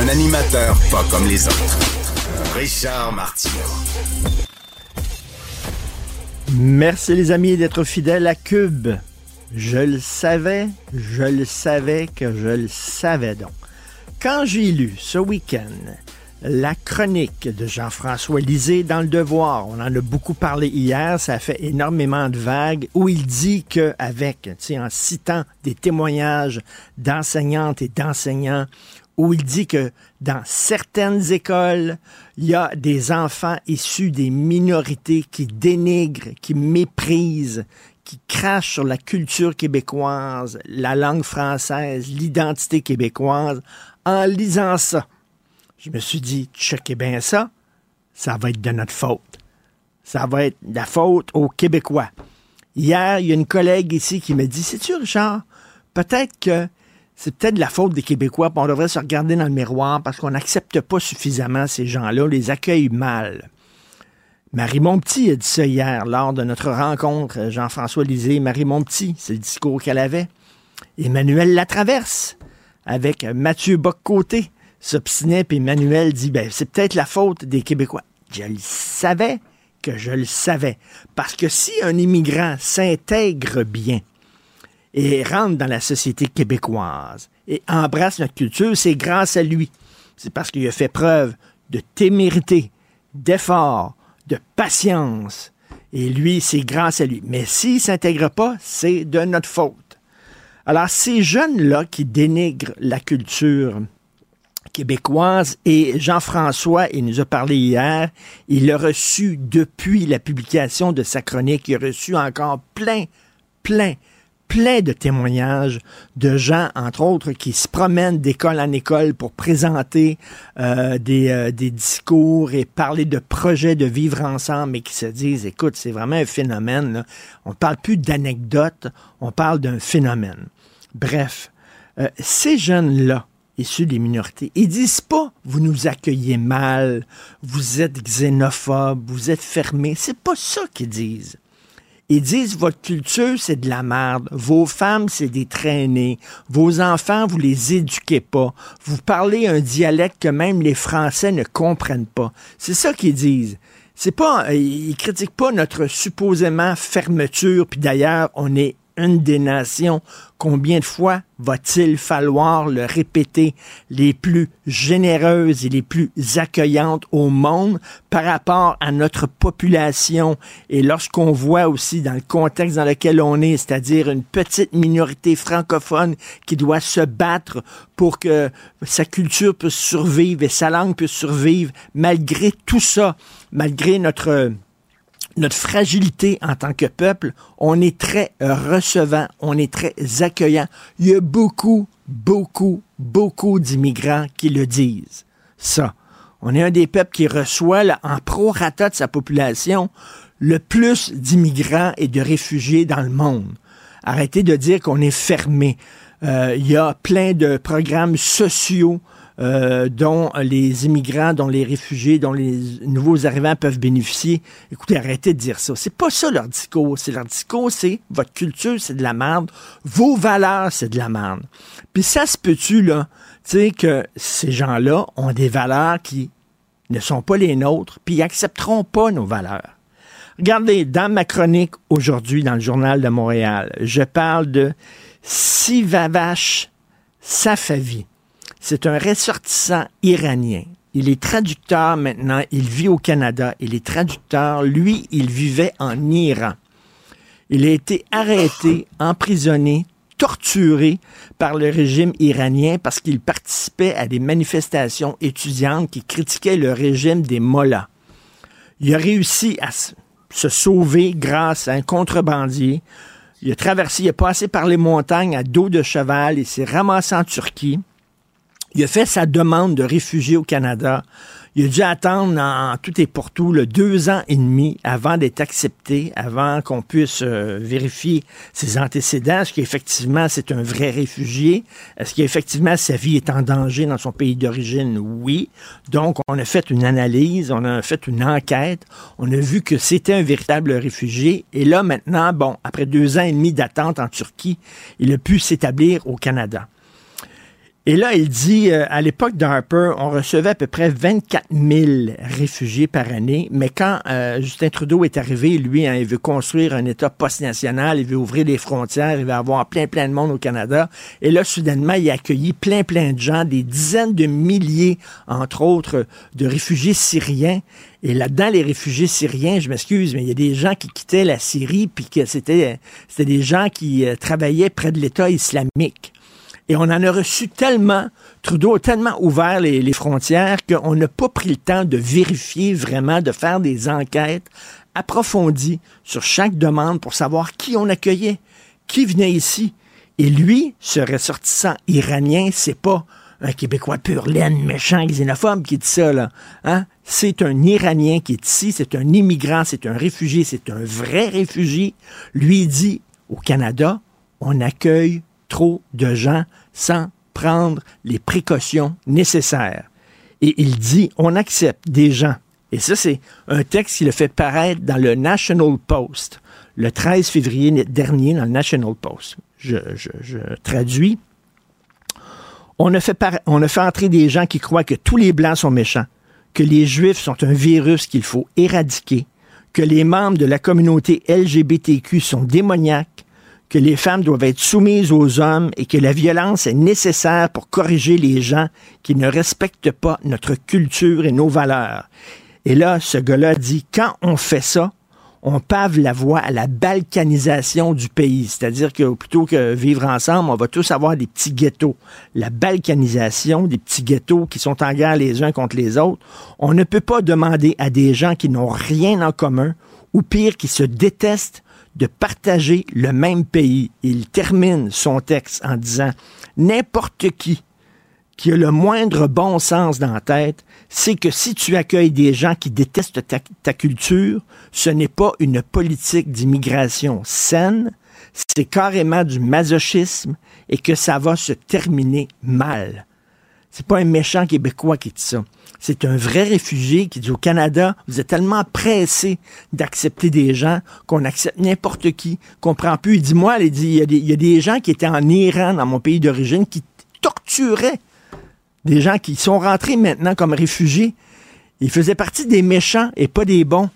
Un animateur pas comme les autres. Richard Martineau. Merci les amis d'être fidèles à Cube. Je le savais, je le savais que je le savais donc. Quand j'ai lu ce week-end la chronique de Jean-François Lisée dans le Devoir, on en a beaucoup parlé hier, ça a fait énormément de vagues, où il dit que avec, en citant des témoignages d'enseignantes et d'enseignants, où il dit que dans certaines écoles, il y a des enfants issus des minorités qui dénigrent, qui méprisent, qui crachent sur la culture québécoise, la langue française, l'identité québécoise, en lisant ça, je me suis dit, checkez bien ça, ça va être de notre faute. Ça va être la faute aux Québécois. Hier, il y a une collègue ici qui me dit, c'est-tu Richard, peut-être que c'est peut-être la faute des Québécois, on devrait se regarder dans le miroir parce qu'on n'accepte pas suffisamment ces gens-là, on les accueille mal. Marie Montpetit a dit ça hier lors de notre rencontre, Jean-François Lisée, Marie Montpetit, c'est le discours qu'elle avait. Emmanuel Latraverse, avec Mathieu Boccoté s'obstinait, puis Emmanuel dit, ben, c'est peut-être la faute des Québécois. Je le savais que je le savais. Parce que si un immigrant s'intègre bien et rentre dans la société québécoise et embrasse notre culture, c'est grâce à lui. C'est parce qu'il a fait preuve de témérité, d'effort, de patience. Et lui, c'est grâce à lui. Mais s'il s'intègre pas, c'est de notre faute. Alors, ces jeunes-là qui dénigrent la culture québécoise, et Jean-François, il nous a parlé hier, il a reçu depuis la publication de sa chronique, il a reçu encore plein, plein, plein de témoignages de gens, entre autres, qui se promènent d'école en école pour présenter euh, des, euh, des, discours et parler de projets de vivre ensemble et qui se disent, écoute, c'est vraiment un phénomène. On ne parle plus d'anecdotes, on parle d'un phénomène. Bref, euh, ces jeunes-là, issus des minorités, ils disent pas vous nous accueillez mal, vous êtes xénophobe, vous êtes fermé. C'est pas ça qu'ils disent. Ils disent votre culture, c'est de la merde. Vos femmes, c'est des traînées. Vos enfants, vous les éduquez pas. Vous parlez un dialecte que même les Français ne comprennent pas. C'est ça qu'ils disent. C'est pas, euh, ils critiquent pas notre supposément fermeture. Puis d'ailleurs, on est une des nations, combien de fois va-t-il falloir le répéter, les plus généreuses et les plus accueillantes au monde par rapport à notre population. Et lorsqu'on voit aussi dans le contexte dans lequel on est, c'est-à-dire une petite minorité francophone qui doit se battre pour que sa culture puisse survivre et sa langue puisse survivre, malgré tout ça, malgré notre notre fragilité en tant que peuple, on est très recevant, on est très accueillant. Il y a beaucoup, beaucoup, beaucoup d'immigrants qui le disent. Ça. On est un des peuples qui reçoit, en prorata de sa population, le plus d'immigrants et de réfugiés dans le monde. Arrêtez de dire qu'on est fermé. Euh, il y a plein de programmes sociaux euh, dont les immigrants, dont les réfugiés, dont les nouveaux arrivants peuvent bénéficier. Écoutez, arrêtez de dire ça. C'est pas ça leur discours. C'est leur discours, c'est votre culture, c'est de la merde. Vos valeurs, c'est de la merde. Puis ça se peut-tu, là, tu sais, que ces gens-là ont des valeurs qui ne sont pas les nôtres, puis ils accepteront pas nos valeurs? Regardez, dans ma chronique aujourd'hui dans le Journal de Montréal, je parle de Sivavash Safavi. C'est un ressortissant iranien. Il est traducteur maintenant, il vit au Canada. Il est traducteur, lui, il vivait en Iran. Il a été arrêté, emprisonné, torturé par le régime iranien parce qu'il participait à des manifestations étudiantes qui critiquaient le régime des mollahs. Il a réussi à se sauver grâce à un contrebandier. Il a traversé, il a passé par les montagnes à dos de cheval et s'est ramassé en Turquie Il a fait sa demande de réfugié au Canada. Il a dû attendre en, tout et pour tout le deux ans et demi avant d'être accepté, avant qu'on puisse euh, vérifier ses antécédents. Est-ce qu'effectivement c'est un vrai réfugié? Est-ce qu'effectivement sa vie est en danger dans son pays d'origine? Oui. Donc on a fait une analyse, on a fait une enquête, on a vu que c'était un véritable réfugié. Et là maintenant, bon, après deux ans et demi d'attente en Turquie, il a pu s'établir au Canada. Et là, il dit, euh, à l'époque d'Harper, on recevait à peu près 24 000 réfugiés par année, mais quand euh, Justin Trudeau est arrivé, lui, hein, il veut construire un État post-national, il veut ouvrir les frontières, il veut avoir plein, plein de monde au Canada. Et là, soudainement, il a accueilli plein, plein de gens, des dizaines de milliers, entre autres, de réfugiés syriens. Et là-dedans, les réfugiés syriens, je m'excuse, mais il y a des gens qui quittaient la Syrie, puis que c'était, c'était des gens qui euh, travaillaient près de l'État islamique. Et on en a reçu tellement, Trudeau a tellement ouvert les, frontières qu'on n'a pas pris le temps de vérifier vraiment, de faire des enquêtes approfondies sur chaque demande pour savoir qui on accueillait, qui venait ici. Et lui, ce ressortissant iranien, c'est pas un Québécois pur laine, méchant, xénophobe qui dit ça, là. Hein? C'est un Iranien qui est ici, c'est un immigrant, c'est un réfugié, c'est un vrai réfugié. Lui dit, au Canada, on accueille trop de gens sans prendre les précautions nécessaires. Et il dit, on accepte des gens. Et ça, c'est un texte qu'il a fait paraître dans le National Post le 13 février dernier dans le National Post. Je, traduis. On a, fait on a fait entrer des gens qui croient que tous les Blancs sont méchants, que les Juifs sont un virus qu'il faut éradiquer, que les membres de la communauté LGBTQ sont démoniaques, que les femmes doivent être soumises aux hommes et que la violence est nécessaire pour corriger les gens qui ne respectent pas notre culture et nos valeurs. Et là, ce gars-là dit, quand on fait ça, on pave la voie à la balkanisation du pays. C'est-à-dire que plutôt que vivre ensemble, on va tous avoir des petits ghettos. La balkanisation, des petits ghettos qui sont en guerre les uns contre les autres. On ne peut pas demander à des gens qui n'ont rien en commun, ou pire, qui se détestent, de partager le même pays. Il termine son texte en disant N'importe qui qui a le moindre bon sens dans la tête, c'est que si tu accueilles des gens qui détestent ta, culture, ce n'est pas une politique d'immigration saine, c'est carrément du masochisme et que ça va se terminer mal. C'est pas un méchant Québécois qui dit ça. C'est un vrai réfugié qui dit au Canada, vous êtes tellement pressé d'accepter des gens qu'on accepte n'importe qui, qu'on prend plus. Il dit, moi, il, dit, il, y a des, gens qui étaient en Iran, dans mon pays d'origine, qui torturaient des gens qui sont rentrés maintenant comme réfugiés. Ils faisaient partie des méchants et pas des bons.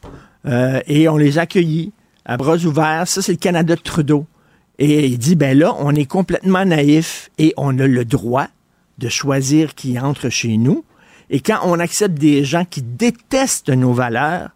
Euh, et on les accueillit à bras ouverts. Ça, c'est le Canada de Trudeau. Et il dit, ben là, on est complètement naïf et on a le droit de choisir qui entre chez nous. Et quand on accepte des gens qui détestent nos valeurs,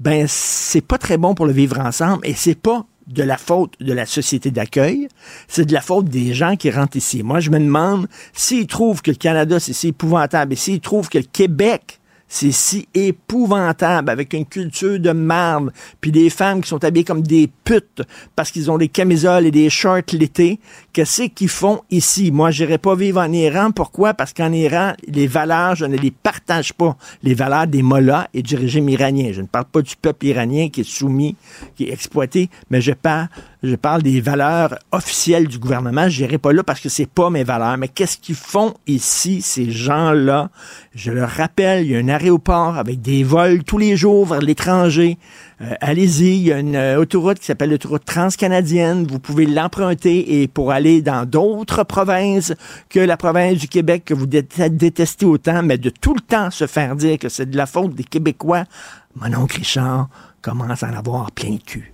ben c'est pas très bon pour le vivre ensemble et c'est pas de la faute de la société d'accueil, c'est de la faute des gens qui rentrent ici. Moi, je me demande s'ils trouvent que le Canada, c'est si épouvantable et s'ils trouvent que le Québec, c'est si épouvantable avec une culture de marde, puis des femmes qui sont habillées comme des putes parce qu'ils ont des camisoles et des shorts l'été. Qu'est-ce qu'ils font ici? Moi, j'irai pas vivre en Iran. Pourquoi? Parce qu'en Iran, les valeurs, je ne les partage pas. Les valeurs des mollahs et du régime iranien. Je ne parle pas du peuple iranien qui est soumis, qui est exploité, mais je parle je parle des valeurs officielles du gouvernement. Je n'irai pas là parce que c'est pas mes valeurs. Mais qu'est-ce qu'ils font ici, ces gens-là? Je leur rappelle, il y a un aéroport avec des vols tous les jours vers l'étranger. Euh, allez-y, il y a une euh, autoroute qui s'appelle l'autoroute transcanadienne. Vous pouvez l'emprunter et pour aller dans d'autres provinces que la province du Québec que vous détestez autant, mais de tout le temps se faire dire que c'est de la faute des Québécois. Mon oncle Richard commence à en avoir plein cul.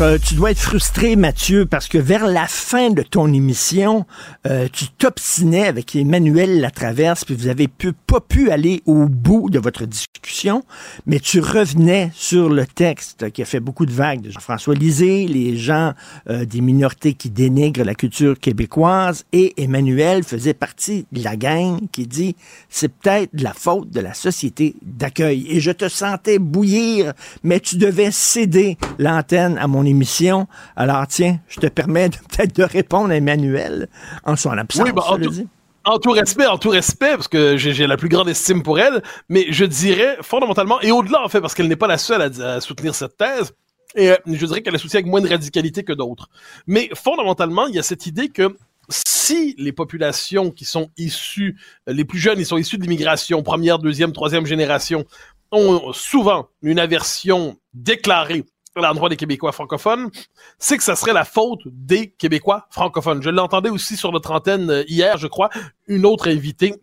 Euh, tu dois être frustré, Mathieu, parce que vers la fin de ton émission, euh, tu t'obstinais avec Emmanuel Latraverse, puis vous avez pu, pas pu aller au bout de votre discussion, mais tu revenais sur le texte qui a fait beaucoup de vagues de Jean-François Lisée, les gens euh, des minorités qui dénigrent la culture québécoise, et Emmanuel faisait partie de la gang qui dit c'est peut-être la faute de la société d'accueil. Et je te sentais bouillir, mais tu devais céder l'antenne à mon émission. Alors, tiens, je te permets peut-être de répondre à Emmanuel en son absence. Oui, bah, en, tout, en, tout, respect, en tout respect, parce que j'ai la plus grande estime pour elle, mais je dirais fondamentalement, et au-delà en fait, parce qu'elle n'est pas la seule à, soutenir cette thèse, et euh, je dirais qu'elle la soutient avec moins de radicalité que d'autres. Mais fondamentalement, il y a cette idée que si les populations qui sont issues, les plus jeunes, ils sont issus de l'immigration, première, deuxième, troisième génération, ont souvent une aversion déclarée l'endroit des Québécois francophones, c'est que ça serait la faute des Québécois francophones. Je l'entendais aussi sur notre antenne euh, hier, je crois, une autre invitée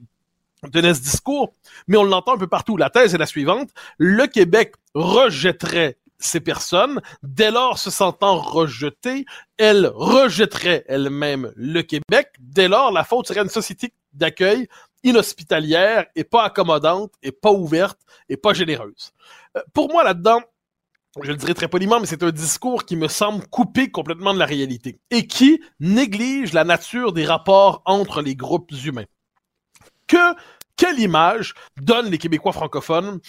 tenait ce discours, mais on l'entend un peu partout. La thèse est la suivante. Le Québec rejetterait ces personnes. Dès lors, se sentant rejetée, elle rejetterait elle-même le Québec. Dès lors, la faute serait une société d'accueil inhospitalière et pas accommodante et pas ouverte et pas généreuse. Euh, pour moi, là-dedans, je le dirais très poliment, mais c'est un discours qui me semble coupé complètement de la réalité et qui néglige la nature des rapports entre les groupes humains. Que, quelle image donnent les Québécois francophones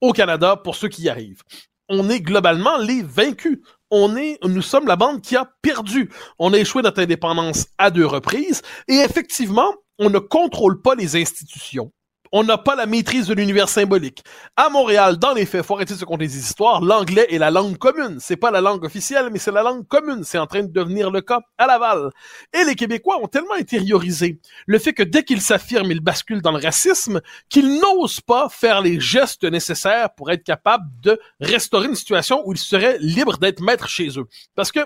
au Canada pour ceux qui y arrivent? On est globalement les vaincus. On est, nous sommes la bande qui a perdu. On a échoué notre indépendance à deux reprises et effectivement, on ne contrôle pas les institutions on n'a pas la maîtrise de l'univers symbolique. À Montréal, dans les faits, faut arrêter de se compter des histoires, l'anglais est la langue commune. C'est pas la langue officielle, mais c'est la langue commune. C'est en train de devenir le cas à Laval. Et les Québécois ont tellement intériorisé le fait que dès qu'ils s'affirment, ils basculent dans le racisme, qu'ils n'osent pas faire les gestes nécessaires pour être capables de restaurer une situation où ils seraient libres d'être maîtres chez eux. Parce que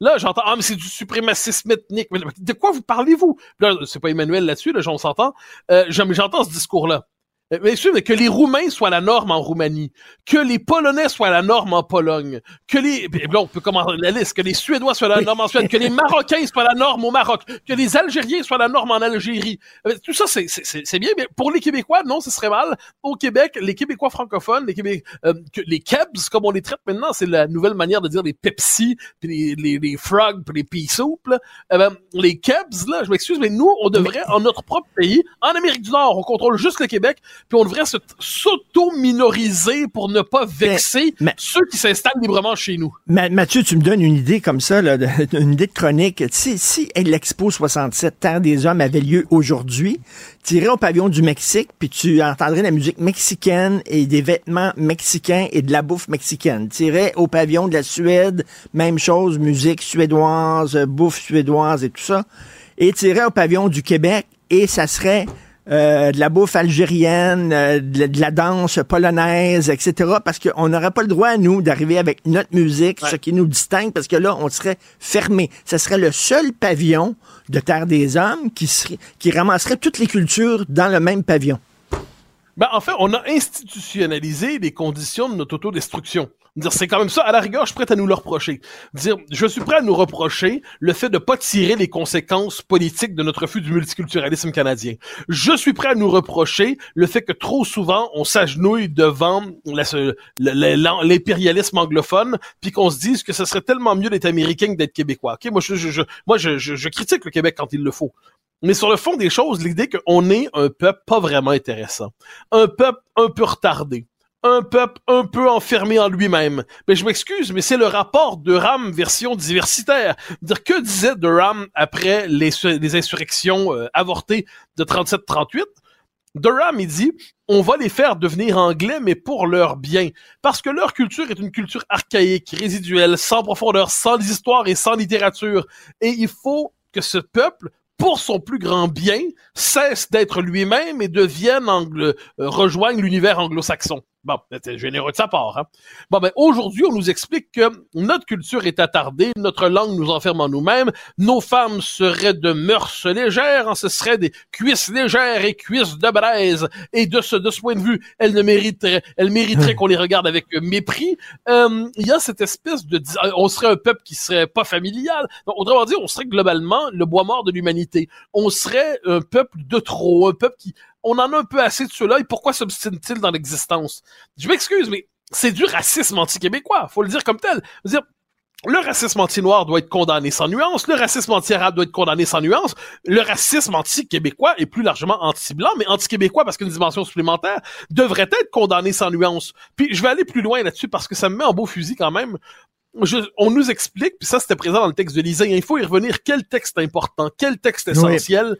Là, j'entends, ah, mais c'est du suprémacisme ethnique. de quoi vous parlez-vous? Là, c'est pas Emmanuel là-dessus, là, j'en s'entend. Euh, j'entends ce discours-là. Mais sûr, que les Roumains soient la norme en Roumanie, que les Polonais soient la norme en Pologne, que les, là, on peut commencer la liste, que les Suédois soient la norme en Suède, que les Marocains soient la norme au Maroc, que les Algériens soient la norme en Algérie. Euh, tout ça, c'est bien, mais pour les Québécois, non, ce serait mal. Au Québec, les Québécois francophones, les Québécois, euh, les Kebs, comme on les traite maintenant, c'est la nouvelle manière de dire les Pepsi, puis les, les, les Frogs, puis les Pea Soup, eh ben, les Kebs, là, je m'excuse, mais nous, on devrait, en notre propre pays, en Amérique du Nord, on contrôle juste le Québec, puis on devrait s'auto-minoriser pour ne pas vexer ceux qui s'installent librement chez nous. Mathieu, tu me donnes une idée comme ça, une idée de chronique. Si, si l'Expo 67, Terre des Hommes, avait lieu aujourd'hui, tu irais au pavillon du Mexique, puis tu entendrais la musique mexicaine et des vêtements mexicains et de la bouffe mexicaine. Tu irais au pavillon de la Suède, même chose, musique suédoise, bouffe suédoise et tout ça. Et tu irais au pavillon du Québec et ça serait euh, de la bouffe algérienne, euh, de, la danse polonaise, etc. Parce qu'on n'aurait pas le droit, nous, d'arriver avec notre musique, ce qui nous distingue, parce que là, on serait fermé. Ce serait le seul pavillon de Terre des Hommes qui, serait, qui ramasserait toutes les cultures dans le même pavillon. Ben, en fait, on a institutionnalisé les conditions de notre autodestruction. Dire, c'est quand même ça. À la rigueur, je suis prêt à nous le reprocher. Dire, je suis prêt à nous reprocher le fait de pas tirer les conséquences politiques de notre refus du multiculturalisme canadien. Je suis prêt à nous reprocher le fait que trop souvent, on s'agenouille devant l'impérialisme anglophone, puis qu'on se dise que ce serait tellement mieux d'être américain que d'être québécois. Ok, moi, je, je, critique le Québec quand il le faut. Mais sur le fond des choses, l'idée qu'on est un peuple pas vraiment intéressant, un peuple un peu retardé, un peuple un peu enfermé en lui-même. Mais je m'excuse, mais c'est le rapport de Ram version diversitaire. Dire que disait de Ram après les, insurrections euh, avortées de 37-38 Durham, il dit, on va les faire devenir anglais, mais pour leur bien. Parce que leur culture est une culture archaïque, résiduelle, sans profondeur, sans histoire et sans littérature. Et il faut que ce peuple pour son plus grand bien, cesse d'être lui-même et devienne euh, rejoigne l'univers anglo-saxon. Bon, c'était généreux de sa part. Hein? Bon, ben aujourd'hui, on nous explique que notre culture est attardée, notre langue nous enferme en nous-mêmes, nos femmes seraient de mœurs légères, hein, ce seraient des cuisses légères et cuisses de braise, et de ce, de ce point de vue, elles ne mériteraient, elles mériteraient qu'on les regarde avec mépris. Euh, il y a cette espèce de... On serait un peuple qui serait pas familial. Donc, autrement dit, on serait globalement le bois mort de l'humanité. On serait un peuple de trop, un peuple qui on en a un peu assez de ceux-là, et pourquoi s'obstine-t-il dans l'existence? Je m'excuse, mais c'est du racisme anti-québécois, faut le dire comme tel. Dire, le racisme anti-noir doit être condamné sans nuance, le racisme anti-arabe doit être condamné sans nuance, le racisme anti-québécois est plus largement anti-blanc, mais anti-québécois parce qu'une dimension supplémentaire devrait être condamné sans nuance. Puis je vais aller plus loin là-dessus parce que ça me met en beau fusil quand même. on nous explique, puis ça c'était présent dans le texte de Lisa, il faut y revenir, quel texte important, quel texte essentiel.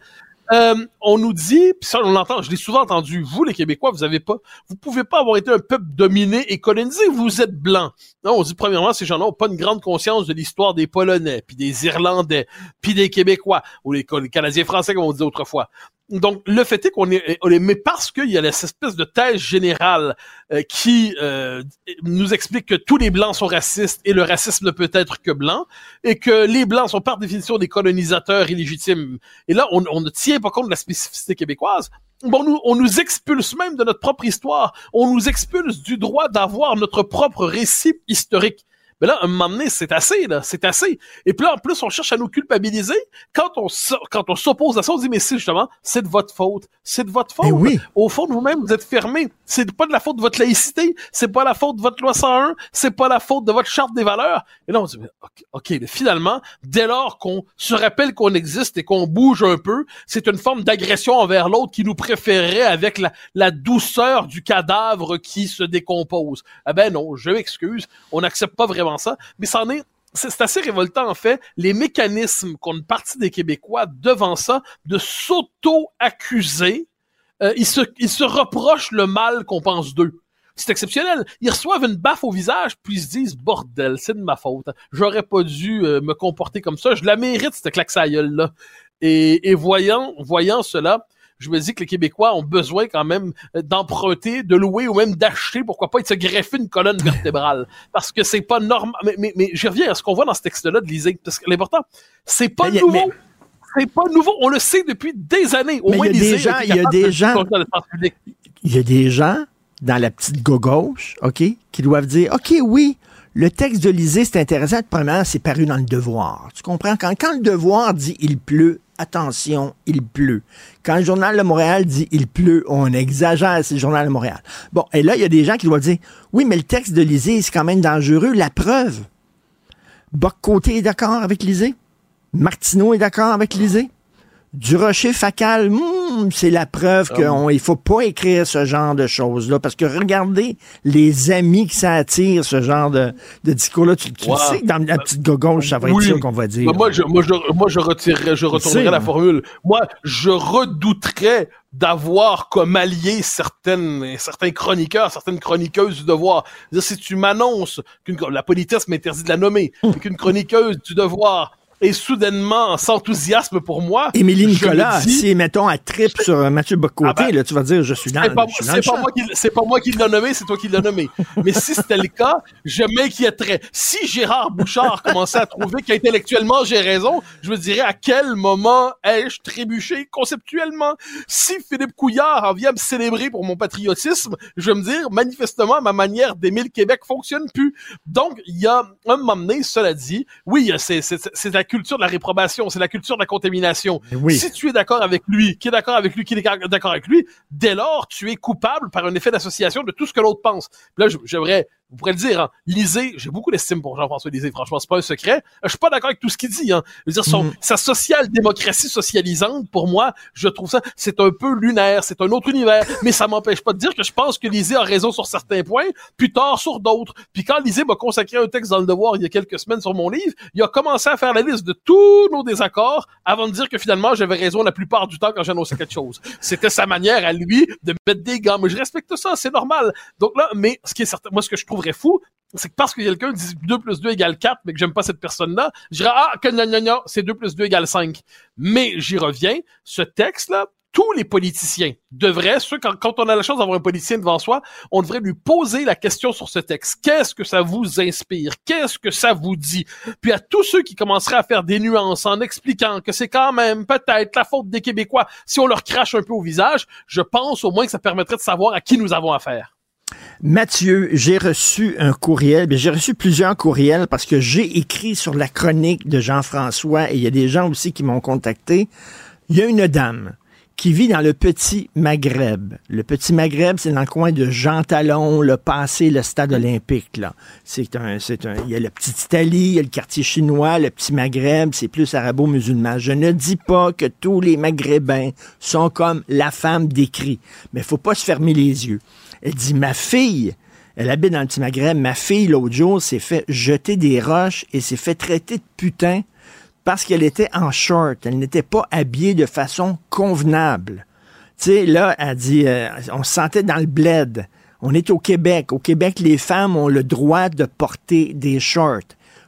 Euh, on nous dit, ça on l'entend, je l'ai souvent entendu, vous les Québécois, vous avez pas, vous pouvez pas avoir été un peuple dominé et colonisé, vous êtes blanc. On dit premièrement, ces gens-là ont pas une grande conscience de l'histoire des Polonais, puis des Irlandais, puis des Québécois, ou les Canadiens français comme on disait autrefois donc, le fait est qu'on est, on est, mais parce qu'il y a cette espèce de thèse générale euh, qui euh, nous explique que tous les blancs sont racistes et le racisme ne peut être que blanc, et que les blancs sont par définition des colonisateurs illégitimes. Et là, on, on ne tient pas compte de la spécificité québécoise. Bon, nous, on nous expulse même de notre propre histoire. On nous expulse du droit d'avoir notre propre récit historique. Mais là, un moment donné, c'est assez, là, c'est assez. Et puis là, en plus, on cherche à nous culpabiliser. Quand on quand on s'oppose à ça, on dit, mais c'est justement, c'est de votre faute. C'est de votre faute. oui. Au fond vous-même, vous êtes fermé. C'est pas de la faute de votre laïcité. C'est pas la faute de votre loi 101. C'est pas la faute de votre charte des valeurs. Et là, on dit, mais, OK, mais finalement, dès lors qu'on se rappelle qu'on existe et qu'on bouge un peu, c'est une forme d'agression envers l'autre qui nous préférerait avec la, la douceur du cadavre qui se décompose. Ah ben non, je m'excuse. On n'accepte pas vraiment ça, mais c'est assez révoltant en fait, les mécanismes qu'ont une partie des Québécois devant ça, de s'auto-accuser, euh, ils, se, reprochent le mal qu'on pense d'eux. C'est exceptionnel. Ils reçoivent une baffe au visage, puis ils se disent bordel, c'est de ma faute. J'aurais pas dû euh, me comporter comme ça. Je la mérite cette claque là. Et, et voyant, voyant cela, je me dis que les Québécois ont besoin quand même euh, d'emprunter, de louer ou même d'acheter, pourquoi pas, et de se greffer une colonne vertébrale. Parce que c'est pas normal. Mais, mais, mais je reviens à ce qu'on voit dans ce texte-là de Lisée. Parce que l'important, c'est pas nouveau. C'est pas nouveau. On le sait depuis des années. Au moins, il y a des gens, il y a des gens, il y a des gens dans la petite gauche, OK, qui doivent dire, OK, oui, le texte de Lisée, c'est intéressant. Premièrement, c'est paru dans le devoir. Tu comprends? Quand, quand le devoir dit il pleut, attention, il pleut. Quand le journal de Montréal dit il pleut, on exagère, c'est le journal de Montréal. Bon, et là, il y a des gens qui doivent dire, oui, mais le texte de Lisée, c'est quand même dangereux. La preuve. Boc-Côté est d'accord avec Lisée? Martineau est d'accord avec Lisée? Du rocher facal, hmm, c'est la preuve ah qu'il ne faut pas écrire ce genre de choses-là. Parce que regardez les amis qui s'attirent ce genre de, de discours-là. Tu, tu sais que dans la petite gogonche, ça va être ça qu'on va dire. moi, je, moi, je, moi, je retirerais, je retournerais la formule. Moi, je redouterais d'avoir comme allié certaines, certains chroniqueurs, certaines chroniqueuses du devoir. si tu m'annonces qu'une, la politesse m'interdit de la nommer, qu'une chroniqueuse du devoir et soudainement s'enthousiasme pour moi. Émilie Nicolas, si, mettons, à trip sur Mathieu Bocoté, ah ben, là, tu vas dire, je suis dans, c'est pas, C'est pas moi qui l'ai nommé, c'est toi qui l'as nommé. Mais si c'était le cas, je m'inquiéterais. Si Gérard Bouchard commençait à trouver qu'intellectuellement j'ai raison, je me dirais à quel moment ai-je trébuché conceptuellement? Si Philippe Couillard en vient me célébrer pour mon patriotisme, je vais me dire, manifestement, ma manière d'aimer le Québec fonctionne plus. Donc, il y a un moment donné, cela dit, oui, c'est, c'est, c'est culture de la réprobation, c'est la culture de la contamination. Si tu es d'accord avec lui, qui est d'accord avec lui, qui est d'accord avec lui, dès lors, tu es coupable par un effet d'association de tout ce que l'autre pense. là, j'aimerais vous pourrez le dire, hein, Lisée, j'ai beaucoup d'estime pour Jean-François Lisée, franchement, c'est pas un secret. Je suis pas d'accord avec tout ce qu'il dit. Hein. Je veux dire, son, mm. sa social-démocratie socialisante, pour moi, je trouve ça, c'est un peu lunaire, c'est un autre univers, mais ça m'empêche pas de dire que je pense que Lisée a raison sur certains points, puis tort sur d'autres. Puis quand Lisée m'a consacré un texte dans le Devoir il y a quelques semaines sur mon livre, il a commencé à faire la liste de tous nos désaccords avant de dire que finalement, j'avais raison la plupart du temps quand j'annonçais quelque chose. C'était sa manière à lui de mettre des gants, mais je respecte ça, c'est normal. Donc là, mais ce qui est certain, moi, ce que je trouve fou, c'est que parce que quelqu'un dit 2 plus 2 égale 4, mais que j'aime pas cette personne-là, je dirais, ah, que c'est 2 plus 2 égale 5. Mais j'y reviens, ce texte-là, tous les politiciens devraient, ceux, quand, quand on a la chance d'avoir un politicien devant soi, on devrait lui poser la question sur ce texte. Qu'est-ce que ça vous inspire? Qu'est-ce que ça vous dit? Puis à tous ceux qui commenceraient à faire des nuances en expliquant que c'est quand même peut-être la faute des Québécois si on leur crache un peu au visage, je pense au moins que ça permettrait de savoir à qui nous avons affaire. Mathieu, j'ai reçu un courriel, j'ai reçu plusieurs courriels parce que j'ai écrit sur la chronique de Jean-François et il y a des gens aussi qui m'ont contacté. Il y a une dame qui vit dans le petit Maghreb. Le petit Maghreb, c'est dans le coin de Jean Talon, le passé, le stade olympique. Là. C'est un, c'est un, il y a le petit Italie, il y a le quartier chinois, le petit Maghreb, c'est plus arabo-musulman. Je ne dis pas que tous les Maghrébins sont comme la femme décrit, mais faut pas se fermer les yeux. Elle dit, ma fille, elle habite dans le petit Maghreb, ma fille, l'autre jour, s'est fait jeter des roches et s'est fait traiter de putain parce qu'elle était en short. Elle n'était pas habillée de façon convenable. Tu sais, là, elle dit, euh, on se sentait dans le bled. On est au Québec. Au Québec, les femmes ont le droit de porter des shorts.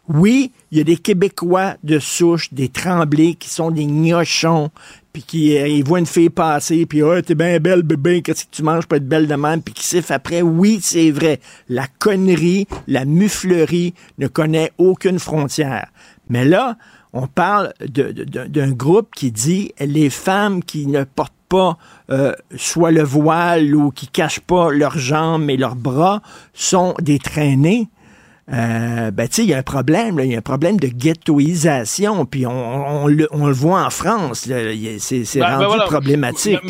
Oui, il y a des Québécois de souche, des tremblés qui sont des gnochons, puis qui euh, ils voient une fille passer, puis oh, t'es bien belle, bébé, qu'est-ce que tu manges pour être belle de même, puis qui siffle après. Oui, c'est vrai. La connerie, la muflerie ne connaît aucune frontière. Mais là, on parle d'un groupe qui dit les femmes qui ne portent pas euh, soit le voile ou qui cachent pas leurs jambes et leurs bras sont des traînées. Euh, ben, tu sais, il y a un problème, il y a un problème de ghettoisation, puis on, le, voit en France, c'est ben, ben rendu problématique.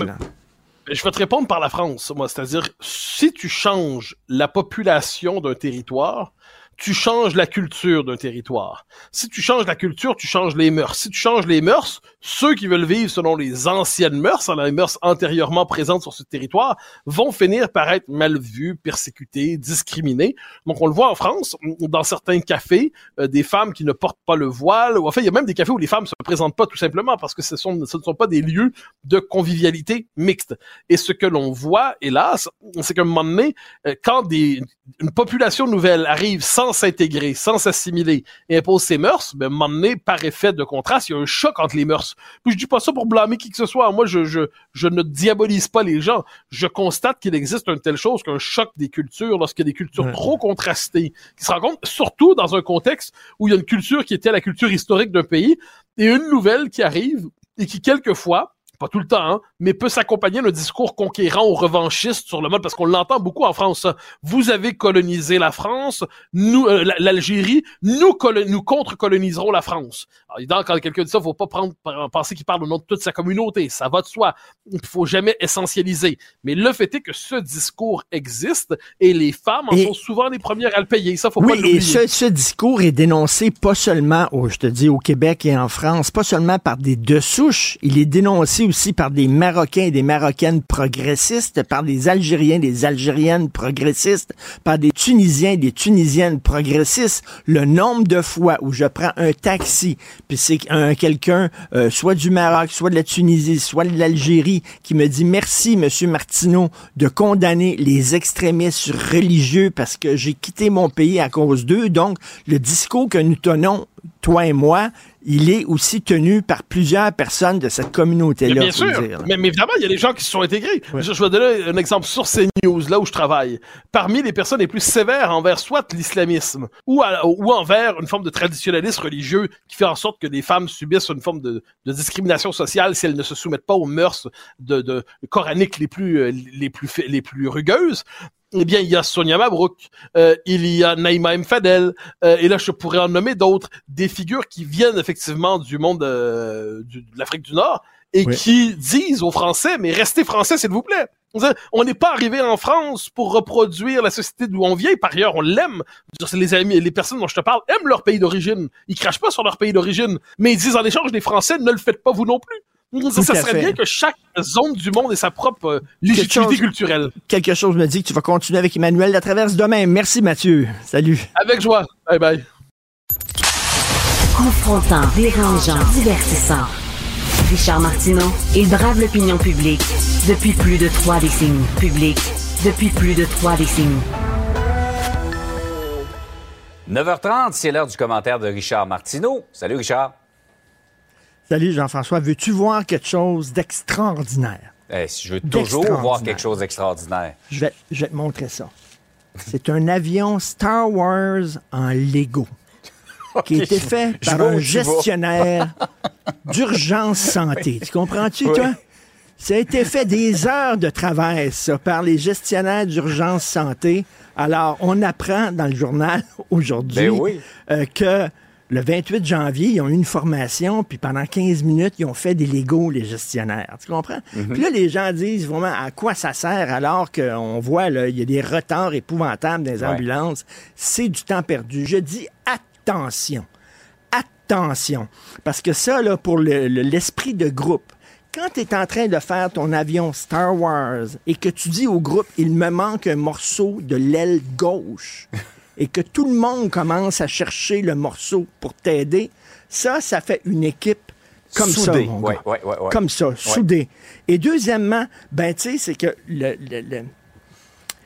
je vais te répondre par la France, moi, c'est-à-dire, si tu changes la population d'un territoire, tu changes la culture d'un territoire. Si tu changes la culture, tu changes les mœurs. Si tu changes les mœurs, ceux qui veulent vivre selon les anciennes mœurs, les mœurs antérieurement présentes sur ce territoire, vont finir par être mal vus, persécutés, discriminés. Donc on le voit en France, dans certains cafés, euh, des femmes qui ne portent pas le voile, ou en fait, il y a même des cafés où les femmes se présentent pas tout simplement parce que ce, sont, ce ne sont pas des lieux de convivialité mixte. Et ce que l'on voit, hélas, c'est qu'à un moment donné, euh, quand des, une population nouvelle arrive sans s'intégrer, sans s'assimiler et impose ses mœurs, ben, m'emmener par effet de contraste, il y a un choc entre les mœurs. Puis je dis pas ça pour blâmer qui que ce soit. Moi, je, je, je ne diabolise pas les gens. Je constate qu'il existe une telle chose qu'un choc des cultures lorsqu'il y a des cultures trop contrastées qui se rencontrent, surtout dans un contexte où il y a une culture qui était la culture historique d'un pays et une nouvelle qui arrive et qui, quelquefois, pas tout le temps, hein, mais peut s'accompagner d'un discours conquérant ou revanchiste sur le mode, parce qu'on l'entend beaucoup en France. Vous avez colonisé la France, nous, euh, l'Algérie, nous, nous contre-coloniserons la France. Alors, évidemment, quand quelqu'un dit ça, faut pas prendre, penser qu'il parle au nom de toute sa communauté. Ça va de soi. Il faut jamais essentialiser. Mais le fait est que ce discours existe et les femmes en sont souvent les premières à le payer. Ça, faut oui, pas l'oublier. et ce, ce, discours est dénoncé pas seulement, au, je te dis, au Québec et en France, pas seulement par des deux souches, il est dénoncé aussi par des Marocains et des Marocaines progressistes, par des Algériens et des Algériennes progressistes, par des Tunisiens et des Tunisiennes progressistes. Le nombre de fois où je prends un taxi, puis c'est un quelqu'un, euh, soit du Maroc, soit de la Tunisie, soit de l'Algérie, qui me dit merci, Monsieur Martineau, de condamner les extrémistes religieux parce que j'ai quitté mon pays à cause d'eux. Donc, le discours que nous tenons, toi et moi, il est aussi tenu par plusieurs personnes de cette communauté-là. Bien sûr, mais, évidemment, il y a des gens qui se sont intégrés. Je, vais donner un exemple sur CNews, là où je travaille. Parmi les personnes les plus sévères envers soit l'islamisme ou, ou envers une forme de traditionnalisme religieux qui fait en sorte que les femmes subissent une forme de, discrimination sociale si elles ne se soumettent pas aux mœurs de, de coraniques les plus, euh, les plus, les plus rugueuses, eh bien, il y a Sonia Mabrouk, euh, il y a Naïma M. Fadel, euh, et là, je pourrais en nommer d'autres, des figures qui viennent effectivement du monde euh, de l'Afrique du Nord et qui disent aux Français, mais restez Français, s'il vous plaît. On n'est pas arrivé en France pour reproduire la société d'où on vient. Par ailleurs, on l'aime. Les amis, les personnes dont je te parle aiment leur pays d'origine. Ils crachent pas sur leur pays d'origine, mais ils disent en échange, les Français, ne le faites pas vous non plus. Ça, serait bien que chaque zone du monde ait sa propre euh, légitimité culturelle. Quelque chose me dit que tu vas continuer avec Emmanuel La Traverse demain. Merci Mathieu. Salut. Avec joie. Bye bye. Confrontant, dérangeant, divertissant. Richard Martineau, il brave l'opinion publique depuis plus de trois décennies. Public depuis plus de trois décennies. 9h30, c'est l'heure du commentaire de Richard Martineau. Salut Richard. Salut Jean-François, veux-tu voir quelque chose d'extraordinaire? Eh, si je veux toujours voir quelque chose d'extraordinaire. Je vais, je vais te montrer ça. C'est un avion Star Wars en Lego qui a été fait je par vois où un tu vas. gestionnaire d'urgence santé. Tu comprends-tu, toi? Ça a été fait des heures de travail, ça, par les gestionnaires d'urgence santé. Alors, on apprend dans le journal aujourd'hui Ben oui. euh, que le 28 janvier, ils ont eu une formation, puis pendant 15 minutes, ils ont fait des Legos, les gestionnaires. Tu comprends? Mhm. Puis là, les gens disent vraiment à quoi ça sert alors qu'on voit, là, il y a des retards épouvantables dans les Ouais. ambulances. C'est du temps perdu. Je dis attention. Attention. Parce que ça, là, pour le- le- l'esprit de groupe, quand tu es en train de faire ton avion Star Wars et que tu dis au groupe, il me manque un morceau de l'aile gauche, et que tout le monde commence à chercher le morceau pour t'aider, ça, ça fait une équipe comme ça, mon Ouais, gars. ouais, ouais, ouais. Comme ça, soudée. Et deuxièmement, ben, tu sais, c'est que le- le- le,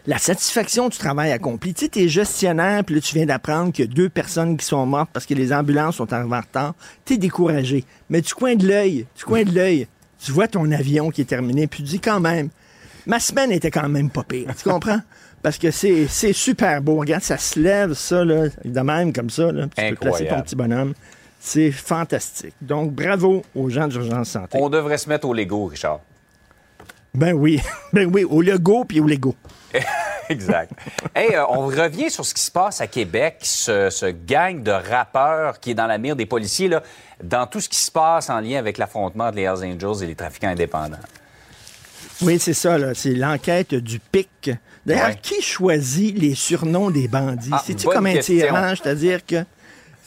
la satisfaction du travail accompli. Tu sais, t'es gestionnaire, puis là, tu viens d'apprendre qu'il y a deux personnes qui sont mortes parce que les ambulances sont arrivées en retard. T'es découragé. Mais du coin de l'œil, du coin de l'œil, tu vois ton avion qui est terminé, puis tu dis quand même, ma semaine était quand même pas pire. Tu comprends? Parce que c'est c'est super beau. Regarde, ça se lève, ça, là, de même, comme ça. Là, tu peux placer ton petit bonhomme. C'est fantastique. Donc, bravo aux gens d'urgence santé. On devrait se mettre au Lego, Richard. Ben oui, ben oui, au Lego puis au Lego. Exact. hey, euh, on revient sur ce qui se passe à Québec, ce, ce gang de rappeurs qui est dans la mire des policiers, là, dans tout ce qui se passe en lien avec l'affrontement entre les Hells Angels et les trafiquants indépendants. Oui, c'est ça, là. C'est l'enquête du PIC. D'ailleurs, Ouais. qui choisit les surnoms des bandits? Ah, C'est-tu comme un tyran? C'est-à-dire que.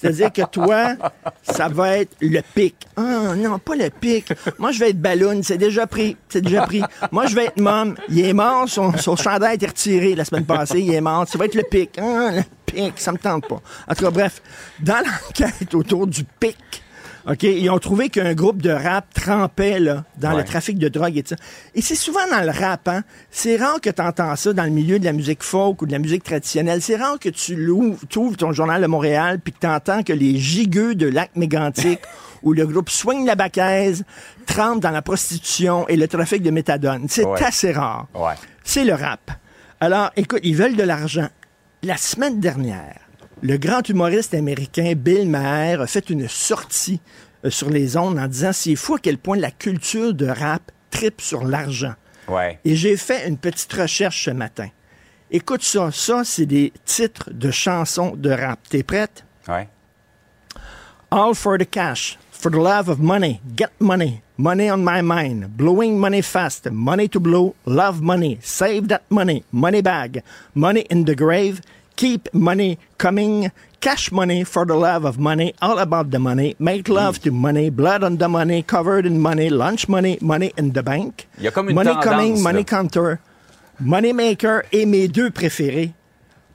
C'est-à-dire que toi, ça va être le pic. Ah non, pas le pic. Moi, je vais être ballon. C'est déjà pris. C'est déjà pris. Moi, je vais être mom. Il est mort. Son, son chandail a été retiré la semaine passée. Il est mort. Ça va être le pic. Ah, le pic. Ça me tente pas. En tout cas, bref. Dans l'enquête autour du pic, OK, ils ont trouvé qu'un groupe de rap trempait là, dans le trafic de drogue et tout ça. Et c'est souvent dans le rap, hein. C'est rare que tu entends ça dans le milieu de la musique folk ou de la musique traditionnelle. C'est rare que tu ouvres ton journal de Montréal puis que tu entends que les gigueux de lac mégantic ou le groupe Swing la Bacaise trempent dans la prostitution et le trafic de méthadone. C'est Ouais. assez rare. Ouais. C'est le rap. Alors, écoute, ils veulent de l'argent. La semaine dernière, le grand humoriste américain Bill Maher a fait une sortie euh, sur les ondes en disant c'est fou à quel point la culture de rap tripe sur l'argent. Ouais. Et j'ai fait une petite recherche ce matin. Écoute ça, ça c'est des titres de chansons de rap. T'es prête? Ouais. All for the cash, for the love of money, get money, money on my mind, blowing money fast, money to blow, love money, save that money, money bag, money in the grave, keep money coming, cash money for the love of money, all about the money, make love to money, blood on the money, covered in money, lunch money, money in the bank, Il y a comme une money tendance, coming, money counter, money maker et mes deux préférés,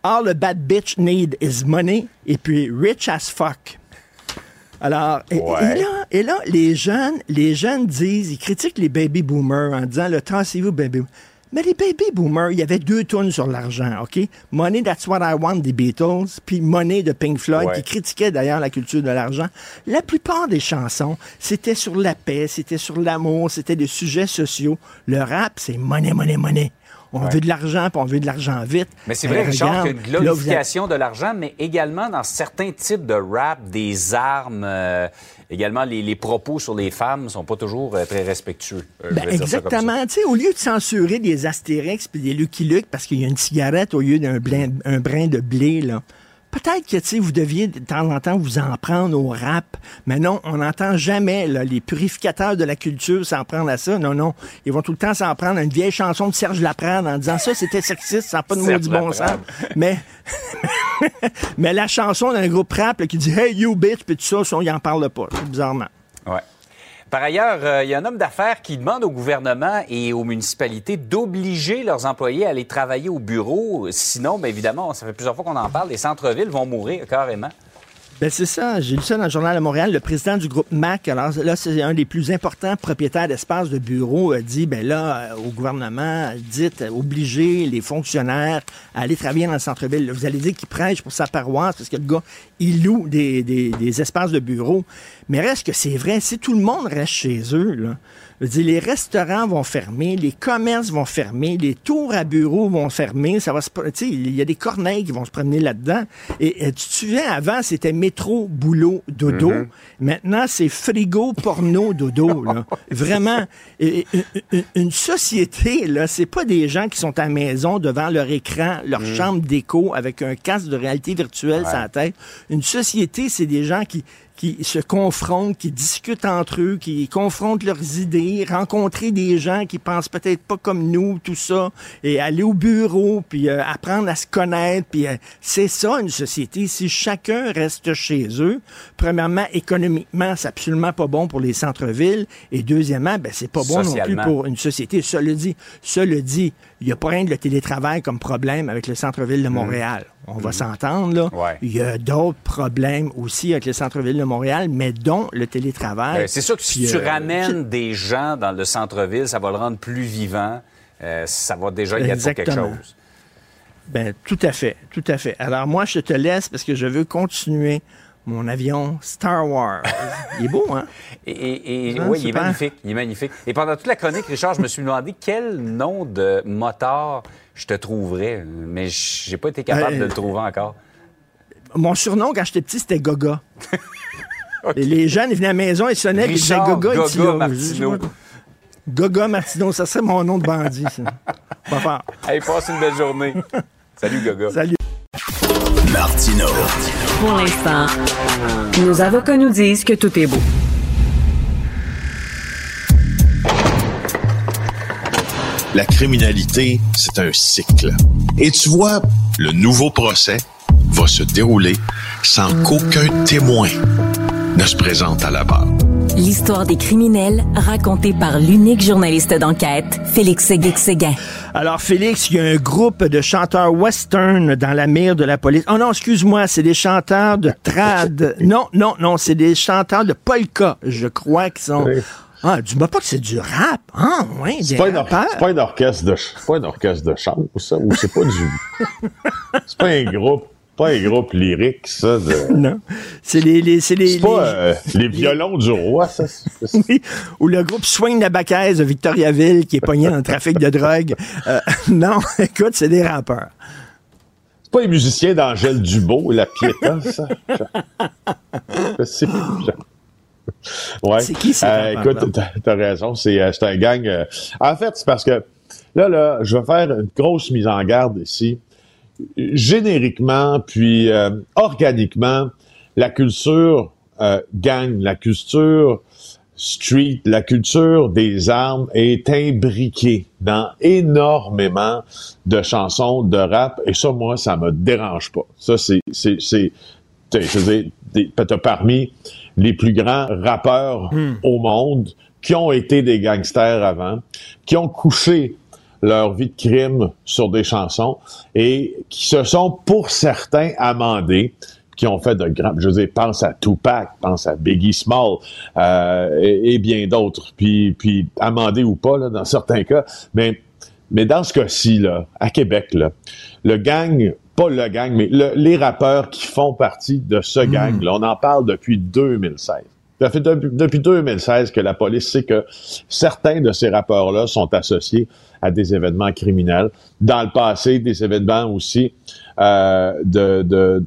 all a bad bitch need is money. Et puis rich as fuck. Alors, et, Ouais. et là, et là, les jeunes, les jeunes disent, ils critiquent les baby boomers en disant, le tassez-vous, baby. Mais les baby boomers, il y avait deux tonnes sur l'argent, OK? Money, That's What I Want des Beatles, puis Money de Pink Floyd, Ouais. qui critiquait d'ailleurs la culture de l'argent. La plupart des chansons, c'était sur la paix, c'était sur l'amour, c'était des sujets sociaux. Le rap, c'est money, money, money. On veut de l'argent, puis on veut de l'argent vite. Mais c'est vrai, Richard, qu'il y a une là, vous avez- glorification de l'argent, mais également dans certains types de rap, des armes, euh, également les, les propos sur les femmes sont pas toujours euh, très respectueux. Euh, Ben, exactement. Tu sais, au lieu de censurer des Astérix puis des Lucky Luke parce qu'il y a une cigarette au lieu d'un brin de blé, là. Peut-être que, tu sais, vous deviez de temps en temps vous en prendre au rap. Mais non, on n'entend jamais, là, les purificateurs de la culture s'en prendre à ça. Non, non. Ils vont tout le temps s'en prendre à une vieille chanson de Serge Laprade en disant ça, c'était sexiste, ça n'a pas de maudit bon sens. Mais, mais la chanson d'un groupe rap là, qui dit Hey, you bitch, puis tout ça, ça, il en parle pas, bizarrement. Ouais. Par ailleurs, euh, il y a un homme d'affaires qui demande au gouvernement et aux municipalités d'obliger leurs employés à aller travailler au bureau. Sinon, bien évidemment, ça fait plusieurs fois qu'on en parle, les centres-villes vont mourir carrément. Ben c'est ça. J'ai lu ça dans le journal de Montréal. Le président du groupe MAC, alors là, c'est un des plus importants propriétaires d'espaces de bureaux, a dit, ben là, euh, au gouvernement, dites, euh, obliger les fonctionnaires à aller travailler dans le centre-ville. Vous allez dire qu'il prêche pour sa paroisse parce que le gars, il loue des, des, des espaces de bureaux. Mais reste que c'est vrai, si tout le monde reste chez eux, là, je veux dire, les restaurants vont fermer, les commerces vont fermer, les tours à bureaux vont fermer. Ça va se, il y a des corneilles qui vont se promener là-dedans. Et, tu te souviens, avant, c'était métro, boulot, dodo. Mm-hmm. Maintenant, c'est frigo, porno, dodo. Là. Vraiment, une société, là, c'est pas des gens qui sont à la maison devant leur écran, leur mm. chambre d'écho avec un casque de réalité virtuelle sur la tête. Une société, c'est des gens qui qui se confrontent, qui discutent entre eux, qui confrontent leurs idées, rencontrer des gens qui pensent peut-être pas comme nous, tout ça, et aller au bureau, puis euh, apprendre à se connaître, puis euh, c'est ça une société. Si chacun reste chez eux, premièrement, économiquement, c'est absolument pas bon pour les centres-villes, et deuxièmement, ben c'est pas bon non plus pour une société. Cela dit, cela dit, il n'y a pas rien de le télétravail comme problème avec le centre-ville de mmh. Montréal. On va mmh. s'entendre, là. Il y a d'autres problèmes aussi avec le centre-ville de Montréal, mais dont le télétravail. Ben, c'est sûr que si tu euh, ramènes des gens dans le centre-ville, ça va le rendre plus vivant. Euh, ça va déjà y être quelque chose. Ben, tout à fait, tout à fait. Alors moi, je te laisse parce que je veux continuer mon avion Star Wars. Il est beau, hein? Et, oui, il est magnifique. Il est magnifique. Et pendant toute la chronique, Richard, je me suis demandé quel nom de moteur je te trouverais, mais j'ai pas été capable de le trouver encore. Mon surnom, quand j'étais petit, c'était Goga. les jeunes, ils venaient à la maison, ils sonnaient, ils disaient Goga, Goga Martino. Goga Martino, ça serait mon nom de bandit, ça. Pas fort. Allez, passe une belle journée. Salut, Goga. Salut. Martino. Pour l'instant, nos avocats nous disent que tout est beau. La criminalité, c'est un cycle. Et tu vois, le nouveau procès va se dérouler sans qu'aucun témoin ne se présente à la barre. L'histoire des criminels racontée par l'unique journaliste d'enquête, Félix Seguin. Alors, Félix, il y a un groupe de chanteurs western dans la mire de la police. Oh non, excuse-moi, c'est des chanteurs de trad. non, non, non, c'est des chanteurs de polka, je crois, qui sont... Ah, dis-moi pas que c'est du rap. Ah, oui, c'est pas, pas, un orchestre de, pas un orchestre de chant, ça, ou c'est pas du, c'est pas un groupe pas un groupe lyrique, ça. De... Non. C'est les, les, c'est les, pas euh, les violons du roi, ça. oui. Ou le groupe Swing Nabacaise de Victoriaville qui est pogné dans le trafic de drogue. Euh, non, écoute, c'est des rappeurs. C'est pas les musiciens d'Angèle Dubo la Piéta, ça. c'est Ouais. C'est qui ça? Euh, écoute, t'as, as raison. C'est, c'est un gang. En fait, c'est parce que là, là, je vais faire une grosse mise en garde ici génériquement, puis euh, organiquement, la culture euh, gang, la culture street, la culture des armes est imbriquée dans énormément de chansons de rap, et ça, moi, ça me dérange pas. Ça, c'est, c'est, c'est, t'as parmi les plus grands rappeurs hmm. au monde qui ont été des gangsters avant, qui ont couché leur vie de crime sur des chansons et qui se sont, pour certains, amendés qui ont fait de grands... Je veux dire, pense à Tupac, pense à Biggie Small euh, et, bien d'autres. Puis, puis amendés ou pas, là, dans certains cas. Mais, mais dans ce cas-ci, là, à Québec, là, le gang pas le gang, mais les rappeurs qui font partie de ce hmm. gang-là. On en parle depuis 2016. Ça fait depuis, depuis 2016 que la police sait que certains de ces rappeurs-là sont associés à des événements criminels. Dans le passé, des événements aussi euh, de, de,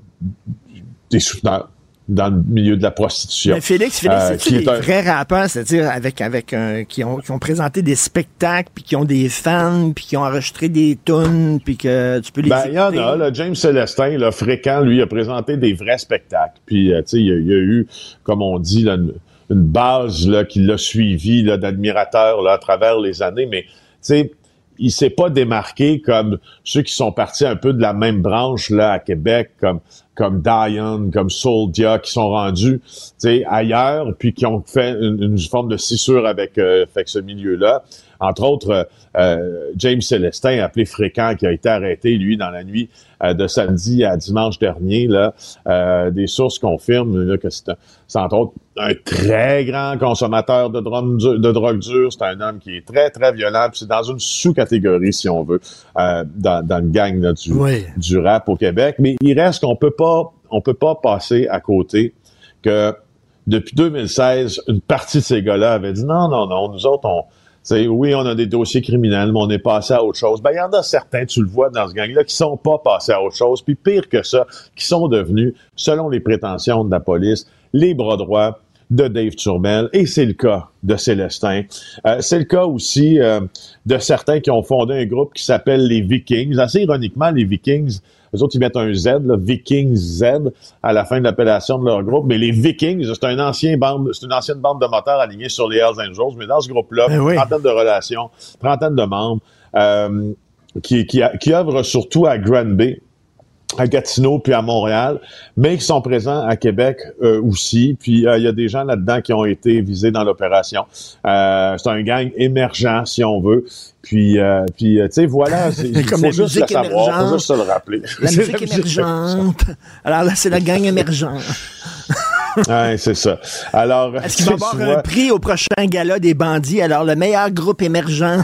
des souteneurs dans le milieu de la prostitution. Mais Félix, Félix, euh, c'est des vrais rappeurs, c'est-à-dire avec avec qui ont qui ont présenté des spectacles, puis qui ont des fans, puis qui ont enregistré des tunes, puis que tu peux les. Ben il y en a. Là, James Célestin, là, fréquent, lui, a présenté des vrais spectacles. Puis euh, tu sais, il y, a eu, comme on dit, là, une, base là qui l'a suivi là d'admirateurs là à travers les années. Mais tu sais, il s'est pas démarqué comme ceux qui sont partis un peu de la même branche là à Québec, comme comme Dion, comme Soldia, qui sont rendus ailleurs, puis qui ont fait une, forme de scissure avec, euh, avec ce milieu-là. Entre autres, euh, James Célestin, appelé fréquent, qui a été arrêté, lui, dans la nuit euh, de samedi à dimanche dernier. Là, euh, des sources confirment que c'est, entre autres un très grand consommateur de, drogue, de drogue dure. C'est un homme qui est très, très violent. c'est dans une sous-catégorie, si on veut, dans, dans le gang du, du rap au Québec. Mais il reste qu'on peut pas, on peut pas passer à côté que depuis 2016, une partie de ces gars-là avait dit non, non, non, nous autres, on oui, on a des dossiers criminels, mais on est passé à autre chose. Ben, il y en a certains, tu le vois dans ce gang-là, qui sont pas passés à autre chose, puis pire que ça, qui sont devenus, selon les prétentions de la police, les bras droits de Dave Turmel, et c'est le cas de Célestin. Euh, c'est le cas aussi euh, de certains qui ont fondé un groupe qui s'appelle les Vikings. Assez ironiquement, les Vikings, les autres, ils mettent un Z, là, Vikings Z, à la fin de l'appellation de leur groupe. Mais les Vikings, c'est un ancien bande, c'est une ancienne bande de moteurs alignés sur les Hells Angels. Mais dans ce groupe-là, ben trentaine de relations, trentaine de membres, euh, qui, qui, qui œuvrent surtout à Granby à Gatineau puis à Montréal, mais qui sont présents à Québec euh, aussi. Puis euh, il y a des gens là-dedans qui ont été visés dans l'opération. Euh, c'est un gang émergent, si on veut. Puis, puis tu sais, voilà, c'est comme la juste musique le savoir, faut juste se le rappeler. La musique émergente. Alors là, c'est la gang émergente. ouais, c'est ça. Alors, est-ce qu'il va y avoir un prix au prochain gala des bandits? Alors le meilleur groupe émergent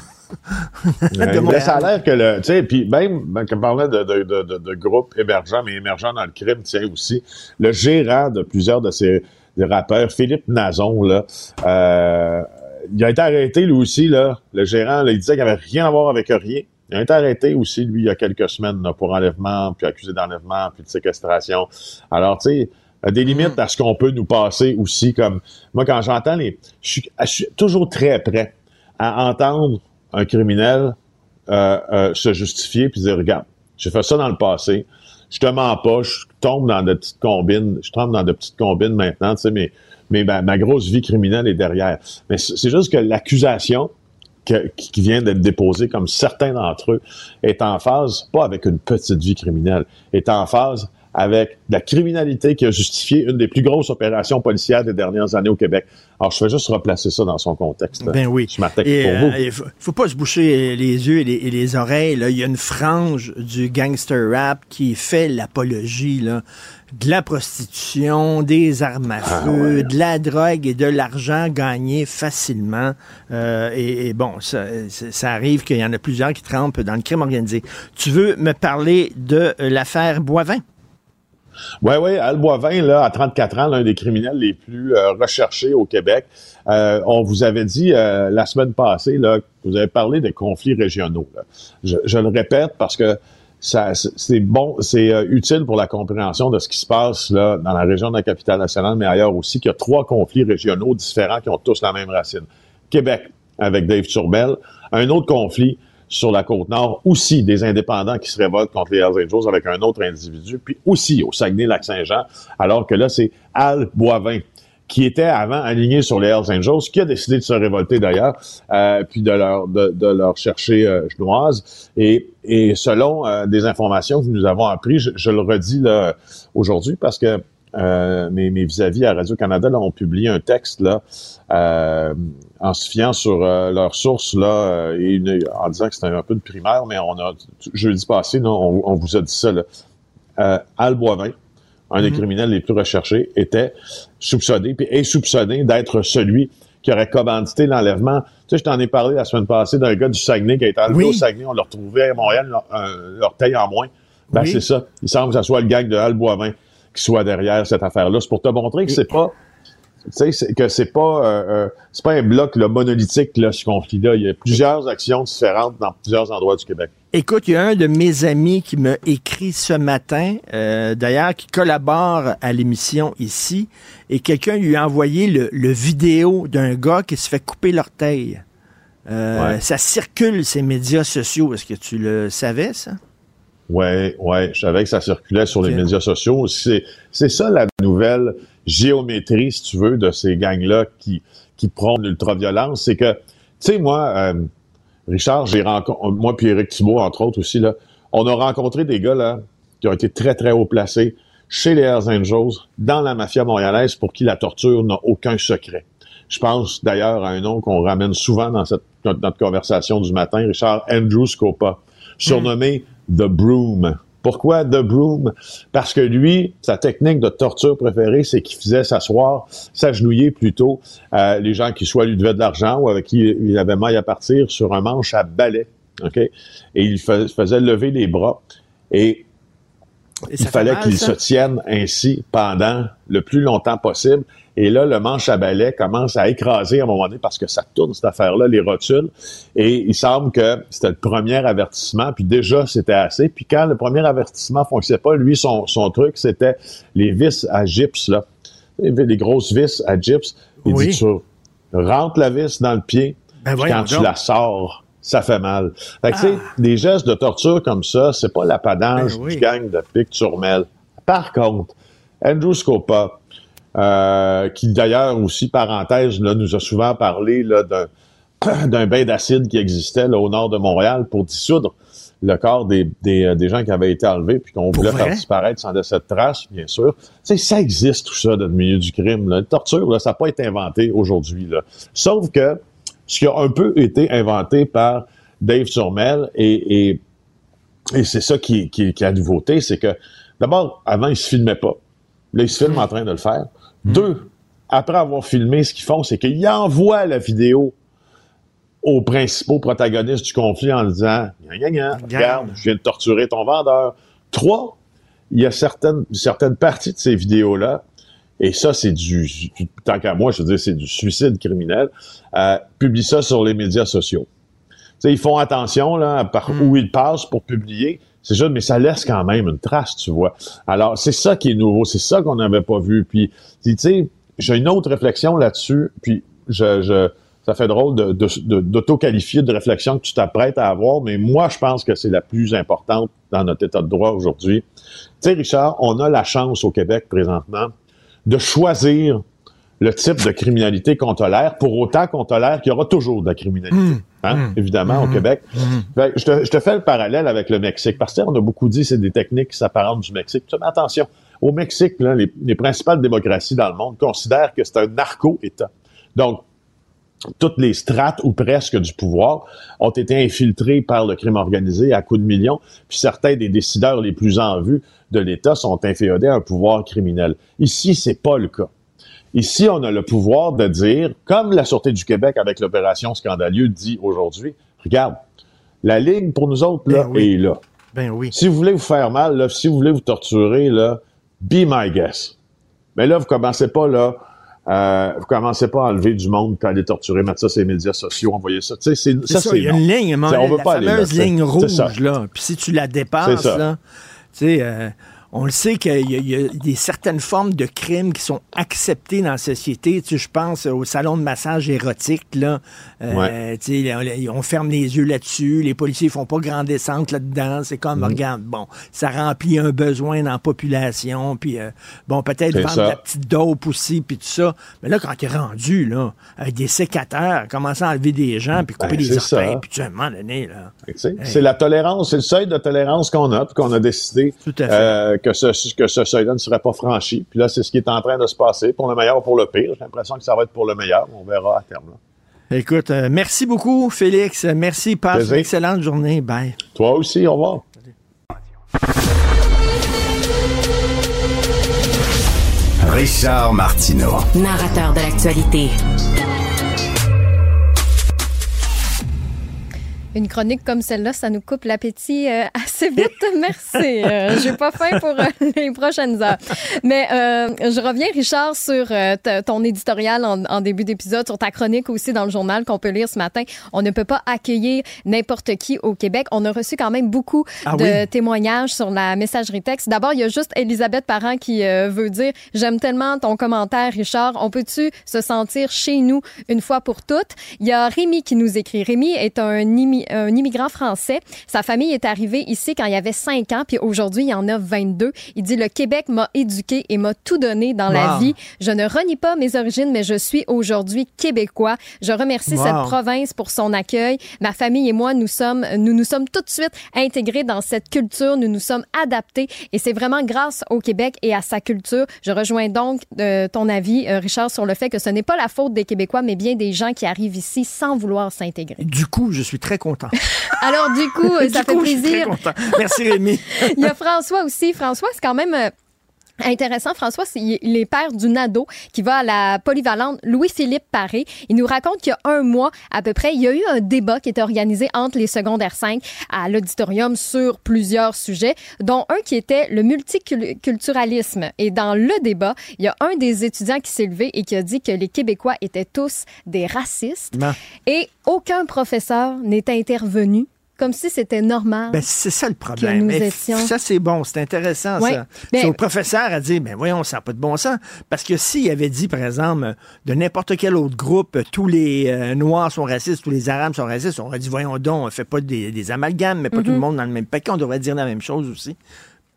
ça a l'air que le, tu sais, puis même quand on parlait de, de, de, de, groupes émergents, mais émergents dans le crime, tiens aussi, le gérant de plusieurs de ces rappeurs, Philippe Nazon, là, euh, il a été arrêté lui aussi, là. Le gérant, il disait qu'il n'avait rien à voir avec rien. Il a été arrêté aussi, lui, il y a quelques semaines, pour enlèvement, puis accusé d'enlèvement, puis de séquestration. Alors, tu sais, des limites à ce qu'on peut nous passer aussi, comme moi, quand j'entends les. je suis toujours très prêt à entendre un criminel euh, euh, se justifier puis dire regarde, j'ai fait ça dans le passé, je te mens pas, je tombe dans de petites combines, je tombe dans de petites combines maintenant, tu sais, mais, mais ma, grosse vie criminelle est derrière. Mais c'est juste que l'accusation qui vient d'être déposée, comme certains d'entre eux, est en phase, pas avec une petite vie criminelle, est en phase avec la criminalité qui a justifié une des plus grosses opérations policières des dernières années au Québec. Alors, je vais juste replacer ça dans son contexte. Ben oui. Je pour vous. Il faut, faut pas se boucher les yeux et les, oreilles. Il y a une frange du gangster rap qui fait l'apologie de la prostitution, des armes à ah, feu, de la drogue et de l'argent gagné facilement. Euh, et, bon, ça, ça arrive qu'il y en a plusieurs qui trempent dans le crime organisé. Tu veux me parler de l'affaire Boivin? Oui, oui, Al Boivin, là, à 34 ans, l'un des criminels les plus euh, recherchés au Québec. Euh, on vous avait dit euh, la semaine passée, là, vous avez parlé des conflits régionaux. Je, le répète parce que c'est bon, c'est utile pour la compréhension de ce qui se passe dans la région de la capitale nationale, mais ailleurs aussi, qu'il y a trois conflits régionaux différents qui ont tous la même racine. Québec avec Dave Turbel, un autre conflit sur la côte nord, aussi des indépendants qui se révoltent contre les Hells Angels avec un autre individu, puis aussi au Saguenay-Lac-Saint-Jean, alors que là, c'est Al Boivin qui était avant aligné sur les Hells Angels, qui a décidé de se révolter d'ailleurs, euh, puis de leur de, de leur chercher euh, genoise. Et, et selon euh, des informations que nous avons apprises, je, je le redis aujourd'hui parce que euh, mes, vis-à-vis à Radio-Canada ont publié un texte là, euh, en se fiant sur euh, leurs sources là, et en disant que c'était un peu de primaire, mais on a jeudi passé, on, vous a dit ça. Là. Al Boivin, un des mm-hmm. criminels les plus recherchés, était soupçonné, puis est soupçonné d'être celui qui aurait commandité l'enlèvement. Tu sais, je t'en ai parlé la semaine passée d'un gars du Saguenay qui a été enlevé au Saguenay, on l'a retrouvé à Montréal, l'orteil en moins. Ben, c'est ça. Il semble que ce soit le gang de Al Boivin qui soit derrière cette affaire-là. C'est pour te montrer que c'est pas tu sais, que c'est pas euh, euh, c'est pas un bloc monolithique là, ce conflit-là. Il y a plusieurs actions différentes dans plusieurs endroits du Québec. Écoute, il y a un de mes amis qui m'a écrit ce matin, euh, d'ailleurs, qui collabore à l'émission ici, et quelqu'un lui a envoyé le, vidéo d'un gars qui se fait couper l'orteil. Ça circule ces médias sociaux. Est-ce que tu le savais, ça? Ouais, ouais, je savais que ça circulait sur les médias sociaux. C'est, c'est ça la nouvelle géométrie, si tu veux, de ces gangs-là qui, qui prônent l'ultraviolence. C'est que, tu sais, moi, euh, Richard, j'ai rencontré, moi puis Éric Thibault, entre autres aussi, là, on a rencontré des gars, là, qui ont été très, très haut placés chez les Hells Angels, dans la mafia montréalaise, pour qui la torture n'a aucun secret. Je pense d'ailleurs à un nom qu'on ramène souvent dans cette, notre, conversation du matin, Richard Andrew Scopa, surnommé The Broom. Pourquoi The Broom? Parce que lui, sa technique de torture préférée, c'est qu'il faisait s'asseoir, s'agenouiller plutôt euh, les gens qui soit lui devaient de l'argent ou avec qui il avait maille à partir sur un manche à balai. OK? Et il faisait lever les bras. Et, il fallait qu'il se tienne ainsi pendant le plus longtemps possible. Et là, le manche à balai commence à écraser à un moment donné parce que ça tourne, cette affaire-là, les rotules. Et il semble que c'était le premier avertissement, puis déjà, c'était assez. Puis quand le premier avertissement fonctionnait pas, lui, son, son truc, c'était les vis à gypse, là. Les grosses vis à gypse. Il dit, tu rentres la vis dans le pied, ben puis quand tu la sors, ça fait mal. Fait que, ah. des gestes de torture comme ça, c'est pas l'apanage ben du gang de pic turmel. Par contre, Andrew Scopa, euh, qui d'ailleurs aussi, parenthèse, là, nous a souvent parlé là, d'un, d'un bain d'acide qui existait là, au nord de Montréal pour dissoudre le corps des, des, euh, des gens qui avaient été enlevés puis qu'on voulait faire disparaître sans laisser de trace, bien sûr. Ça existe tout ça dans le milieu du crime. Là. La torture, là, ça n'a pas été inventé aujourd'hui. Là. Sauf que ce qui a un peu été inventé par Dave Turmel et, et, et c'est ça qui, qui, qui est la nouveauté, c'est que d'abord, avant, il se filmait pas. Là, il se filme en train de le faire. Hmm. Deux, après avoir filmé, ce qu'ils font, c'est qu'ils envoient la vidéo aux principaux protagonistes du conflit en disant regarde, je viens de torturer ton vendeur. Trois, il y a certaines, certaines parties de ces vidéos-là, et ça, c'est du, tant qu'à moi, je veux dire, c'est du suicide criminel, euh, publie ça sur les médias sociaux. ils font attention là, par hmm. où ils passent pour publier. C'est juste, mais ça laisse quand même une trace, tu vois. Alors, c'est ça qui est nouveau, c'est ça qu'on n'avait pas vu. Puis, tu sais, j'ai une autre réflexion là-dessus, puis je, je, ça fait drôle d'auto-qualifier de, de, réflexion que tu t'apprêtes à avoir, mais moi, je pense que c'est la plus importante dans notre état de droit aujourd'hui. Tu sais, Richard, on a la chance au Québec présentement de choisir le type de criminalité qu'on tolère, pour autant qu'on tolère qu'il y aura toujours de la criminalité, mmh. hein, mmh. évidemment, au mmh. Québec. je, te, je, te, fais le parallèle avec le Mexique, parce qu'on a beaucoup dit que c'est des techniques qui s'apparentent du Mexique. Mais attention, au Mexique, là, les, les, principales démocraties dans le monde considèrent que c'est un narco-État. Donc, toutes les strates ou presque du pouvoir ont été infiltrées par le crime organisé à coups de millions, puis certains des décideurs les plus en vue de l'État sont inféodés à un pouvoir criminel. Ici, c'est pas le cas. Ici, on a le pouvoir de dire, comme la Sûreté du Québec avec l'opération Scandalieux dit aujourd'hui, regarde, la ligne pour nous autres, là, ben est là. Ben oui. Si vous voulez vous faire mal, là, si vous voulez vous torturer, là, be my guest. Mais là, vous commencez pas, là, euh, vous commencez pas à enlever du monde quand aller torturer, mettre ça sur les médias sociaux, envoyer ça. Tu sais, c'est, ça, il y a une ligne, on la fameuse ligne rouge, là. Puis si tu la dépasses, là, tu sais, euh, on le sait qu'il y, a des certaines formes de crimes qui sont acceptées dans la société. Tu sais, je pense au salon de massage érotique, là. Euh, tu sais, on ferme les yeux là-dessus. Les policiers font pas grande descente là-dedans. C'est comme, mm. regarde, bon, ça remplit un besoin dans la population. Puis, euh, bon, peut-être vendre de la petite dope aussi, puis tout ça. Mais là, quand tu es rendu, là, avec des sécateurs, commencer à enlever des gens, puis couper ben, des orteils, puis tu un moment donné, là. C'est la tolérance, c'est le seuil de tolérance qu'on a, puis qu'on a décidé. Tout à fait. Euh, que ce, que ce seuil-là ne serait pas franchi. Puis là, c'est ce qui est en train de se passer, pour le meilleur ou pour le pire. J'ai l'impression que ça va être pour le meilleur. On verra à terme. Écoute, euh, merci beaucoup, Félix. Merci. Passe une excellente journée. Bye. Toi aussi. Au revoir. Richard Martineau. Narrateur de l'actualité. Une chronique comme celle-là, ça nous coupe l'appétit euh, assez vite. Merci. Euh, J'ai pas faim pour euh, les prochaines heures. Mais euh, je reviens, Richard, sur ton éditorial en, début d'épisode, sur ta chronique aussi dans le journal qu'on peut lire ce matin. On ne peut pas accueillir n'importe qui au Québec. On a reçu quand même beaucoup ah de témoignages sur la messagerie texte. D'abord, il y a juste Elisabeth Parent qui veut dire J'aime tellement ton commentaire, Richard. On peut-tu se sentir chez nous une fois pour toutes? Il y a Rémi qui nous écrit. Rémi est un, un immigrant français. Sa famille est arrivée ici quand il avait 5 ans, puis aujourd'hui, il en a 22. Il dit, le Québec m'a éduqué et m'a tout donné dans la vie. Je ne renie pas mes origines, mais je suis aujourd'hui québécois. Je remercie Wow. cette province pour son accueil. Ma famille et moi, nous sommes, nous nous sommes tout de suite intégrés dans cette culture. Nous nous sommes adaptés et c'est vraiment grâce au Québec et à sa culture. Je rejoins donc euh, ton avis, euh, Richard, sur le fait que ce n'est pas la faute des Québécois, mais bien des gens qui arrivent ici sans vouloir s'intégrer. Du coup, je suis très content. Alors, du coup, ça Du fait coup, je suis très plaisir. content. Merci Rémi. Il y a François aussi. François, c'est quand même euh, intéressant. François, c'est, il est père d'une ado qui va à la polyvalente Louis-Philippe Paré. Il nous raconte qu'il y a un mois à peu près, il y a eu un débat qui était organisé entre les secondaires 5 à l'auditorium sur plusieurs sujets, dont un qui était le multiculturalisme. Et dans le débat, il y a un des étudiants qui s'est levé et qui a dit que les Québécois étaient tous des racistes. Non. Et aucun professeur n'est intervenu comme si c'était normal. Ben, c'est ça le problème. nous Mais étions- Ça, c'est bon, c'est intéressant, Ouais. ça. Mais- C'est au professeur à dire, ben voyons, ça n'a pas de bon sens. Parce que s'il avait dit, par exemple, de n'importe quel autre groupe, tous les euh, Noirs sont racistes, tous les Arabes sont racistes, on aurait dit, voyons donc, on fait pas des, des amalgames, mais pas tout le monde dans le même paquet. On devrait dire la même chose aussi.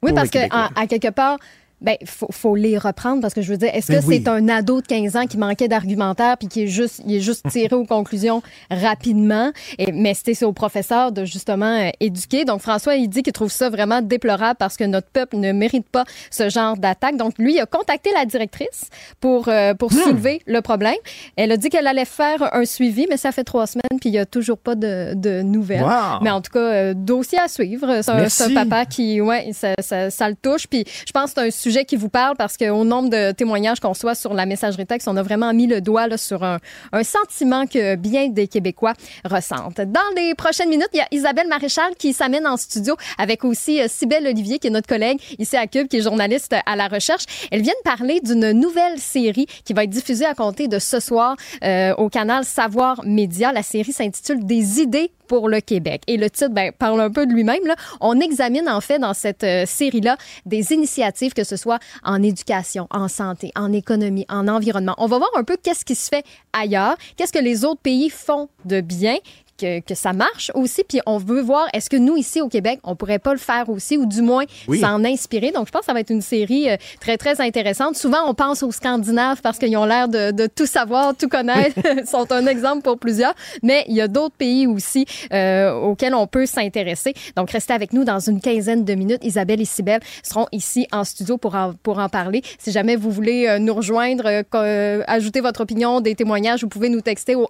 Oui, parce que à quelque part, ben faut, faut les reprendre parce que je veux dire, est-ce que Ben oui. c'est un ado de 15 ans qui manquait d'argumentaire puis qui est juste, il est juste tiré aux conclusions rapidement? Et mais c'était c'est au professeur de justement euh, éduquer. Donc François, il dit qu'il trouve ça vraiment déplorable parce que notre peuple ne mérite pas ce genre d'attaque. Donc lui, il a contacté la directrice pour euh, pour Hmm. soulever le problème. Elle a dit qu'elle allait faire un suivi, mais ça fait trois semaines puis il y a toujours pas de, de nouvelles. Wow. Mais en tout cas, euh, dossier à suivre. C'est un, Merci. c'est un papa qui, ouais, ça, ça, ça le touche. Puis je pense que c'est un sujet qui vous parle parce qu'au nombre de témoignages qu'on reçoit sur la messagerie texte, on a vraiment mis le doigt là, sur un, un sentiment que bien des Québécois ressentent. Dans les prochaines minutes, il y a Isabelle Maréchal qui s'amène en studio avec aussi euh, Cybelle Olivier, qui est notre collègue ici à Cube, qui est journaliste à la recherche. Elle vient de parler d'une nouvelle série qui va être diffusée à compter de ce soir euh, au canal Savoir Média. La série s'intitule Des idées pour le Québec. Et le titre ben, parle un peu de lui-même. On examine en fait dans cette euh, série-là des initiatives, que ce soit en éducation, en santé, en économie, en environnement. On va voir un peu qu'est-ce qui se fait ailleurs, qu'est-ce que les autres pays font de bien. Que, que ça marche aussi, puis on veut voir est-ce que nous ici au Québec on pourrait pas le faire aussi ou du moins Oui. s'en inspirer? Donc je pense que ça va être une série euh, très très intéressante. Souvent on pense aux Scandinaves parce qu'ils ont l'air de, de tout savoir, tout connaître, Ils sont un exemple pour plusieurs, mais il y a d'autres pays aussi euh, auxquels on peut s'intéresser. Donc, restez avec nous dans une quinzaine de minutes. Isabelle et Cybelle seront ici en studio pour en, pour en parler. Si jamais vous voulez euh, nous rejoindre, euh, ajouter votre opinion, des témoignages, vous pouvez nous texter au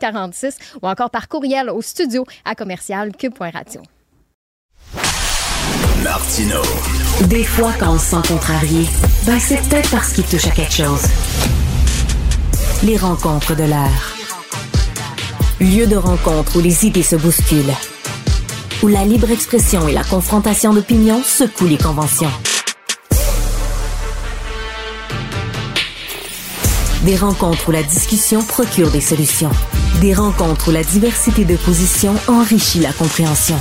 1-877-827-2346 ou encore par courriel au studio à commercial cube.radio. Martino. Des fois, quand on se sent contrarié, ben c'est peut-être parce qu'il touche à quelque chose. Les rencontres de l'air. Lieu de rencontre où les idées se bousculent. Où la libre expression et la confrontation d'opinions secouent les conventions. Des rencontres où la discussion procure des solutions. Des rencontres où la diversité de positions enrichit la compréhension.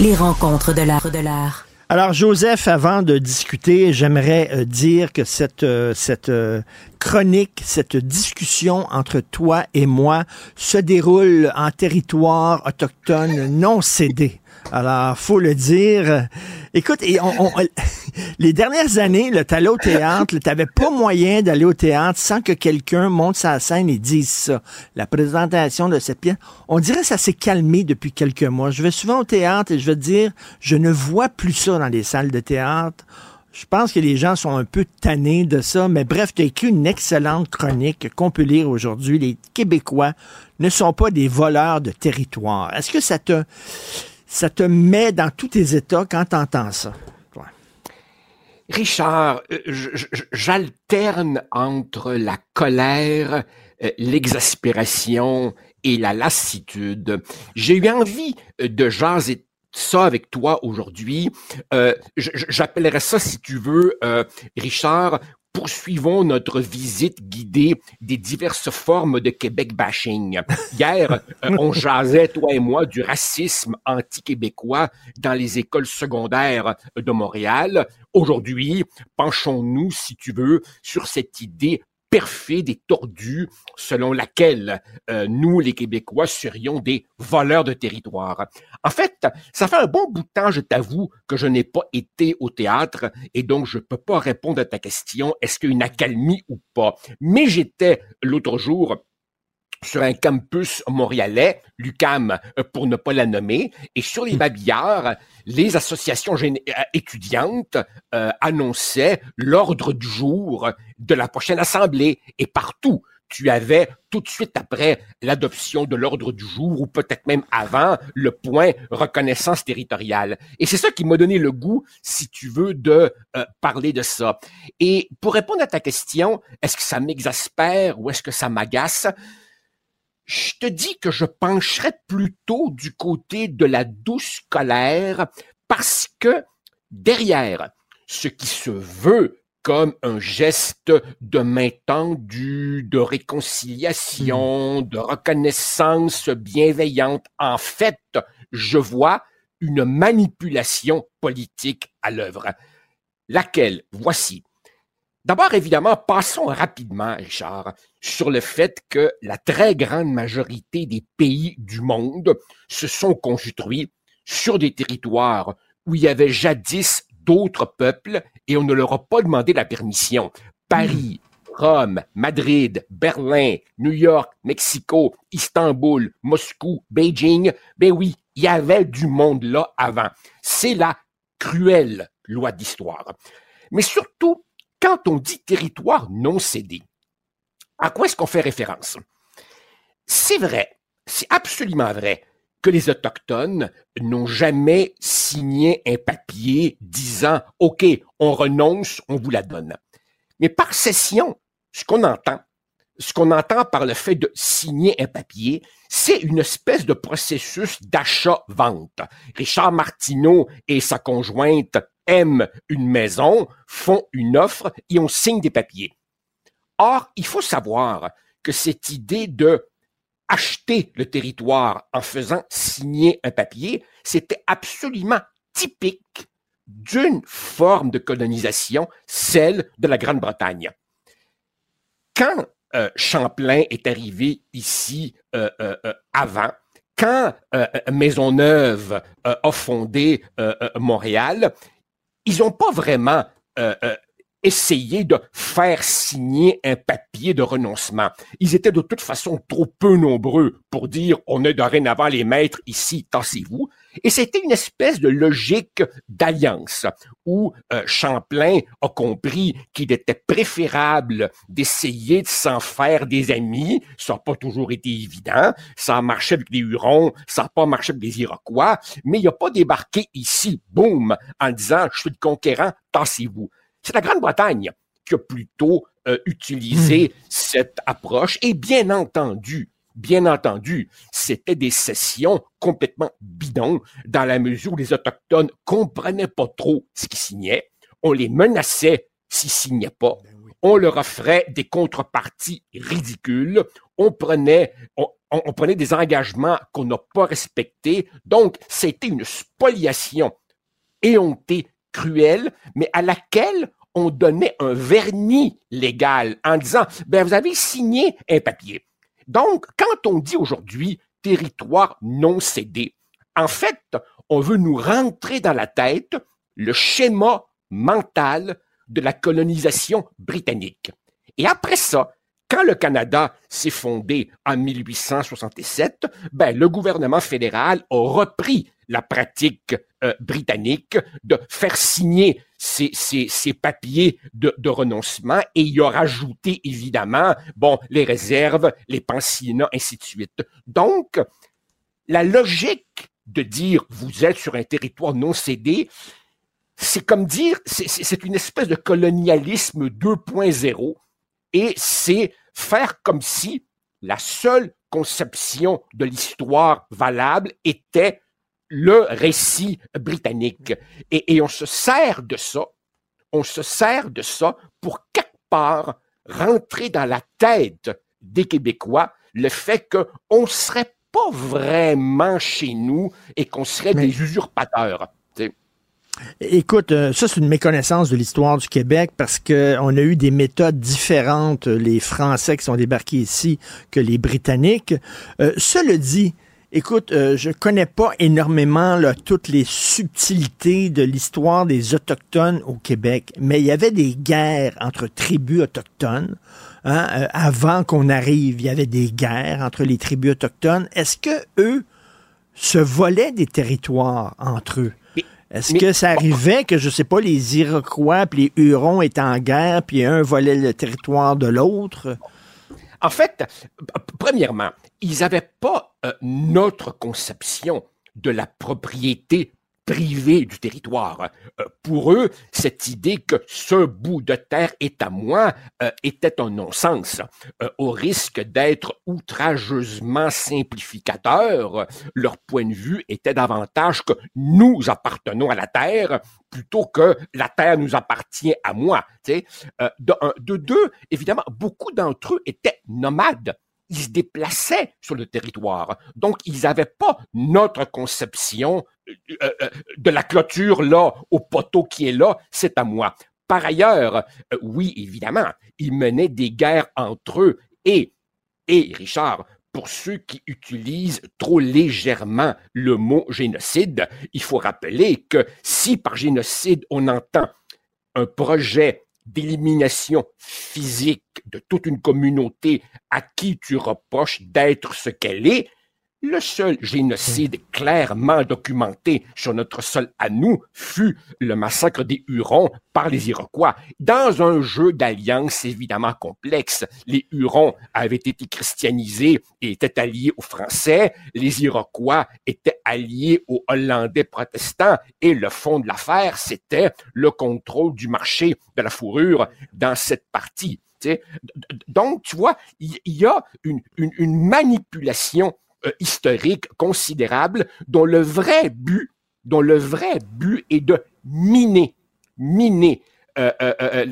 Les rencontres de l'art de l'art. Alors, Joseph, avant de discuter, j'aimerais euh, dire que cette, euh, cette euh, chronique, cette discussion entre toi et moi se déroule en territoire autochtone non cédé. Alors, faut le dire. Écoute, les dernières années, tu allais au théâtre, tu n'avais pas moyen d'aller au théâtre sans que quelqu'un monte sa scène et dise ça. La présentation de cette pièce, on dirait que ça s'est calmé depuis quelques mois. Je vais souvent au théâtre et je te dire, je ne vois plus ça dans les salles de théâtre. Je pense que les gens sont un peu tannés de ça, mais bref, tu as écrit une excellente chronique qu'on peut lire aujourd'hui. Les Québécois ne sont pas des voleurs de territoire. Est-ce que ça te, ça te met dans tous tes états quand tu entends ça? Richard, euh, j'alterne entre la colère, euh, l'exaspération et la lassitude. J'ai eu envie euh, de jaser ça avec toi aujourd'hui. Euh, J'appellerais ça, si tu veux, Richard, poursuivons notre visite guidée des diverses formes de Québec bashing. Hier, euh, on jasait, toi et moi, du racisme anti-québécois dans les écoles secondaires de Montréal. Aujourd'hui, penchons-nous, si tu veux, sur cette idée perfide et tordue selon laquelle euh, nous, les Québécois, serions des voleurs de territoire. En fait, ça fait un bon bout de temps, je t'avoue, que je n'ai pas été au théâtre et donc je peux pas répondre à ta question, est-ce qu'il une accalmie ou pas? Mais j'étais l'autre jour sur un campus montréalais, l'UCAM euh, pour ne pas la nommer, et sur les hmm. babillards, les associations euh, étudiantes euh, annonçaient l'ordre du jour de la prochaine assemblée, et partout, tu avais tout de suite après l'adoption de l'ordre du jour, ou peut-être même avant, le point reconnaissance territoriale. Et c'est ça qui m'a donné le goût, si tu veux, de parler de ça. Et pour répondre à ta question, est-ce que ça m'exaspère ou est-ce que ça m'agace? Je te dis que je pencherais plutôt du côté de la douce colère parce que derrière ce qui se veut comme un geste de main tendue, de réconciliation, hmm. de reconnaissance bienveillante, en fait, je vois une manipulation politique à l'œuvre. Laquelle, voici, D'abord, évidemment, passons rapidement, Richard, sur le fait que la très grande majorité des pays du monde se sont construits sur des territoires où il y avait jadis d'autres peuples et on ne leur a pas demandé la permission. Paris, Rome, Madrid, Berlin, New York, Mexico, Istanbul, Moscou, Beijing, ben oui, il y avait du monde là avant. C'est la cruelle loi d'histoire. Mais surtout, quand on dit territoire non cédé, à quoi est-ce qu'on fait référence? C'est vrai, c'est absolument vrai que les Autochtones n'ont jamais signé un papier disant OK, on renonce, on vous la donne. Mais par cession, ce qu'on entend, ce qu'on entend par le fait de signer un papier, c'est une espèce de processus d'achat-vente. Richard Martineau et sa conjointe aiment une maison, font une offre et on signe des papiers. Or, il faut savoir que cette idée de acheter le territoire en faisant signer un papier, c'était absolument typique d'une forme de colonisation, celle de la Grande-Bretagne. Quand euh, Champlain est arrivé ici euh, euh, avant, quand Maisonneuve a fondé Montréal, ils n'ont pas vraiment euh, euh, essayé de faire signer un papier de renoncement. Ils étaient de toute façon trop peu nombreux pour dire on est dorénavant les maîtres ici, tassez-vous. Et c'était une espèce de logique d'alliance où euh, Champlain a compris qu'il était préférable d'essayer de s'en faire des amis. Ça n'a pas toujours été évident. Ça a marché avec les Hurons, ça n'a pas marché avec les Iroquois, mais il n'a pas débarqué ici, boum, en disant je suis le conquérant, tassez-vous. C'est la Grande-Bretagne qui a plutôt euh, utilisé hmm. cette approche. Et bien entendu, bien entendu, c'était des sessions complètement bidons dans la mesure où les Autochtones comprenaient pas trop ce qu'ils signaient. On les menaçait s'ils signaient pas. Ben on leur offrait des contreparties ridicules. On prenait, on prenait des engagements qu'on n'a pas respectés. Donc, c'était une spoliation éhontée cruelle, mais à laquelle on donnait un vernis légal en disant, ben, vous avez signé un papier. Donc, quand on dit aujourd'hui territoire non cédé, en fait, on veut nous rentrer dans la tête le schéma mental de la colonisation britannique. Et après ça, quand le Canada s'est fondé en 1867, ben, le gouvernement fédéral a repris la pratique euh, britannique de faire signer ces, ces, papiers de, de, renoncement et il a rajouté évidemment, bon, les réserves, les pensionnats, ainsi de suite. Donc, la logique de dire vous êtes sur un territoire non cédé, c'est comme dire, c'est une espèce de colonialisme 2.0 et c'est faire comme si la seule conception de l'histoire valable était le récit britannique. Et, on se sert de ça, on se sert de ça pour quelque part rentrer dans la tête des Québécois le fait qu'on ne serait pas vraiment chez nous et qu'on serait des usurpateurs. Écoute, euh, ça, c'est une méconnaissance de l'histoire du Québec parce qu'on a eu des méthodes différentes, les Français qui sont débarqués ici, que les Britanniques. Euh, cela dit, écoute, euh, je connais pas énormément là, toutes les subtilités de l'histoire des Autochtones au Québec, mais il y avait des guerres entre tribus autochtones. Hein, euh, avant qu'on arrive, il y avait des guerres entre les tribus autochtones. Est-ce que eux se volaient des territoires entre eux? Est-ce que ça arrivait que, je sais pas, les Iroquois puis les Hurons étaient en guerre, puis un volait le territoire de l'autre? En fait, premièrement, ils n'avaient pas euh, notre conception de la propriété privée du territoire. Euh, pour eux, cette idée que ce bout de terre est à moi euh, était un non-sens. Euh, au risque d'être outrageusement simplificateur, leur point de vue était davantage que nous appartenons à la terre plutôt que la terre nous appartient à moi. de deux, évidemment, beaucoup d'entre eux étaient nomades. Ils se déplaçaient sur le territoire. Donc, ils n'avaient pas notre conception euh, euh, de la clôture là, au poteau qui est là, c'est à moi. Par ailleurs, euh, oui, évidemment, ils menaient des guerres entre eux et, et Richard, pour ceux qui utilisent trop légèrement le mot génocide, il faut rappeler que si par génocide on entend un projet d'élimination physique de toute une communauté à qui tu reproches d'être ce qu'elle est, le seul génocide clairement documenté sur notre sol à nous fut le massacre des Hurons par les Iroquois. Dans un jeu d'alliance évidemment complexe, les Hurons avaient été christianisés et étaient alliés aux Français, les Iroquois étaient alliés aux Hollandais protestants et le fond de l'affaire, c'était le contrôle du marché de la fourrure dans cette partie. tu sais. D- d- Donc, tu vois, il il y a une, une, une manipulation euh, historique considérable dont le vrai but, dont le vrai but est de miner, miner euh, euh,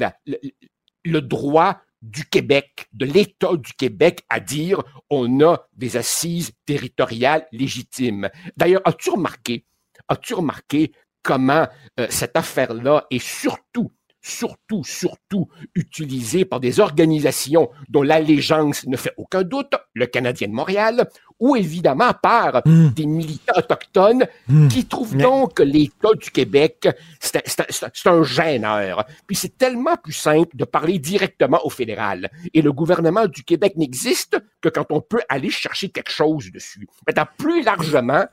le, droit du Québec, de l'État du Québec à dire on a des assises territoriales légitimes. D'ailleurs, as-tu remarqué, as-tu remarqué comment cette affaire-là est surtout surtout, surtout utilisée par des organisations dont l'allégeance ne fait aucun doute, le Canadien de Montréal, ou évidemment par Hmm. des militants autochtones Hmm. qui trouvent donc que l'État du Québec, c'est un gêneur. Puis c'est tellement plus simple de parler directement au fédéral. Et le gouvernement du Québec n'existe que quand on peut aller chercher quelque chose dessus. Maintenant, plus largement,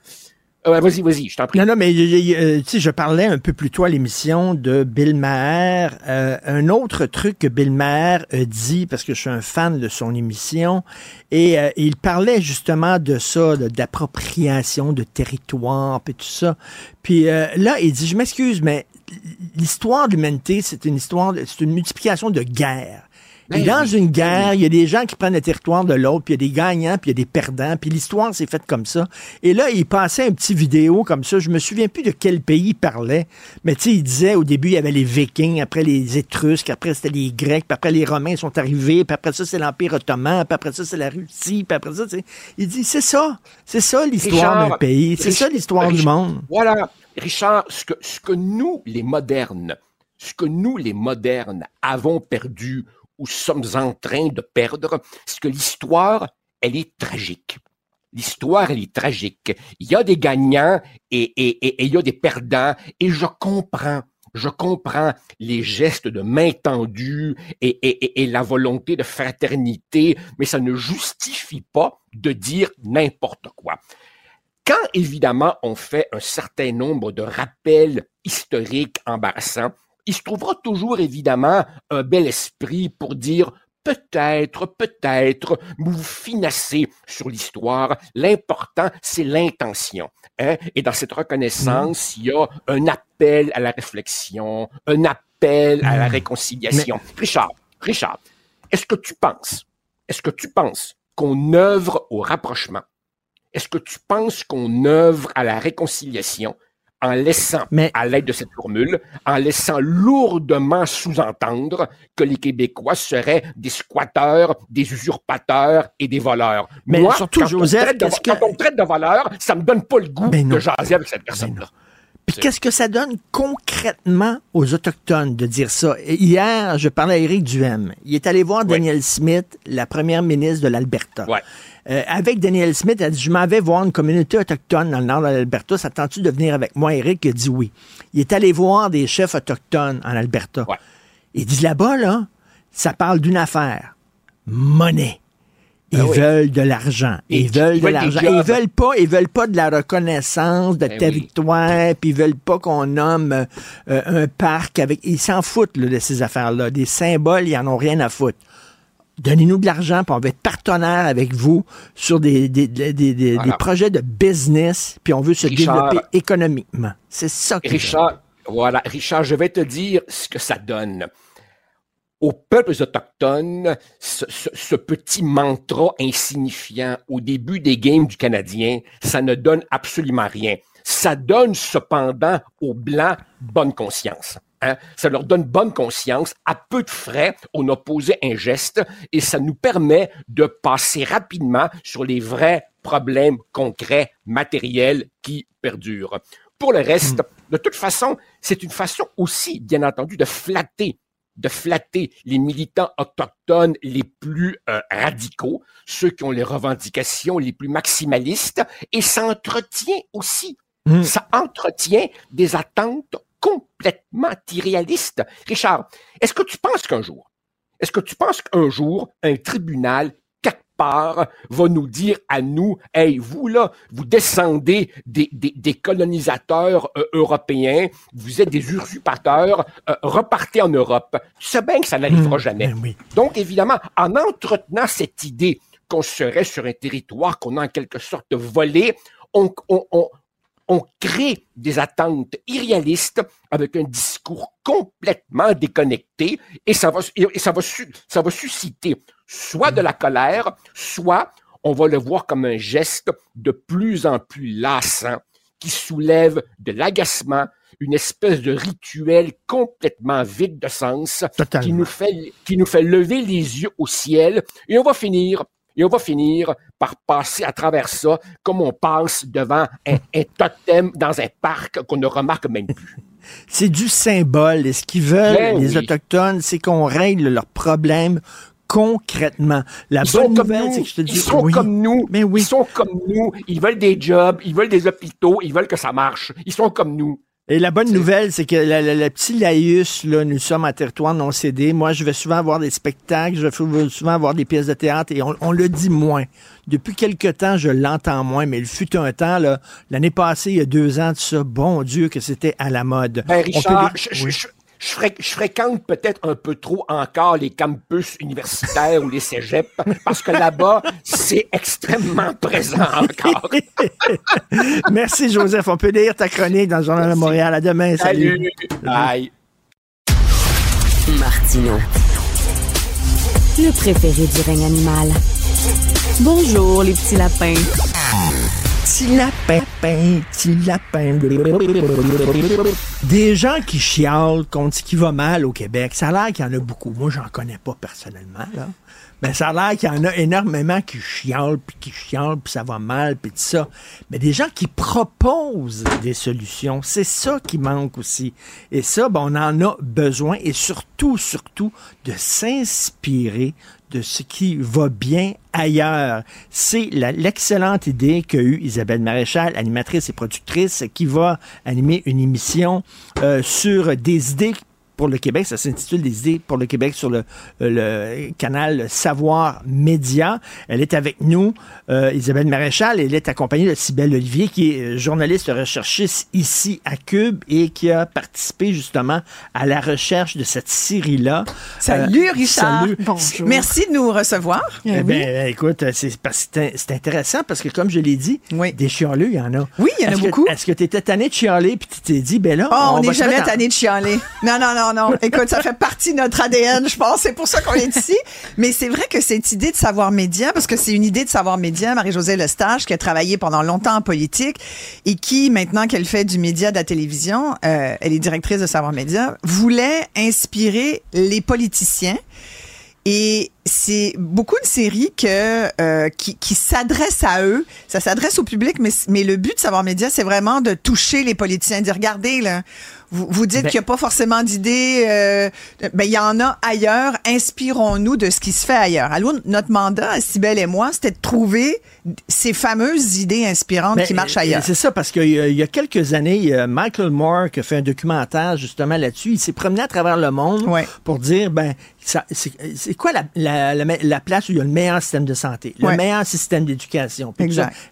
euh, vas-y, vas-y, je t'en prie. Non, non, mais euh, tu sais, je parlais un peu plus tôt à l'émission de Bill Maher. Euh, un autre truc que Bill Maher a dit, parce que je suis un fan de son émission, et euh, il parlait justement de ça, de- d'appropriation de territoire, puis tout ça. Puis euh, là, il dit, je m'excuse, mais l'histoire de l'humanité, c'est une histoire, de- c'est une multiplication de guerres. Ben dans oui, une guerre, il y a des gens qui prennent le territoire de l'autre, puis il y a des gagnants, puis il y a des perdants, puis l'histoire s'est faite comme ça. Et là, il passait un petit vidéo comme ça. Je me souviens plus de quel pays il parlait, mais tu sais, il disait au début, il y avait les Vikings, après les Étrusques, après c'était les Grecs, puis après les Romains sont arrivés, puis après ça, c'est l'Empire ottoman, puis après ça, c'est la Russie, puis après ça, tu sais, il dit, c'est ça, c'est ça l'histoire d'un pays, c'est ça l'histoire du monde. Voilà, Richard, ce que, ce que nous, les modernes, ce que nous, les modernes, avons perdu ou sommes en train de perdre, c'est que l'histoire, elle est tragique. L'histoire, elle est tragique. Il y a des gagnants et, et, et, et il y a des perdants, et je comprends. Je comprends les gestes de main tendue et, et, la volonté de fraternité, mais ça ne justifie pas de dire n'importe quoi. Quand évidemment on fait un certain nombre de rappels historiques embarrassants, il se trouvera toujours évidemment un bel esprit pour dire peut-être, peut-être, vous finassez sur l'histoire. L'important, c'est l'intention. hein. Et dans cette reconnaissance, il y a un appel à la réflexion, un appel à la réconciliation. Richard, Richard, est-ce que tu penses, est-ce que tu penses qu'on œuvre au rapprochement? Est-ce que tu penses qu'on œuvre à la réconciliation? En laissant, Mais- à l'aide de cette formule, en laissant lourdement sous-entendre que les Québécois seraient des squatteurs, des usurpateurs et des voleurs. Mais Moi, surtout, quand, Joseph, on de, que- quand on traite de voleur, ça me donne pas le goût de jaser avec cette personne-là. Puis qu'est-ce que ça donne concrètement aux Autochtones de dire ça? Hier, je parlais à Éric Duhem. Il est allé voir Daniel Smith, la première ministre de l'Alberta. Ouais. Euh, avec Daniel Smith, elle dit, je m'en vais voir une communauté autochtone dans le nord de l'Alberta. Ça tente-tu de venir avec moi? Eric a dit oui. Il est allé voir des chefs autochtones en Alberta. Ouais. Il dit là-bas, là, ça parle d'une affaire. Monnaie. Ils Ben oui. veulent de l'argent. Ils veulent ils de l'argent. Ils veulent pas, ils veulent pas de la reconnaissance de Ben oui. territoire, puis ils veulent pas qu'on nomme euh, euh, un parc avec. Ils s'en foutent là, de ces affaires-là. Des symboles, ils en ont rien à foutre. Donnez-nous de l'argent, puis on va être partenaire avec vous sur des, des, des, des- des Voilà. projets de business, puis on veut se Richard. développer économiquement. C'est ça veulent. Richard, voilà, Richard, je vais te dire ce que ça donne. Aux peuples autochtones, ce, ce- ce petit mantra insignifiant au début des games du Canadien, ça ne donne absolument rien. Ça donne cependant aux Blancs bonne conscience. Hein. Ça leur donne bonne conscience. À peu de frais, on a posé un geste et ça nous permet de passer rapidement sur les vrais problèmes concrets, matériels qui perdurent. Pour le reste, de toute façon, c'est une façon aussi, bien entendu, de flatter de flatter les militants autochtones les plus euh, radicaux, ceux qui ont les revendications les plus maximalistes, et ça entretient aussi, Mm. ça entretient des attentes complètement irréalistes. Richard, est-ce que tu penses qu'un jour, est-ce que tu penses qu'un jour, un tribunal quelque part va nous dire à nous, hey, vous là, vous descendez des, des, des colonisateurs euh, européens, vous êtes des usurpateurs, euh, repartez en Europe. Tu sais bien que ça n'arrivera jamais. Ben oui. Donc, évidemment, en entretenant cette idée qu'on serait sur un territoire qu'on a en quelque sorte volé, on, on, on, on crée des attentes irréalistes avec un discours complètement déconnecté et ça va, et ça va, ça va susciter soit de la colère, soit on va le voir comme un geste de plus en plus lassant qui soulève de l'agacement, une espèce de rituel complètement vide de sens qui nous fait, qui nous fait lever les yeux au ciel et on va finir et on va finir par passer à travers ça comme on passe devant un, un totem dans un parc qu'on ne remarque même plus. C'est du symbole. Et ce qu'ils veulent, Ben les oui. Autochtones, c'est qu'on règle leurs problèmes concrètement. La Ils bonne nouvelle, c'est que je te dis ils sont oui. comme nous, Mais oui. ils sont comme nous, ils veulent des jobs, ils veulent des hôpitaux, ils veulent que ça marche, ils sont comme nous. Et la bonne nouvelle, c'est que le, petit laïus, là, nous sommes en territoire non cédé. Moi, je vais souvent voir des spectacles, je vais souvent voir des pièces de théâtre et on, on le dit moins. Depuis quelque temps, je l'entends moins, mais il fut un temps, là, l'année passée, il y a deux ans de ça, bon Dieu, que c'était à la mode. Ben peut je, je- je- je fré- je fréquente peut-être un peu trop encore les campus universitaires ou les cégeps parce que là-bas, c'est extrêmement présent encore. Merci, Joseph. On peut lire ta chronique dans le Journal de Montréal. À demain. Salut. Salut. Bye. Martino. Le préféré du règne animal. Bonjour, les petits lapins. Petit lapin, petit lapin. Des gens qui chialent contre ce qui va mal au Québec, ça a l'air qu'il y en a beaucoup. Moi, j'en connais pas personnellement, là. Mais ça a l'air qu'il y en a énormément qui chialent, puis qui chialent, puis ça va mal, puis tout ça. Mais des gens qui proposent des solutions, c'est ça qui manque aussi. Et ça, ben, on en a besoin, et surtout, surtout, de s'inspirer de ce qui va bien ailleurs. C'est l'excellente idée qu'a eue Isabelle Maréchal, animatrice et productrice, qui va animer une émission euh, sur des idées pour le Québec. Ça s'intitule Des idées pour le Québec sur le, le canal Savoir Média. Elle est avec nous, euh, Isabelle Maréchal. Elle est accompagnée de Cybelle Olivier, qui est euh, journaliste recherchiste ici à Cube et qui a participé justement à la recherche de cette série-là. Salut Euh, Richard. salut. Bonjour. Merci de nous recevoir. Eh bien, écoute, c'est parce que c'est c'est intéressant parce que, comme je l'ai dit, Oui. des chialeux, il y en a. Oui, il y en a beaucoup. Est-ce que tu étais tanné de chialer puis tu t'es dit, ben là, Oh, on n'est jamais tanné de chialer. Non, non, non, non. Écoute, ça fait partie de notre ADN, je pense. C'est pour ça qu'on est ici. Mais c'est vrai que cette idée de savoir média, parce que c'est une idée de savoir média, Marie-Josée Lestage, qui a travaillé pendant longtemps en politique et qui, maintenant qu'elle fait du média de la télévision, euh, elle est directrice de savoir média, voulait inspirer les politiciens et c'est beaucoup de séries que euh, qui, qui s'adressent à eux. Ça s'adresse au public, mais, mais le but de Savoir Média, c'est vraiment de toucher les politiciens, de dire regardez là. Vous, vous dites Ben- qu'il n'y a pas forcément d'idées. Euh, ben, il y en a ailleurs. Inspirons-nous de ce qui se fait ailleurs. Alors, notre mandat, Sibelle et moi, c'était de trouver ces fameuses idées inspirantes Ben, qui marchent ailleurs. C'est ça, parce qu'il y, y a quelques années, Michael Moore qui a fait un documentaire justement là-dessus. Il s'est promené à travers le monde Ouais. pour dire, ben, c'est quoi la, la, la, place où il y a le meilleur système de santé, le Ouais. meilleur système d'éducation.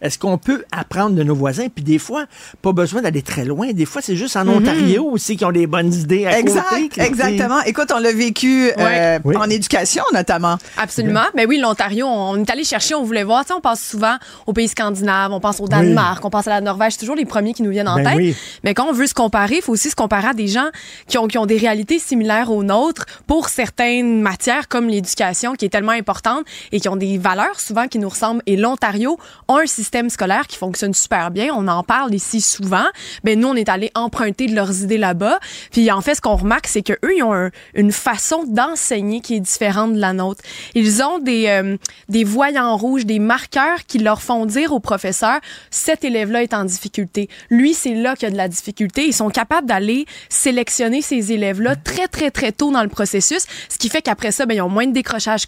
Est-ce qu'on peut apprendre de nos voisins? Puis des fois, pas besoin d'aller très loin. Des fois, c'est juste en Mhm. Ontario aussi qui ont des bonnes idées à Exact, côté. exactement. Écoute, on l'a vécu euh. Oui. en éducation notamment. Absolument. Mais oui, l'Ontario, on est allé chercher, on voulait voir. Tu sais, on pense souvent aux pays scandinaves, on pense au Danemark, on pense à la Norvège. C'est toujours les premiers qui nous viennent en Ben tête. oui. Mais quand on veut se comparer, il faut aussi se comparer à des gens qui ont, qui ont des réalités similaires aux nôtres pour certaines matières comme l'éducation qui est tellement importante et qui ont des valeurs souvent qui nous ressemblent. Et l'Ontario a un système scolaire qui fonctionne super bien. On en parle ici souvent. Ben nous, on est allé emprunter de leurs idées là-bas. Puis en fait, ce qu'on remarque, c'est que eux, ils ont un- une façon d'enseigner qui est différente de la nôtre. Ils ont des euh, des voyants rouges, des marqueurs qui leur font dire au professeur cet élève-là est en difficulté. Lui, c'est là qu'il y a de la difficulté. Ils sont capables d'aller sélectionner ces élèves-là très très très tôt dans le processus, ce qui fait qu'après ça, ben ils ont moins de décrochage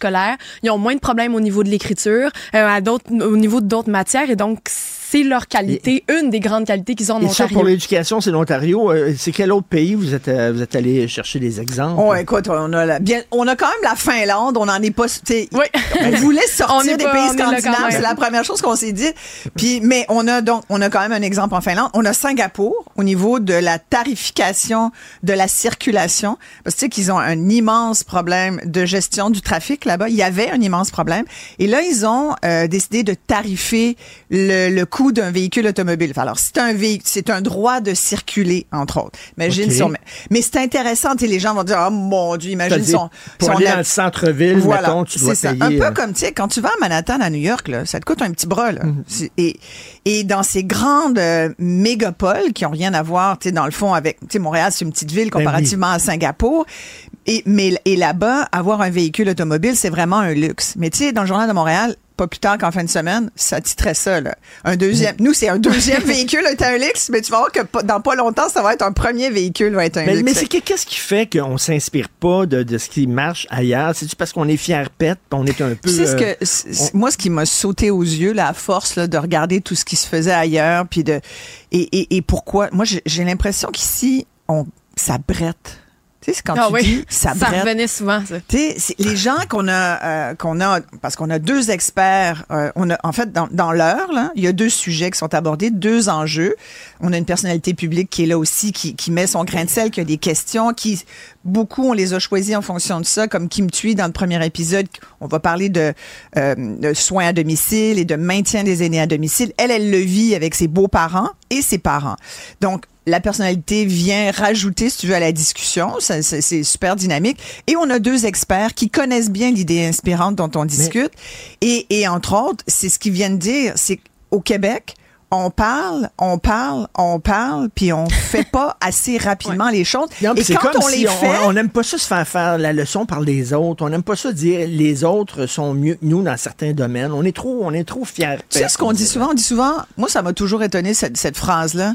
ils ont moins de problèmes au niveau de l'écriture, euh, à d'autres au niveau d'autres matières. Et donc c'est leur qualité, une des grandes qualités qu'ils ont en Et ça, pour l'éducation, c'est l'Ontario. Euh, C'est quel autre pays vous êtes, euh, vous êtes allé chercher des exemples? Oh, écoute, on a, la- bien, on a quand même la Finlande, on n'en est pas. tu sais, Oui. On voulait On sortir est des pas- pays on scandinaves, c'est la première chose qu'on s'est dit. Puis, mais on a donc, on a quand même un exemple en Finlande. On a Singapour au niveau de la tarification de la circulation, parce que tu sais qu'ils ont un immense problème de gestion du trafic là-bas. Il y avait un immense problème, et là ils ont euh, décidé de tarifer le, le coût d'un véhicule automobile. Alors c'est un véhicule, c'est un droit de circuler entre autres. Imagine Ok. si on met- mais c'est intéressant. tu sais, Les gens vont dire, oh mon Dieu, imagine si C'est-à-dire, on, pour si on aller dans le centre-ville, voilà, mettons, tu dois c'est ça. payer. Un euh, peu comme, tu sais, quand tu vas à Manhattan, à New York, là, ça te coûte un petit bras. Là. Mhm. Et, et dans ces grandes euh, mégapoles qui ont rien à voir, tu sais, dans le fond, avec, tu sais, Montréal, c'est une petite ville Ben comparativement à Singapour. Et, mais, et là-bas, avoir un véhicule automobile, c'est vraiment un luxe. Mais tu sais, dans le journal de Montréal, pas plus tard qu'en fin de semaine, ça titrait ça, là. Un deuxième. Nous, c'est un deuxième véhicule, un luxe, mais tu vas voir que dans pas longtemps, ça va être un premier véhicule, va être un Mais, luxe. mais c'est que- qu'est-ce qui fait qu'on s'inspire pas de, de ce qui marche ailleurs? C'est-tu parce qu'on est fier pète, on est un peu... Tu sais ce euh, que moi ce qui m'a sauté aux yeux à force là, de regarder tout ce qui se faisait ailleurs puis de et, et, et pourquoi? Moi j'ai j'ai l'impression qu'ici on ça brette. Tu sais c'est quand Ah tu oui, dis ça ça revenait souvent ça. Tu sais, c'est les gens qu'on a, euh, qu'on a, parce qu'on a deux experts. euh, on a, en fait, dans, dans l'heure, il y a deux sujets qui sont abordés, deux enjeux. On a une personnalité publique qui est là aussi, qui, qui met son grain de sel, qui a des questions, qui beaucoup on les a choisis en fonction de ça, comme Kim Thuy dans le premier épisode. On va parler de, euh, de soins à domicile et de maintien des aînés à domicile. Elle, elle le vit avec ses beaux-parents et ses parents. Donc la personnalité vient rajouter, si tu veux, à la discussion. C'est super dynamique. Et on a deux experts qui connaissent bien l'idée inspirante dont on discute. Et, et entre autres, c'est ce qu'ils viennent dire, c'est qu'au Québec, on parle, on parle, on parle, puis on fait pas assez rapidement les choses. Non, et quand comme on si les fait, on n'aime pas ça se faire faire la leçon par les autres. On n'aime pas ça dire les autres sont mieux que nous dans certains domaines. On est trop, on est trop fiers. Tu sais ce qu'on dit souvent? On dit souvent, moi, ça m'a toujours étonné cette, cette phrase-là.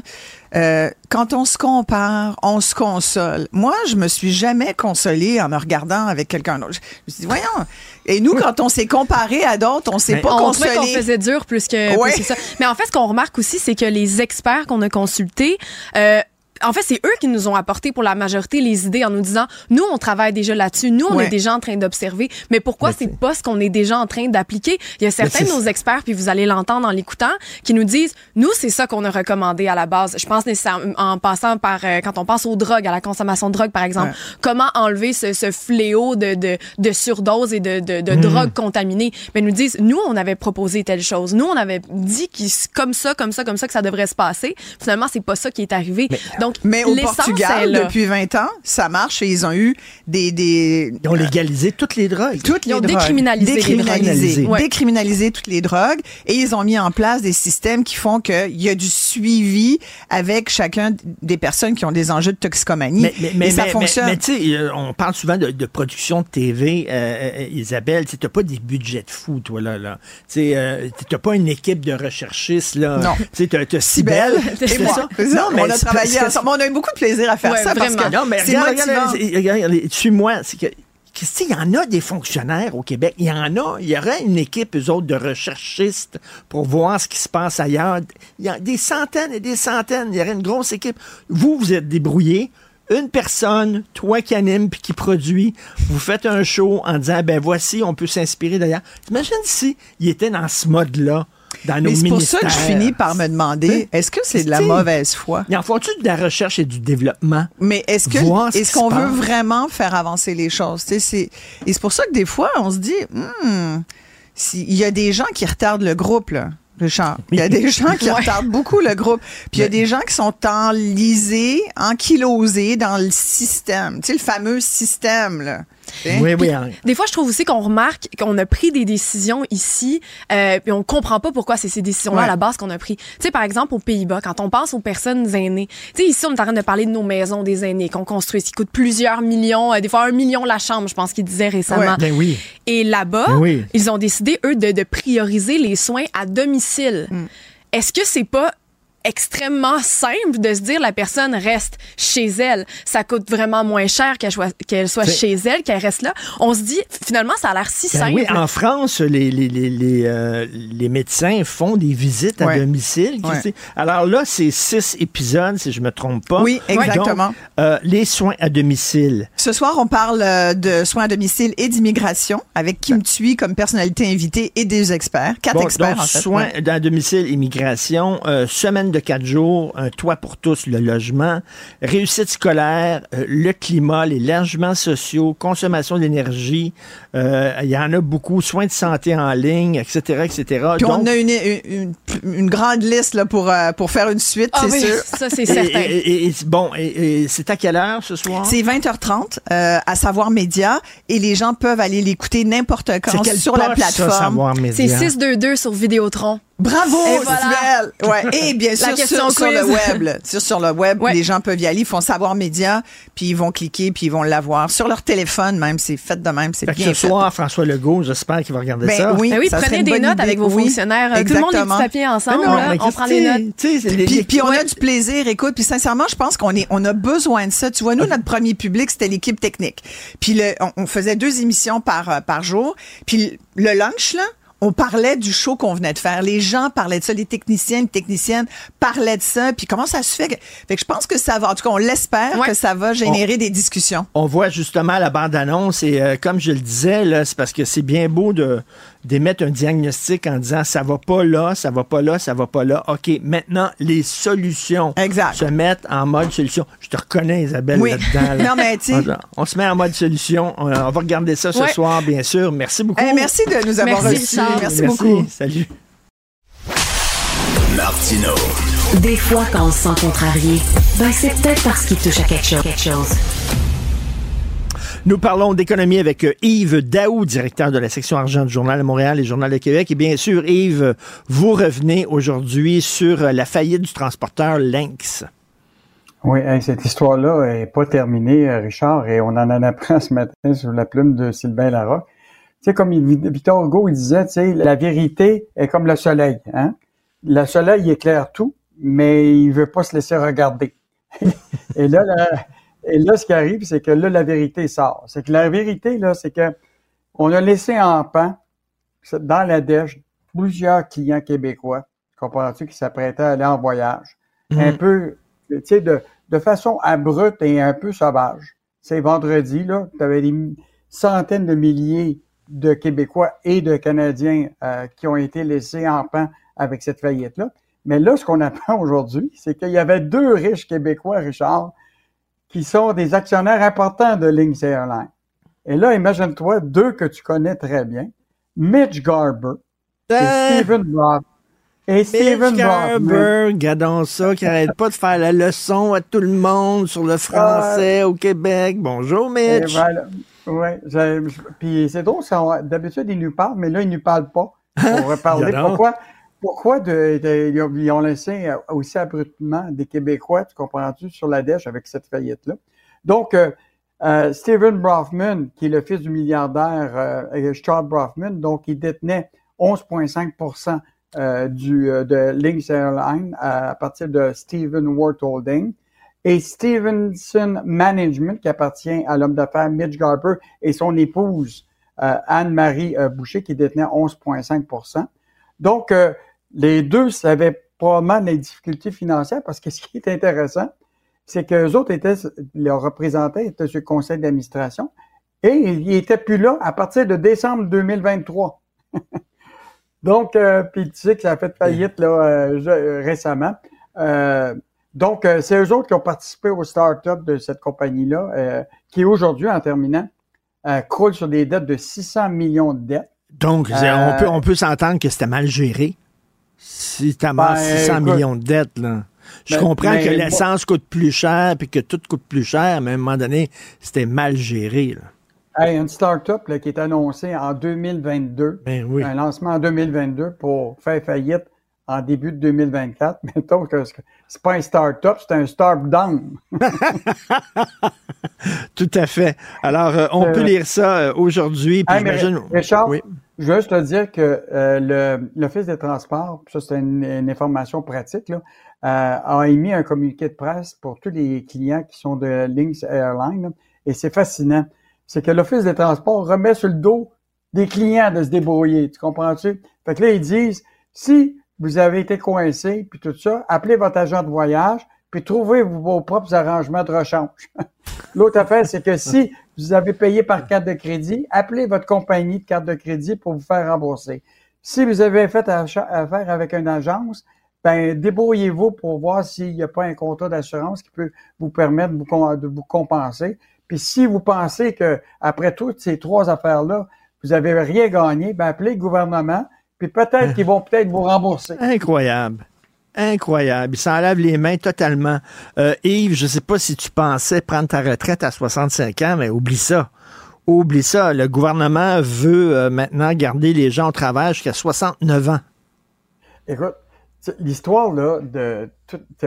Euh, quand on se compare, on se console. Moi, je me suis jamais consolée en me regardant avec quelqu'un d'autre. Je me suis dit, voyons. Et nous, quand on s'est comparé à d'autres, on s'est pas on trouvait qu'on consolé. faisait dur plus que, Ouais. plus que ça. Mais en fait, ce qu'on remarque aussi, c'est que les experts qu'on a consultés, euh, en fait, c'est eux qui nous ont apporté pour la majorité les idées en nous disant, nous, on travaille déjà là-dessus, nous, on Ouais. est déjà en train d'observer, mais pourquoi c'est pas ce qu'on est déjà en train d'appliquer? Il y a certains de nos experts, puis vous allez l'entendre en l'écoutant, qui nous disent, nous, c'est ça qu'on a recommandé à la base. Je pense nécessairement, en passant par, euh, quand on pense aux drogues, à la consommation de drogue, par exemple, Ouais. comment enlever ce, ce fléau de, de, de surdose et de, de, de drogue contaminée. Mais ils nous disent, nous, on avait proposé telle chose. Nous, on avait dit comme ça, comme ça, comme ça, que ça devrait se passer. Finalement, c'est pas ça qui est arrivé. Donc, Donc, Mais au Portugal, depuis 20 ans, ça marche et ils ont eu des... des Ils ont légalisé toutes les drogues. toutes Ils les ont drogues. décriminalisé les décriminalisé, drogues. Ouais. décriminalisé toutes les drogues et ils ont mis en place des systèmes qui font qu'il y a du suivi avec chacun des personnes qui ont des enjeux de toxicomanie et ça mais- fonctionne. Mais, tu sais, euh, on parle souvent de, de production de TV, euh, euh, Isabelle. Tu n'as pas des budgets de fou, toi, là. là. Tu sais, euh, t'as pas une équipe de recherchistes, là. Non. Tu sais, t'as- t'as Cybelle et moi. ça? Non, mais on a c'est travaillé parce On a eu beaucoup de plaisir à faire Ouais, ça parce vraiment. que Non, mais c'est regarde, regarde, regarde, regarde, suis-moi. C'est que. Christy, il y en a des fonctionnaires au Québec. Il y en a. Il y aurait une équipe, eux autres, de recherchistes pour voir ce qui se passe ailleurs. Il y a des centaines et des centaines. Il y aurait une grosse équipe. Vous, vous êtes débrouillés. Une personne, toi qui anime puis qui produit, vous faites un show en disant, ben voici, on peut s'inspirer d'ailleurs. Imagine si il était dans ce mode-là, dans nos Mais c'est pour ça que je finis par me demander, est-ce que c'est de la mauvaise foi? Ils en font-tu de la recherche et du développement? Mais est-ce que est-ce qu'on veut vraiment faire avancer les choses? C'est et c'est pour ça que des fois on se dit, hmm, il y a des gens qui retardent le groupe là. Richard. Il y a des gens qui Ouais. retardent beaucoup le groupe. Puis il y a des gens qui sont enlisés, ankylosés dans le système. Tu sais, le fameux système, là. Sais? Oui, oui. hein. Des fois, je trouve aussi qu'on remarque qu'on a pris des décisions ici, euh, puis on comprend pas pourquoi c'est ces décisions-là Ouais. à la base qu'on a pris. Tu sais, par exemple, aux Pays-Bas, quand on pense aux personnes aînées, tu sais, ici, on est en train de parler de nos maisons des aînés qu'on construit, qui coûtent plusieurs millions, euh, des fois un million la chambre, je pense qu'ils disaient récemment. Ouais. Ben oui. Et là-bas, Ben oui. ils ont décidé, eux, de, de prioriser les soins à domicile. Mm. Est-ce que c'est pas extrêmement simple de se dire la personne reste chez elle. Ça coûte vraiment moins cher qu'elle soit, qu'elle soit chez elle, qu'elle reste là. On se dit, finalement, ça a l'air si Ben simple. oui, en France, les, les, les, les, euh, les médecins font des visites à domicile. Ouais. Alors là, c'est six épisodes, si je me trompe pas. Oui, exactement. Donc, euh, les soins à domicile. Ce soir, on parle euh, de soins à domicile et d'immigration avec Kim Thuy comme personnalité invitée et des experts. Quatre Bon, experts, donc, en fait. soins Ouais. à domicile, immigration, euh, semaine de quatre jours, un toit pour tous, le logement, réussite scolaire, euh, le climat, les logements sociaux, consommation d'énergie. euh, Il y en a beaucoup, soins de santé en ligne, etc., etc. Puis on Donc, a une, une, une grande liste là, pour, euh, pour faire une suite, Ah c'est oui, sûr. ça, c'est certain. et- et- et- bon, et, et c'est à quelle heure ce soir? C'est 20h30 euh, à Savoir Média et les gens peuvent aller l'écouter n'importe quand sur la plateforme. C'est Média? 622 sur Vidéotron. Bravo, Et voilà. Ouais. Et bien sûr, sur, sur le web. là. Sur, sur le web, Ouais. les gens peuvent y aller, ils font Savoir Média, puis ils vont cliquer, puis ils vont l'avoir. Sur leur téléphone même, c'est fait de même, c'est bien ce fait. soir, François Legault, j'espère qu'il va regarder Ben ça. oui, Ben oui, ça prenez des notes idée. avec vos Oui, fonctionnaires. Tout le monde exactement. petits papiers ensemble. Non, là, mais on prend les notes. Puis, puis on a du plaisir, écoute. Puis sincèrement, je pense qu'on est, on a besoin de ça. Tu vois, nous, notre premier public, c'était l'équipe technique. Puis le, on, on faisait deux émissions par, euh, par jour. Puis le lunch, là, on parlait du show qu'on venait de faire. Les gens parlaient de ça, les techniciens, les techniciennes parlaient de ça. Puis comment ça se fait? que- Fait que je pense que ça va, en tout cas, on l'espère Ouais. que ça va générer des discussions. On voit justement la bande-annonce et euh, comme je le disais, là, c'est parce que c'est bien beau de d'émettre un diagnostic en disant ça va pas là, ça va pas là, ça va pas là. OK, maintenant, les solutions Exact. se mettent en mode solution. Je te reconnais, Isabelle, Oui. là-dedans. là. Non, mais tu sais- on, on se met en mode solution. On, on va regarder ça ce Ouais. soir, bien sûr. Merci beaucoup. Eh, merci de nous avoir Merci, reçus. Richard. Merci, beaucoup. Salut. Martino. Des fois, quand on se sent contrarié, ben c'est peut-être parce qu'il touche à quelque chose. Quelque chose. Nous parlons d'économie avec euh, Yves Daou, directeur de la section argent du Journal de Montréal et Journal de Québec. Et bien sûr, Yves, vous revenez aujourd'hui sur euh, la faillite du transporteur Lynx. Oui, hey, cette histoire-là est pas terminée, euh, Richard, et on en en apprend ce matin sur la plume de Sylvain Larocque. Tu sais, comme Victor Hugo il disait, tu sais, la vérité est comme le soleil. Hein? Le soleil éclaire tout, mais il veut pas se laisser regarder. et là, la- et là, ce qui arrive, c'est que là, la vérité sort. C'est que la vérité, là, c'est que on a laissé en pan dans la dèche plusieurs clients québécois, comprends-tu, qui s'apprêtaient à aller en voyage. Un peu, tu sais, de, de façon abrupte et un peu sauvage. C'est vendredi, là, tu avais des centaines de milliers de Québécois et de Canadiens euh, qui ont été laissés en pan avec cette faillite-là. Mais là, ce qu'on apprend aujourd'hui, c'est qu'il y avait deux riches Québécois, Richard, qui sont des actionnaires importants de Lynx Airlines. Et là, imagine-toi deux que tu connais très bien, Mitch Garber et Euh. Stephen Roth. Et Brockman. Garber, regardons ça, qui arrête pas de faire la leçon à tout le monde sur le français au Québec. Bonjour, Mitch. voilà. Ouais, puis c'est drôle, d'habitude, ils nous parlent, mais là, ils nous parlent pas. On va parler. Pourquoi? Pourquoi ils ont- laissé euh, aussi abruptement des Québécois, tu comprends-tu, sur la dèche avec cette faillite-là? Donc, euh, euh, Stephen Brofman, qui est le fils du milliardaire euh, Charles Brofman, donc il détenait 11,5 euh, du, euh, de Lynx Airlines à, partir de Stephen Ward Holding et Stevenson Management, qui appartient à l'homme d'affaires Mitch Garber et son épouse Anne-Marie Boucher, qui détenait 11,5 Donc, les deux avaient probablement des difficultés financières parce que ce qui est intéressant, c'est qu'eux autres étaient, leurs représentants étaient sur le conseil d'administration et ils n'étaient plus là à partir de décembre 2023. donc, euh, puis tu sais que ça a fait faillite là, euh, euh, récemment. Euh, donc, c'est eux autres qui ont participé au start-up de cette compagnie-là, qui aujourd'hui, en terminant, croule sur des dettes de 600 millions de dettes. Donc, c'est- on peut, on peut s'entendre que c'était mal géré. Si tu Ben, 600 écoute, millions de dettes, là. Je ben, comprends que l'essence coûte plus cher puis que tout coûte plus cher, mais à un moment donné, c'était mal géré. Là. Hey, une start-up là, qui est annoncée en 2022, Ben oui. un lancement en 2022 pour faire faillite en début de 2024. Mettons que c'est- pas un start-up, c'est un start-down. Tout à fait. Alors, euh, on Euh, peut lire ça euh, aujourd'hui. Hey, Richard, Oui. Je veux juste te dire que euh, le- l'Office des transports, ça c'est une, une information pratique, là, euh, a émis un communiqué de presse pour tous les clients qui sont de Lynx Airlines. et c'est fascinant. C'est que l'Office des transports remet sur le dos des clients de se débrouiller. Tu comprends-tu? Fait que là, ils disent, si vous avez été coincé, puis tout ça, appelez votre agent de voyage, puis trouvez vos propres arrangements de rechange. L'autre affaire, c'est que si vous avez payé par carte de crédit, appelez votre compagnie de carte de crédit pour vous faire rembourser. Si vous avez fait affaire avec une agence, ben débrouillez-vous pour voir s'il n'y a pas un contrat d'assurance qui peut vous permettre de vous, com- de vous compenser. Puis si vous pensez que après toutes ces trois affaires-là, vous n'avez rien gagné, ben appelez le gouvernement, puis peut-être qu'ils vont peut-être vous rembourser. Incroyable. Incroyable. Il s'en lave les mains totalement. Euh, Yves, je ne sais pas si tu pensais prendre ta retraite à 65 ans, mais oublie ça. Oublie ça. Le gouvernement veut euh, maintenant garder les gens au travail jusqu'à 69 ans. Écoute, l'histoire là de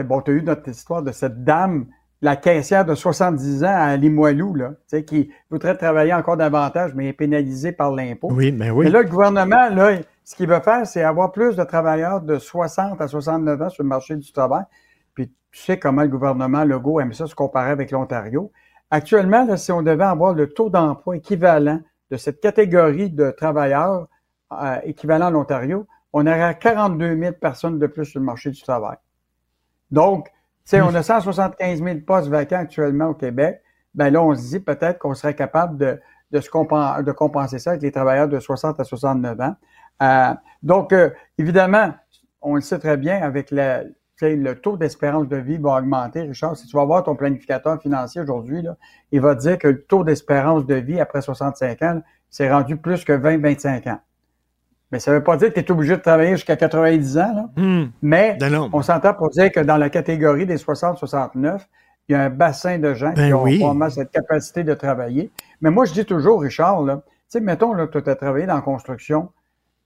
bon, tu as eu notre histoire de cette dame, la caissière de 70 ans à Limoilou, là, tu sais, qui voudrait travailler encore davantage, mais est pénalisée par l'impôt. Oui, mais oui. Mais là, le gouvernement, là, ce qu'il veut faire, c'est avoir plus de travailleurs de 60 à 69 ans sur le marché du travail. Puis tu sais comment le gouvernement Legault aime ça se comparer avec l'Ontario. Actuellement, là, si on devait avoir le taux d'emploi équivalent de cette catégorie de travailleurs euh, équivalent à l'Ontario, on aurait 42 000 personnes de plus sur le marché du travail. Donc, sais, on a 175 000 postes vacants actuellement au Québec. Ben là, on se dit peut-être qu'on serait capable de, de, se compen- de compenser ça avec les travailleurs de 60 à 69 ans. Euh, donc, euh, évidemment, on le sait très bien, avec la, le taux d'espérance de vie va augmenter. Richard, si tu vas voir ton planificateur financier aujourd'hui, il va te dire que le taux d'espérance de vie après 65 ans, c'est rendu plus que 20-25 ans. Mais ça ne veut pas dire que tu es obligé de travailler jusqu'à 90 ans, là. Hmm. mais non. on s'entend pour dire que dans la catégorie des 60-69, il y a un bassin de gens Ben qui ont oui. vraiment cette capacité de travailler. Mais moi, je dis toujours, Richard, tu sais, mettons, là, tu as travaillé dans la construction,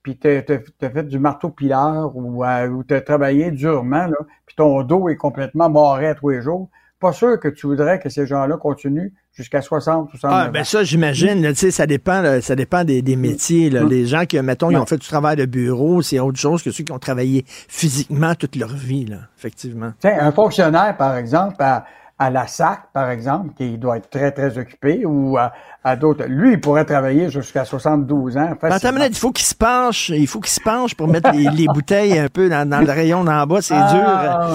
puis tu as, fait du marteau-pileur ou, euh, tu as travaillé durement, là, puis ton dos est complètement barré à tous les jours. Pas sûr que tu voudrais que ces gens-là continuent jusqu'à 60, 69 Ah, ben ça, j'imagine, tu sais, ça dépend, là, ça dépend des, des métiers. Là. Mm. Les gens qui, mettons, ils ont fait du travail de bureau, c'est autre chose que ceux qui ont travaillé physiquement toute leur vie, là, effectivement. Tiens, un fonctionnaire, par exemple, à, à la SAC, par exemple, qui doit être très, très occupé, ou à, à d'autres. Lui, il pourrait travailler jusqu'à 72 ans. Facilement. minute, il faut qu'il se penche, il faut qu'il se penche pour mettre les, les bouteilles un peu dans, dans le rayon d'en bas, c'est Ah,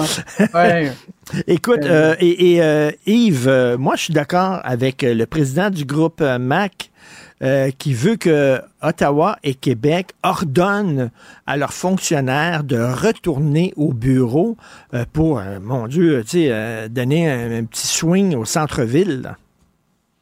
ouais. Écoute, euh, et, et, euh, Yves, euh, moi je suis d'accord avec euh, le président du groupe euh, MAC euh, qui veut que Ottawa et Québec ordonnent à leurs fonctionnaires de retourner au bureau euh, pour, euh, mon Dieu, tu sais, donner un, un petit swing au centre-ville.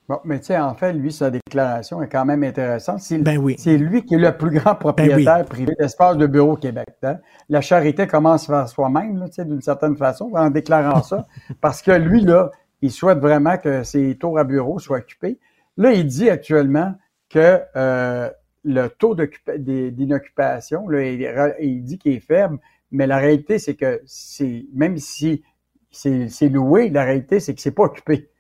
Bon, mais tu sais, en fait, lui, sa déclaration est quand même intéressante. C'est Ben oui. c'est lui qui est le plus grand propriétaire privé d'espace de bureau au Québec. hein. La charité commence par soi-même, là, tu sais, d'une certaine façon, en déclarant ça, parce que lui, là, il souhaite vraiment que ses tours à bureau soient occupés. Là, il dit actuellement que euh, le taux d'inoccupation, il, il dit qu'il est faible, mais la réalité, c'est que c'est même si c'est loué, la réalité, c'est que c'est pas occupé.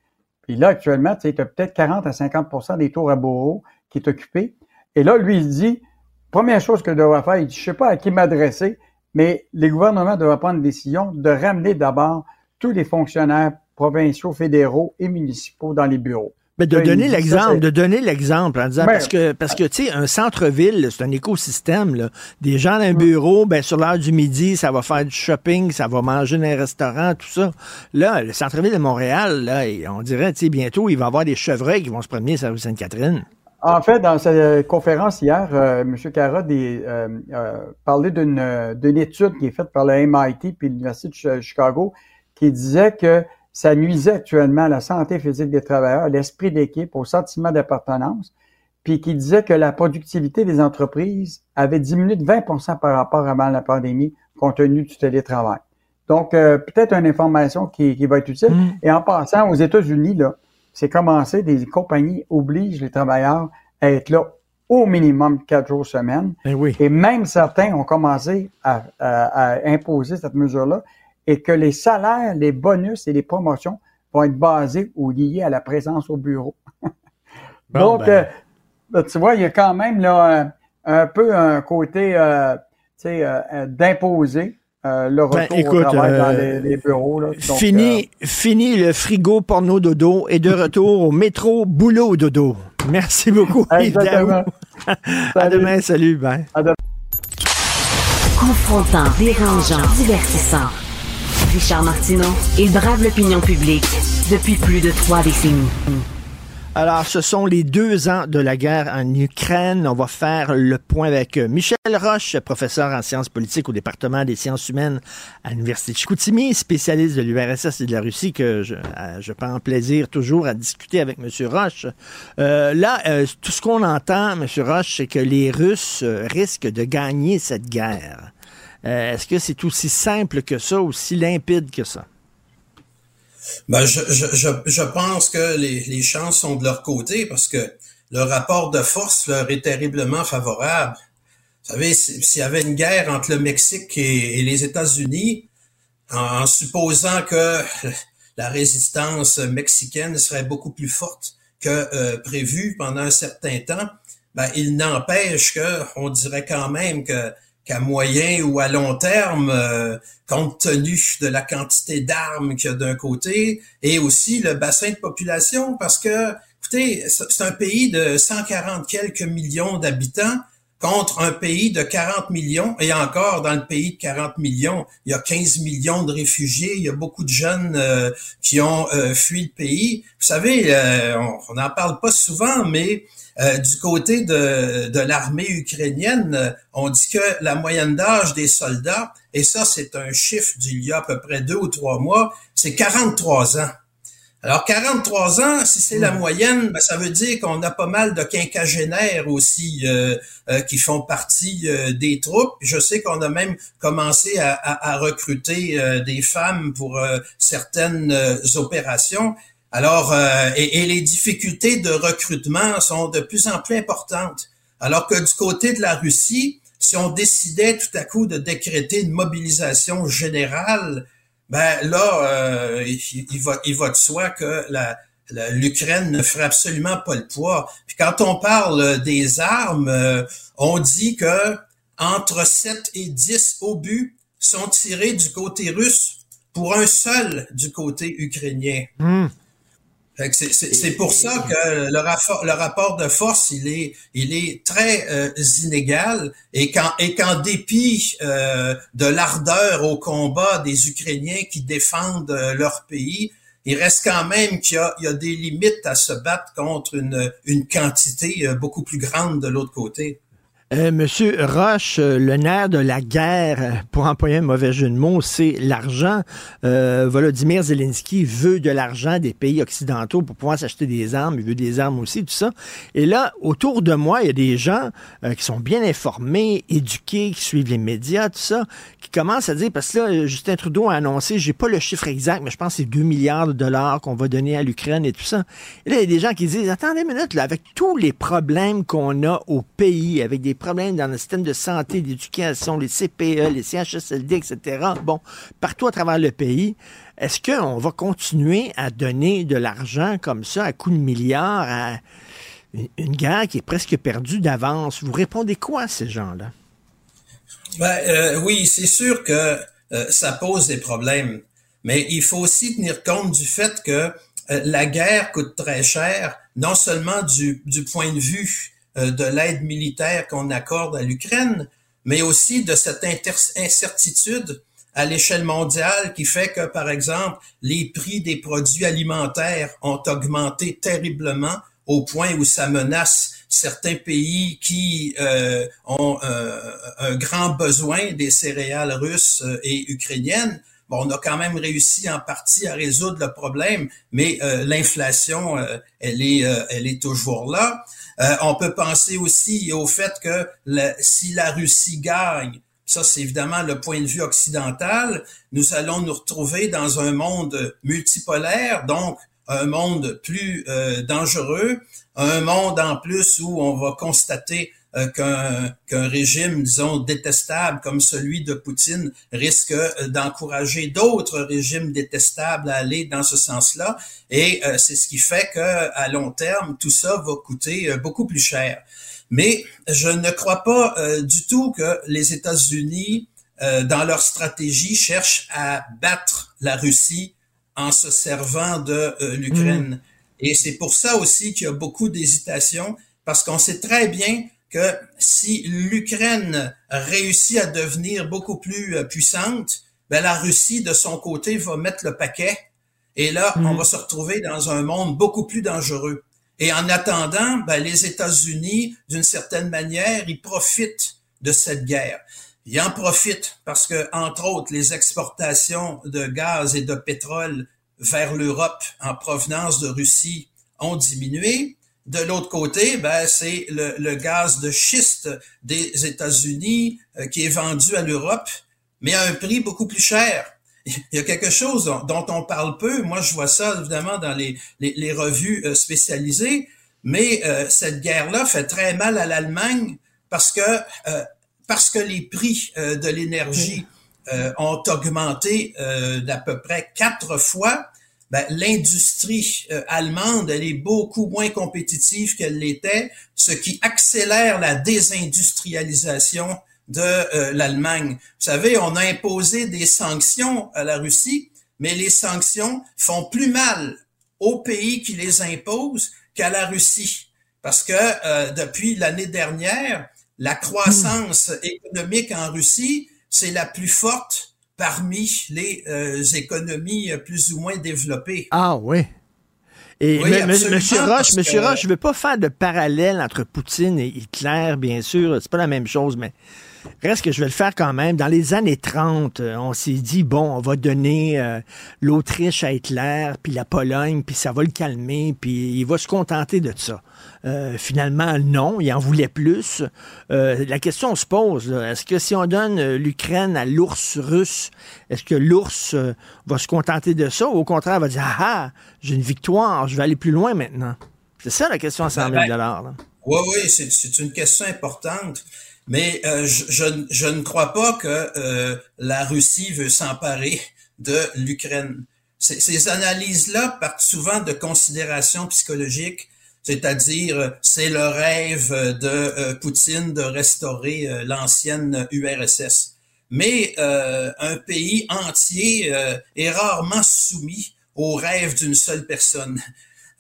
Puis là, actuellement, tu as peut-être 40 à 50% des tours à bureau qui est occupé. Et là, lui, il dit, première chose que je faire, il dit, je sais pas à qui m'adresser, mais les gouvernements devraient prendre une décision de ramener d'abord tous les fonctionnaires provinciaux, fédéraux et municipaux dans les bureaux. Mais de Là, il donner l'exemple, de donner l'exemple en disant Ben, parce que parce que tu sais un centre-ville, c'est un écosystème là. Des gens dans un bureau, ben sur l'heure du midi, ça va faire du shopping, ça va manger dans un restaurant, tout ça. Là, le centre-ville de Montréal, là, on dirait tu sais bientôt il va y avoir des chevreuils qui vont se promener sur la rue Sainte-Catherine. En fait, dans sa euh, conférence hier, euh, M. Carrot euh, euh, parlait d'une euh, d'une étude qui est faite par le MIT puis l'Université de Chi- Chicago qui disait que ça nuisait actuellement à la santé physique des travailleurs, à l'esprit d'équipe, au sentiment d'appartenance, puis qui disait que la productivité des entreprises avait diminué de 20% par rapport avant la pandémie compte tenu du télétravail. Donc, euh, peut-être une information qui, qui va être utile. Mm. Et en passant aux États-Unis, là, c'est commencé, des compagnies obligent les travailleurs à être là au minimum quatre jours semaine. Ben oui. Et même certains ont commencé à, à- à imposer cette mesure-là et que les salaires, les bonus et les promotions vont être basés ou liés à la présence au bureau. Bon, Donc, ben. euh, tu vois, il y a quand même là, un, un peu un côté euh, tu sais, euh, d'imposer euh, le retour Ben, écoute, au travail dans les, les bureaux. Là. Donc, fini, fini le frigo porno dodo et de retour au métro boulot dodo. Merci beaucoup. exactement. À demain, salut, ben. Confrontant, dérangeant, divertissant. Richard Martineau, il brave l'opinion publique depuis plus de trois décennies. Alors, ce sont les deux ans de la guerre en Ukraine. On va faire le point avec euh, Michel Roche, professeur en sciences politiques au département des sciences humaines à l'Université de Chicoutimi, spécialiste de l'URSS et de la Russie, que je, prends plaisir toujours à discuter avec M. Roche. Euh, là, euh, tout ce qu'on entend, M. Roche, c'est que les Russes risquent de gagner cette guerre. Euh, Est-ce que c'est aussi simple que ça, aussi limpide que ça? Ben, je, je, je, je pense que les, les chances sont de leur côté parce que le rapport de force leur est terriblement favorable. Vous savez, si- s'il y avait une guerre entre le Mexique et, les États-Unis, en, en supposant que la résistance mexicaine serait beaucoup plus forte que euh, prévu pendant un certain temps, ben, il n'empêche que on dirait quand même que qu'à moyen ou à long terme, euh, compte tenu de la quantité d'armes qu'il y a d'un côté, et aussi le bassin de population, parce que, écoutez, c'est un pays de 140 quelques millions d'habitants contre un pays de 40 millions, et encore dans le pays de 40 millions, il y a 15 millions de réfugiés, il y a beaucoup de jeunes euh, qui ont euh, fui le pays. Vous savez, euh, on n'en parle pas souvent, mais du côté de, de l'armée ukrainienne, on dit que la moyenne d'âge des soldats, et ça c'est un chiffre d'il y a à peu près deux ou trois mois, c'est 43 ans. Alors 43 ans, si c'est la moyenne, ben, ça veut dire qu'on a pas mal de quinquagénaires aussi euh, euh, qui font partie euh, des troupes. Je sais qu'on a même commencé à, à- à recruter euh, des femmes pour euh, certaines euh, opérations. Alors, euh, et, et les difficultés de recrutement sont de plus en plus importantes. Alors que du côté de la Russie, si on décidait tout à coup de décréter une mobilisation générale, ben là, euh, il, va, il va de soi que l'Ukraine ne ferait absolument pas le poids. Puis quand on parle des armes, euh, on dit que entre 7 et 10 obus sont tirés du côté russe pour un seul du côté ukrainien. Que C'est pour ça que le rapport, le rapport de force, il est, il est très euh, inégal et qu'en et qu'en dépit euh, de l'ardeur au combat des Ukrainiens qui défendent euh, leur pays, il reste quand même qu'il y a, il y a des limites à se battre contre une, une quantité beaucoup plus grande de l'autre côté. Euh, Monsieur Roche, euh, le nerf de la guerre, euh, pour employer un mauvais jeu de mots, c'est l'argent. Euh, Volodymyr Zelensky veut de l'argent des pays occidentaux pour pouvoir s'acheter des armes. Il veut des armes aussi, tout ça. Et là, autour de moi, il y a des gens qui sont bien informés, éduqués, qui suivent les médias, tout ça, qui commencent à dire, parce que là, Justin Trudeau a annoncé, j'ai pas le chiffre exact, mais je pense que c'est 2 milliards de dollars qu'on va donner à l'Ukraine et tout ça. Et là, il y a des gens qui disent, attendez une minute, là, avec tous les problèmes qu'on a au pays, avec des problèmes dans le système de santé, d'éducation, les CPE, les CHSLD, etc., bon, partout à travers le pays, est-ce qu'on va continuer à donner de l'argent comme ça, à coups de milliards, à une, guerre qui est presque perdue d'avance? Vous répondez quoi à ces gens-là? Ben, euh, oui, c'est sûr que euh, ça pose des problèmes, mais il faut aussi tenir compte du fait que euh, la guerre coûte très cher, non seulement du, point de vue de l'aide militaire qu'on accorde à l'Ukraine, mais aussi de cette incertitude à l'échelle mondiale qui fait que, par exemple, les prix des produits alimentaires ont augmenté terriblement au point où ça menace certains pays qui euh, ont euh, un grand besoin des céréales russes euh, et ukrainiennes. On a quand même réussi en partie à résoudre le problème, mais euh, l'inflation, euh, elle est, euh, elle est toujours là. on peut penser aussi au fait que si la Russie gagne, ça c'est évidemment le point de vue occidental, nous allons nous retrouver dans un monde multipolaire, donc un monde plus dangereux, un monde en plus où on va constater euh, qu'un qu'un régime, disons, détestable comme celui de Poutine risque euh, d'encourager d'autres régimes détestables à aller dans ce sens-là. Et euh, c'est ce qui fait que à long terme, tout ça va coûter euh, beaucoup plus cher. Mais je ne crois pas euh, du tout que les États-Unis, dans leur stratégie, cherchent à battre la Russie en se servant de l'Ukraine. Mmh. Et c'est pour ça aussi qu'il y a beaucoup d'hésitation, parce qu'on sait très bien que si l'Ukraine réussit à devenir beaucoup plus puissante, ben la Russie, de son côté, va mettre le paquet. Et là, mmh. on va se retrouver dans un monde beaucoup plus dangereux. Et en attendant, ben, les États-Unis, d'une certaine manière, ils profitent de cette guerre. Ils en profitent parce que, entre autres, les exportations de gaz et de pétrole vers l'Europe en provenance de Russie ont diminué. De l'autre côté, ben, c'est le, le, gaz de schiste des États-Unis euh, qui est vendu à l'Europe, mais à un prix beaucoup plus cher. Il y a quelque chose dont on parle peu. Moi, je vois ça évidemment dans les, les, les revues euh, spécialisées, mais euh, cette guerre-là fait très mal à l'Allemagne parce que euh, parce que les prix de l'énergie ont augmenté d'à peu près quatre fois ben, l'industrie euh, allemande, elle est beaucoup moins compétitive qu'elle l'était, ce qui accélère la désindustrialisation de euh, l'Allemagne. Vous savez, on a imposé des sanctions à la Russie, mais les sanctions font plus mal aux pays qui les imposent qu'à la Russie. Parce que euh, depuis l'année dernière, la croissance économique en Russie, c'est la plus forte parmi les euh, économies plus ou moins développées. Ah oui. Et oui, Monsieur Roche, Monsieur. Roche, je veux pas faire de parallèle entre Poutine et Hitler, bien sûr, c'est pas la même chose, mais Reste que je vais le faire quand même. Dans les années 30, on s'est dit, bon, on va donner euh, l'Autriche à Hitler, puis la Pologne, puis ça va le calmer, puis il va se contenter de ça. Euh, finalement, non, il en voulait plus. Euh, la question se pose, est-ce que si on donne l'Ukraine à l'ours russe, est-ce que l'ours va se contenter de ça? Ou au contraire va dire, ah, ah, j'ai une victoire, je vais aller plus loin maintenant? C'est ça la question à 100 000 ben, Oui, oui, c'est une question importante. Mais euh, je, je, ne crois pas que euh, la Russie veut s'emparer de l'Ukraine. Ces analyses-là partent souvent de considérations psychologiques, c'est-à-dire c'est le rêve de euh, Poutine de restaurer euh, l'ancienne URSS. Mais euh, un pays entier est rarement soumis au rêve d'une seule personne.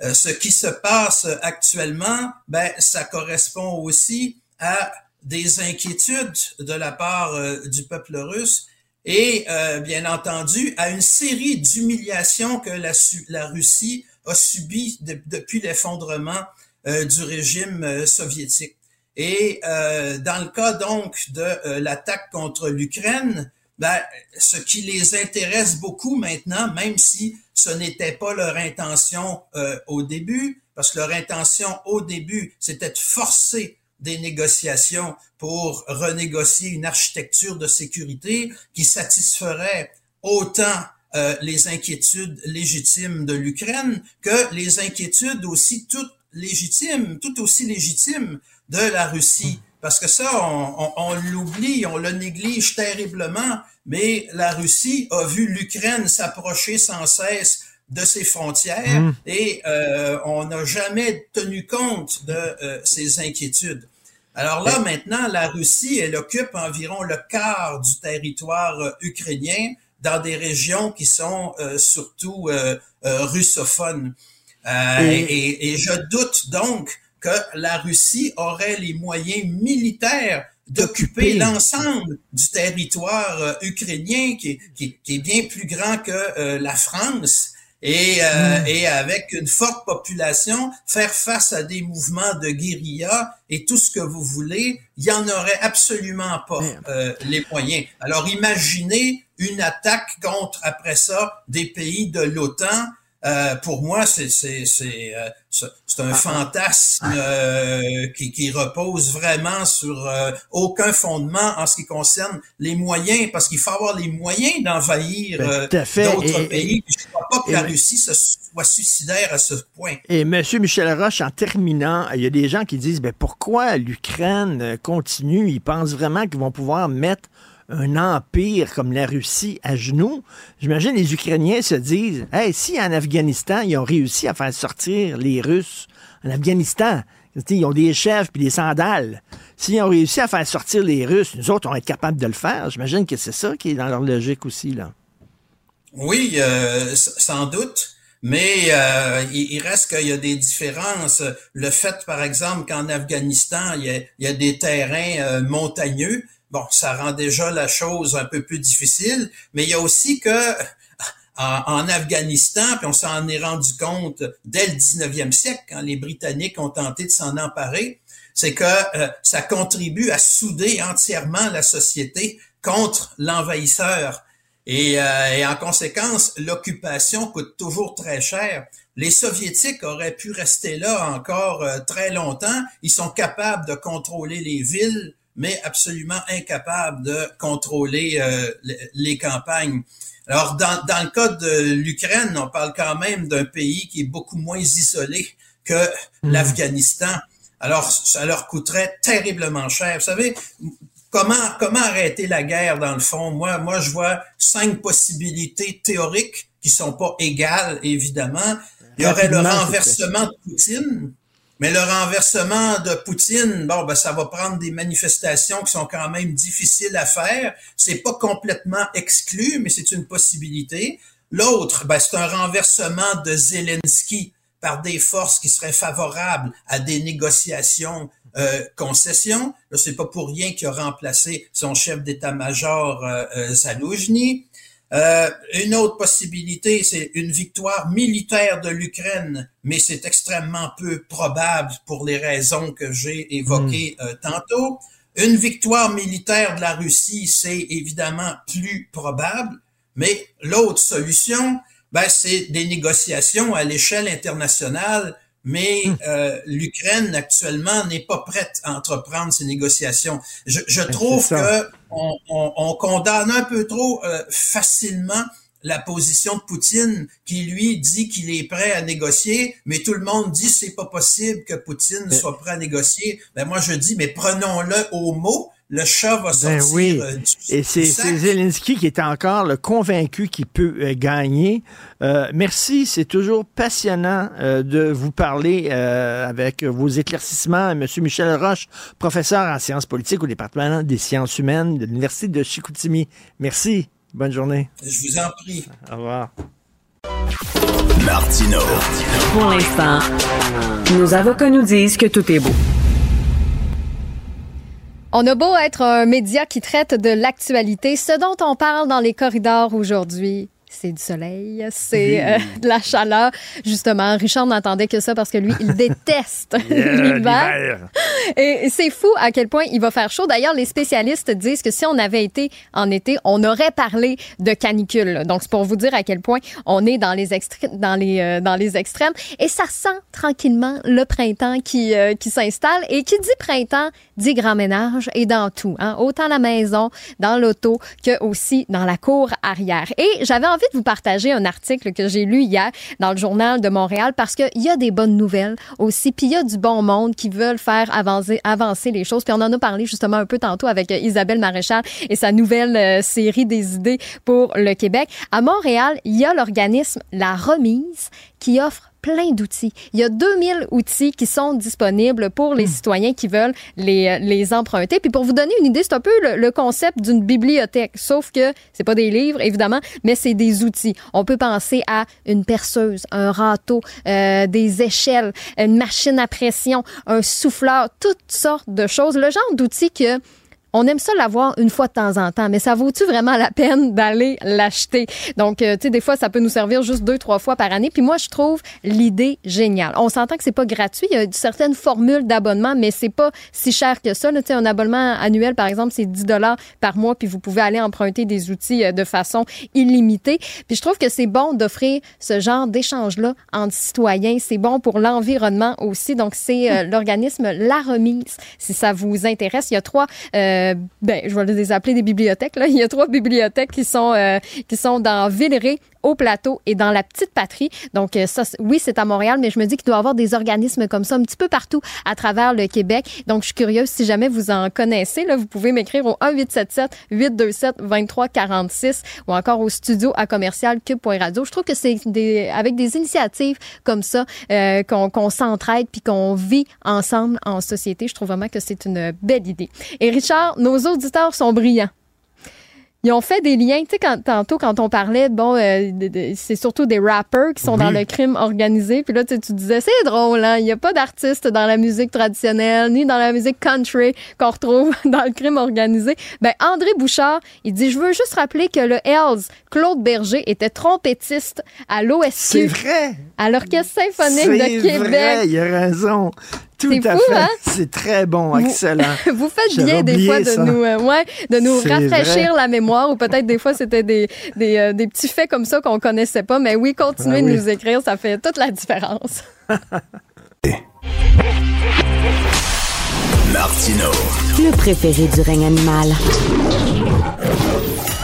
ce qui se passe actuellement, ben, ça correspond aussi à des inquiétudes de la part euh, du peuple russe et euh, bien entendu à une série d'humiliations que la, la, Russie a subies de, depuis l'effondrement euh, du régime soviétique. Et euh, dans le cas donc de euh, l'attaque contre l'Ukraine, ben, ce qui les intéresse beaucoup maintenant, même si ce n'était pas leur intention euh, au début, parce que leur intention au début, c'était de forcer des négociations pour renégocier une architecture de sécurité qui satisferait autant euh, les inquiétudes légitimes de l'Ukraine que les inquiétudes aussi toutes légitimes, tout aussi légitimes de la Russie. Parce que ça, on, on, on l'oublie, on le néglige terriblement, mais la Russie a vu l'Ukraine s'approcher sans cesse de ses frontières Mm. et euh, on n'a jamais tenu compte de euh, ces inquiétudes. Alors là, maintenant, la Russie, elle occupe environ le quart du territoire euh, ukrainien dans des régions qui sont euh, surtout euh, euh, russophones. Euh, Et- et, et je doute donc que la Russie aurait les moyens militaires d'occuper l'ensemble du territoire ukrainien qui, est- qui, qui est bien plus grand que euh, la France. Et, euh, Mm. et avec une forte population, faire face à des mouvements de guérilla et tout ce que vous voulez, il y en aurait absolument pas euh, les moyens. Alors imaginez une attaque contre, après ça, des pays de l'OTAN. Euh, pour moi, c'est c'est c'est euh, un fantasme euh, qui, qui repose vraiment sur euh, aucun fondement en ce qui concerne les moyens, parce qu'il faut avoir les moyens d'envahir Ben, euh, d'autres Et- pays. Je ne crois pas que et- la Russie se soit suicidaire à ce point. Et Monsieur Michel Roche, en terminant, il y a des gens qui disent ben, pourquoi l'Ukraine continue? Ils pensent vraiment qu'ils vont pouvoir mettre un empire comme la Russie à genoux. J'imagine les Ukrainiens se disent Hey, si en Afghanistan, ils ont réussi à faire sortir les Russes en Afghanistan, ils ont des chefs puis des sandales. S'ils ont réussi à faire sortir les Russes, nous autres, on va être capables de le faire. J'imagine que c'est ça qui est dans leur logique aussi. là. Oui, euh, sans doute. Mais euh, il, reste qu'il y a des différences. Le fait, par exemple, qu'en Afghanistan, il y a, il y a des terrains euh, montagneux, bon, ça rend déjà la chose un peu plus difficile. Mais il y a aussi que en, Afghanistan, puis on s'en est rendu compte dès le 19e siècle, quand les Britanniques ont tenté de s'en emparer, c'est que euh, ça contribue à souder entièrement la société contre l'envahisseur. Et, euh, et en conséquence, l'occupation coûte toujours très cher. Les soviétiques auraient pu rester là encore euh, très longtemps. Ils sont capables de contrôler les villes, mais absolument incapables de contrôler euh, les, campagnes. Alors, dans, dans le cas de l'Ukraine, on parle quand même d'un pays qui est beaucoup moins isolé que l'Afghanistan. Alors, ça leur coûterait terriblement cher. Vous savez, comment comment arrêter la guerre dans le fond? Moi, moi, je vois cinq possibilités théoriques qui sont pas égales, évidemment. Il y aurait le renversement de Poutine. Mais le renversement de Poutine, bon, ben, ça va prendre des manifestations qui sont quand même difficiles à faire. C'est pas complètement exclu, mais c'est une possibilité. L'autre, ben, c'est un renversement de Zelensky par des forces qui seraient favorables à des négociations euh, concessions. Là, c'est pas pour rien qu'il a remplacé son chef d'état-major euh, euh. Euh, une autre possibilité, c'est une victoire militaire de l'Ukraine, mais c'est extrêmement peu probable pour les raisons que j'ai évoquées euh, tantôt. Une victoire militaire de la Russie, c'est évidemment plus probable, mais l'autre solution, ben, c'est des négociations à l'échelle internationale, mais euh, l'Ukraine actuellement n'est pas prête à entreprendre ces négociations. Je, je trouve que on, on- on condamne un peu trop euh, facilement la position de Poutine qui lui dit qu'il est prêt à négocier, mais tout le monde dit c'est pas possible que Poutine soit prêt à négocier. Ben moi je dis mais prenons-le au mot. Le chat va sortir Ben oui. euh, du, Et c'est du sac. c'est Zelensky qui est encore le convaincu qu'il peut euh, gagner. Euh, merci, c'est toujours passionnant euh, de vous parler euh, avec vos éclaircissements. M. Michel Roche, professeur en sciences politiques au département des sciences humaines de l'Université de Chicoutimi. Merci. Bonne journée. Je vous en prie. Au revoir. Martino. Pour l'instant, nos avocats nous disent que tout est beau. On a beau être un média qui traite de l'actualité, ce dont on parle dans les corridors aujourd'hui, c'est du soleil, c'est euh, de la chaleur. Justement, Richard n'entendait que ça parce que lui, il déteste l'hiver. Et c'est fou à quel point il va faire chaud. D'ailleurs, les spécialistes disent que si on avait été en été, on aurait parlé de canicule. Donc, c'est pour vous dire à quel point on est dans les, dans les, euh, dans les extrêmes. Et ça sent tranquillement le printemps qui, euh, qui s'installe. Et qui dit printemps, dit grand ménage et dans tout. Hein? Autant la maison, dans l'auto, que aussi dans la cour arrière. Et j'avais envie de vous partager un article que j'ai lu hier dans le journal de Montréal parce qu'il y a des bonnes nouvelles aussi. Puis il y a du bon monde qui veulent faire avancer, avancer les choses. Puis on en a parlé justement un peu tantôt avec euh, Isabelle Maréchal et sa nouvelle euh, série des idées pour le Québec. À Montréal, il y a l'organisme La Remise qui offre plein d'outils. Il y a 2000 outils qui sont disponibles pour les hmm. citoyens qui veulent les, euh, les emprunter. Puis pour vous donner une idée, c'est un peu le, concept d'une bibliothèque, sauf que c'est pas des livres, évidemment, mais c'est des outils. On peut penser à une perceuse, un râteau, euh, des échelles, une machine à pression, un souffleur, toutes sortes de choses. Le genre d'outils que on aime ça l'avoir une fois de temps en temps, mais ça vaut-tu vraiment la peine d'aller l'acheter? Donc, euh, tu sais, des fois, ça peut nous servir juste deux, trois fois par année. Puis moi, je trouve l'idée géniale. On s'entend que c'est pas gratuit. Il y a certaines formules d'abonnement, mais c'est pas si cher que ça. Tu sais, un abonnement annuel, par exemple, c'est 10 dollars par mois, puis vous pouvez aller emprunter des outils euh, de façon illimitée. Puis je trouve que c'est bon d'offrir ce genre d'échange-là entre citoyens. C'est bon pour l'environnement aussi. Donc, c'est euh, l'organisme La Remise, si ça vous intéresse. Il y a trois... Euh, ben, je vais les appeler des bibliothèques. Là. Il y a trois bibliothèques qui sont, euh, dans Villeray, au plateau et dans la petite patrie. Donc, euh, ça, oui, c'est à Montréal, mais je me dis qu'il doit y avoir des organismes comme ça un petit peu partout à travers le Québec. Donc, je suis curieuse, si jamais vous en connaissez, là, vous pouvez m'écrire au 1-877-827-2346 ou encore au studio à commercial cube.radio. Je trouve que c'est des, avec des initiatives comme ça euh, qu'on s'entraide puis qu'on vit ensemble en société. Je trouve vraiment que c'est une belle idée. Et Richard, nos auditeurs sont brillants ils ont fait des liens. Tu sais, quand, tantôt, quand on parlait, bon, euh, c'est surtout des rappers qui sont dans le crime organisé. Puis là, tu, disais, c'est drôle, hein? Il n'y a pas d'artistes dans la musique traditionnelle, ni dans la musique country qu'on retrouve dans le crime organisé. Ben, André Bouchard, il dit, je veux juste rappeler que le Hells, Claude Berger, était trompettiste à l'OSQ. C'est vrai! À l'Orchestre symphonique de Québec. C'est vrai, il a raison. Tout à fait. Hein? C'est très bon, excellent. Vous faites bien des fois de nous, euh, ouais, de nous rafraîchir la mémoire ou peut-être des fois c'était des, des, euh, des, petits faits comme ça qu'on connaissait pas. Mais oui, continuez de nous écrire, ça fait toute la différence. Martino. Le préféré du règne animal.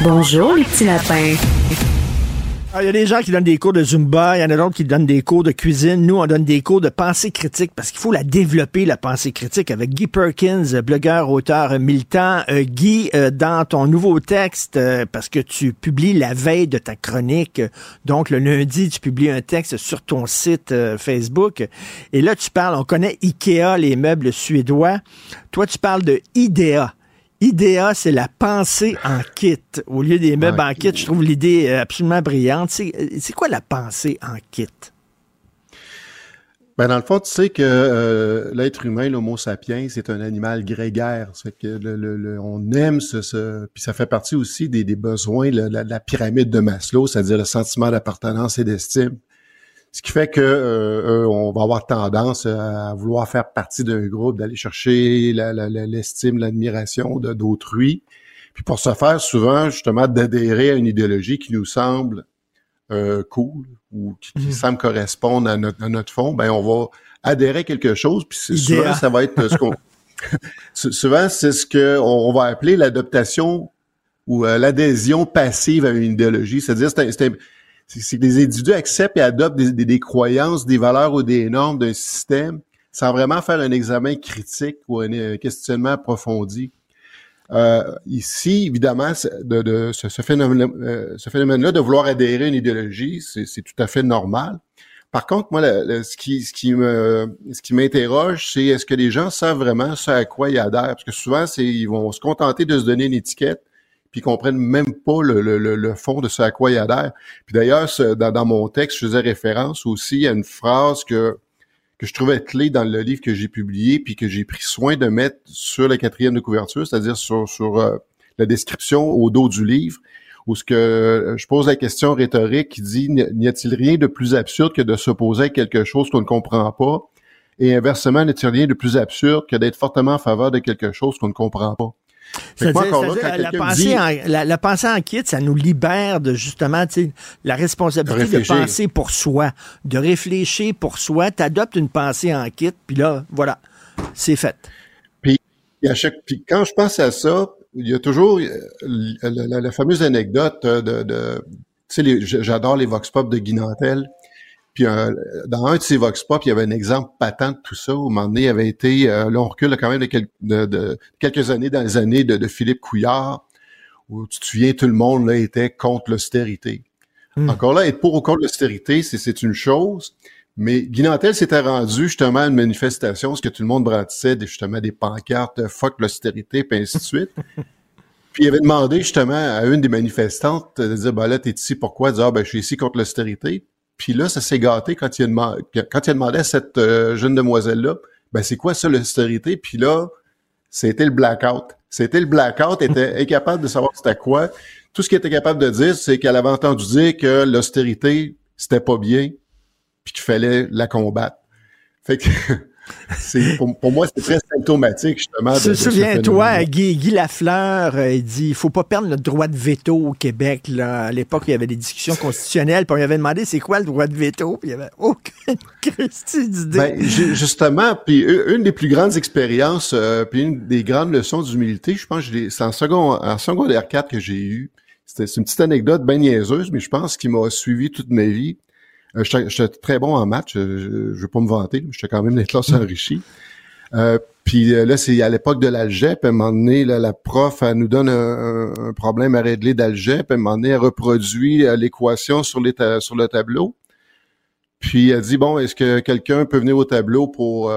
Bonjour, les petits lapins. Ah, il y a des gens qui donnent des cours de Zumba, il y en a d'autres qui donnent des cours de cuisine. Nous, on donne des cours de pensée critique parce qu'il faut la développer, la pensée critique, avec Guy Perkins, blogueur, auteur militant. Euh, Guy, euh, dans ton nouveau texte, euh, parce que tu publies la veille de ta chronique, donc le lundi, tu publies un texte sur ton site Facebook, et là, tu parles, on connaît Ikea, les meubles suédois. Toi, tu parles de IDEA. IDEA, c'est la pensée en kit. Au lieu des meubles en, kit, je trouve l'idée euh, absolument brillante. C'est quoi la pensée en kit? Ben dans le fond, tu sais que euh, l'être humain, l'Homo sapiens, c'est un animal grégaire. C'est que le, on aime ce, puis ça fait partie aussi des, besoins de la, pyramide de Maslow, c'est-à-dire le sentiment d'appartenance et d'estime. Ce qui fait que euh, on va avoir tendance à vouloir faire partie d'un groupe, d'aller chercher l'estime, l'admiration d'autrui. Puis pour ce faire, souvent, justement, d'adhérer à une idéologie qui nous semble euh, cool ou qui, mmh. semble correspondre à notre, à notre fond, ben on va adhérer à quelque chose. Puis souvent, ça va être ce qu'on souvent c'est ce que on, va appeler l'adaptation ou euh, l'adhésion passive à une idéologie. C'est-à-dire, c'est c'est que les individus acceptent et adoptent des, croyances, des valeurs ou des normes d'un système sans vraiment faire un examen critique ou un, questionnement approfondi. Euh, ici, évidemment, euh, ce phénomène-là de vouloir adhérer à une idéologie, c'est tout à fait normal. Par contre, moi, ce qui, m'interroge, c'est est-ce que les gens savent vraiment ce à quoi ils adhèrent? Parce que souvent, ils vont se contenter de se donner une étiquette puis comprennent même pas le, le, le, fond de ce à quoi ils adhèrent. Puis d'ailleurs, dans, dans, mon texte, je faisais référence aussi à une phrase que que je trouvais clé dans le livre que j'ai publié, puis que j'ai pris soin de mettre sur la quatrième de couverture, c'est-à-dire sur, sur euh, la description au dos du livre, où ce que je pose la question rhétorique qui dit n'y a-t-il rien de plus absurde que de s'opposer à quelque chose qu'on ne comprend pas? Et inversement n'y a-t-il rien de plus absurde que d'être fortement en faveur de quelque chose qu'on ne comprend pas? La, pensée en, la, pensée en kit, ça nous libère de justement la responsabilité de, penser pour soi, de réfléchir pour soi. Tu adoptes une pensée en kit, puis là, voilà, c'est fait. Puis, à chaque, puis quand je pense à ça, il y a toujours euh, la, fameuse anecdote de, de, tu sais, j'adore les vox pop de Guinantel. Puis euh, dans un de ces vox pop, il y avait un exemple patent de tout ça. Au moment donné, il avait été, euh, là on recule quand même de, quelques années dans les années de, Philippe Couillard, où tu te souviens, tout le monde là était contre l'austérité. Hmm. Encore là, être pour ou contre l'austérité, c'est une chose, mais Guinantel s'était rendu justement à une manifestation, ce que tout le monde brandissait justement des pancartes fuck l'austérité, puis ainsi de suite. Puis il avait demandé justement à une des manifestantes de dire ben là, t'es ici pourquoi? dire ah, ben je suis ici contre l'austérité. Puis là, ça s'est gâté quand il a demandé, quand il a demandé à cette euh, jeune demoiselle-là, ben c'est quoi ça l'austérité? Puis là, c'était le blackout. C'était le blackout, était incapable de savoir c'était quoi. Tout ce qu'il était capable de dire, c'est qu'elle avait entendu dire que l'austérité, c'était pas bien, puis qu'il fallait la combattre. Fait que c'est pour, moi, c'est très symptomatique, justement. Souviens-toi, Guy, Guy Lafleur, euh, il dit il faut pas perdre notre droit de veto au Québec. Là. À l'époque, il y avait des discussions constitutionnelles, puis on lui avait demandé c'est quoi le droit de veto, puis il n'y avait aucune d'idée. Ben, justement, puis une des plus grandes expériences, euh, puis une des grandes leçons d'humilité, je pense que c'est en, second, en secondaire 4 que j'ai eu. C'est une petite anecdote bien niaiseuse, mais je pense qu'il m'a suivi toute ma vie. Euh, j'étais très bon en match, euh, je, je, veux pas me vanter, j'étais quand même des classes enrichies. Euh, puis là, c'est à l'époque de l'algèbre. À un moment donné, la prof, elle nous donne un, problème à régler d'algèbre. À un moment donné, elle reproduit l'équation sur, les sur le tableau. Puis elle dit, bon, est-ce que quelqu'un peut venir au tableau pour,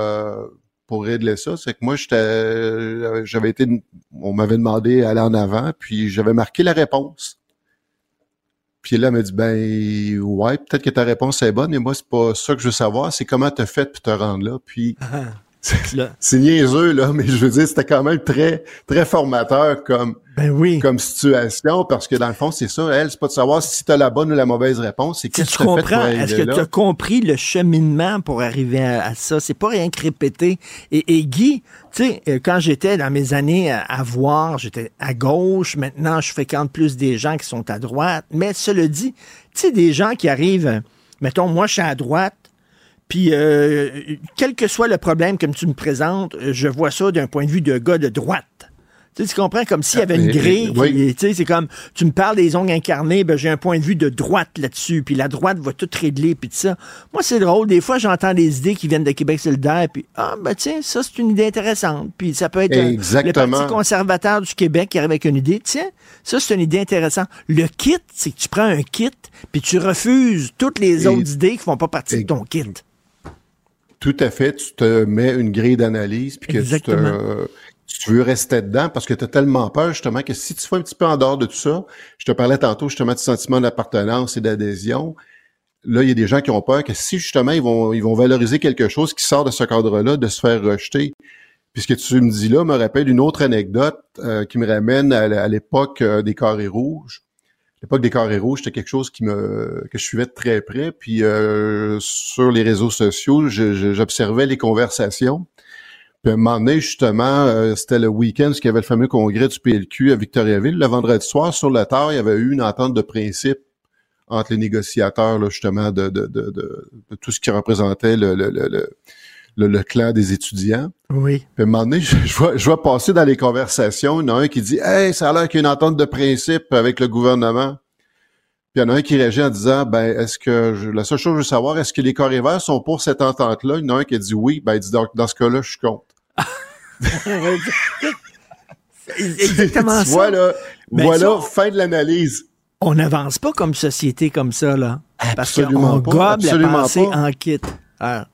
pour régler ça? C'est que moi, j'avais été, on m'avait demandé d'aller en avant, puis j'avais marqué la réponse. Puis là, elle m'a dit, ben ouais, peut-être que ta réponse est bonne, mais moi, c'est pas ça que je veux savoir, c'est comment t'as fait pour te rendre là? Puis ah, c'est niaiseux, là, mais je veux dire, c'était quand même très, très formateur comme, ben oui. comme situation, parce que dans le fond, c'est ça, elle, c'est pas de savoir si tu as la bonne ou la mauvaise réponse, c'est qu'est-ce que tu comprends, Est-ce que tu as compris le cheminement pour arriver à, ça? C'est pas rien que répéter. Et, et Guy, tu sais, euh, quand j'étais dans mes années à, voir, j'étais à gauche, maintenant je fréquente plus des gens qui sont à droite, mais cela dit, tu sais, des gens qui arrivent, mettons, moi je suis à droite, puis, euh, quel que soit le problème comme tu me présentes, je vois ça d'un point de vue de gars de droite. Tu, sais, tu comprends? Comme s'il y avait une ah, grille. Tu sais, c'est comme tu me parles des ongles incarnés, ben j'ai un point de vue de droite là-dessus, puis la droite va tout régler, puis tout ça. Moi, c'est drôle. Des fois, j'entends des idées qui viennent de Québec solidaire, puis ah ben tiens, ça c'est une idée intéressante. Puis ça peut être euh, le Parti conservateur du Québec qui arrive avec une idée. Tiens, ça c'est une idée intéressante. Le kit, c'est que tu prends un kit, puis tu refuses toutes les autres idées qui font pas partie de ton kit. Tout à fait. Tu te mets une grille d'analyse, puis que tu, te, tu veux rester dedans parce que tu as tellement peur, justement, que si tu fais un petit peu en dehors de tout ça, je te parlais tantôt, justement, du sentiment d'appartenance et d'adhésion. Là, il y a des gens qui ont peur que si, justement, ils vont, ils vont valoriser quelque chose qui sort de ce cadre-là, de se faire rejeter. Puisque tu me dis là me rappelle une autre anecdote euh, qui me ramène à, l'époque euh, des carrés rouges l'époque des carrés rouges, c'était quelque chose qui me que je suivais de très près. Puis euh, sur les réseaux sociaux, j'observais les conversations. Puis à un moment donné, justement, euh, c'était le week-end, parce qu'il y avait le fameux congrès du PLQ à Victoriaville. Le vendredi soir, sur le tard, il y avait eu une entente de principe entre les négociateurs, là, justement, de, de, de, de, tout ce qui représentait le, le, le, le, clan des étudiants. Oui. Puis à un moment donné, je, vois, je vois passer dans les conversations, il y en a un qui dit « Hey, ça a l'air qu'il y a une entente de principe avec le gouvernement. » Puis il y en a un qui réagit en disant, ben, est-ce que, je, la seule chose que je veux savoir, est-ce que les verts sont pour cette entente-là? Il y en a un qui a dit oui, ben, il dit, donc, dans ce cas-là, je suis contre. Exactement ça. Voilà, ben, voilà, fin de l'analyse. On n'avance pas comme société comme ça, là. Parce qu'on gobe la pensée en kit. Alors,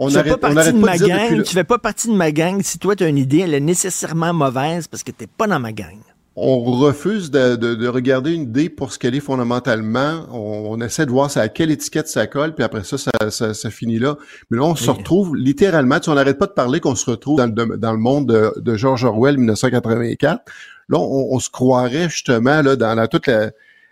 on tu fais pas partie de ma gang, tu fais pas partie de ma gang. Si toi, tu as une idée, elle est nécessairement mauvaise parce que tu n'es pas dans ma gang on refuse de, regarder une idée pour ce qu'elle est fondamentalement. On, essaie de voir ça à quelle étiquette ça colle, puis après ça, ça, finit là. Mais là, on se retrouve littéralement, tu on n'arrête pas de parler qu'on se retrouve dans le, dans le monde de, de George Orwell 1984. Là, on, se croirait justement là dans toute la,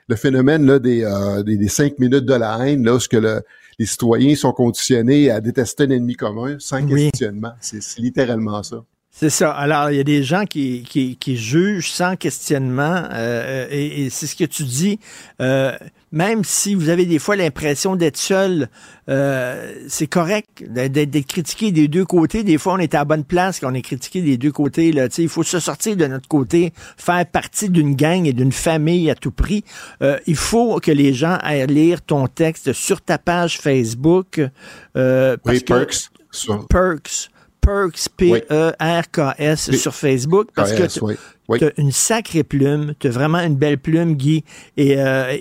le phénomène là, des, euh, des, des cinq minutes de la haine, là, ce que le, les citoyens sont conditionnés à détester un ennemi commun sans Oui. questionnement. C'est c'est littéralement ça. C'est ça. Alors, il y a des gens qui, qui, qui jugent sans questionnement, euh, et, et c'est ce que tu dis. Euh, même si vous avez des fois l'impression d'être seul, euh, c'est correct d'être critiqué des deux côtés. Des fois, on est à la bonne place quand on est critiqué des deux côtés. Là. Il faut se sortir de notre côté, faire partie d'une gang et d'une famille à tout prix. Euh, il faut que les gens aillent lire ton texte sur ta page Facebook. Euh, parce Oui, que- Perks. sur- Perks. Perks, P-E-R-K-S sur Facebook, parce que KS, tu oui. Oui. as une sacrée plume, tu as vraiment une belle plume, Guy, et euh,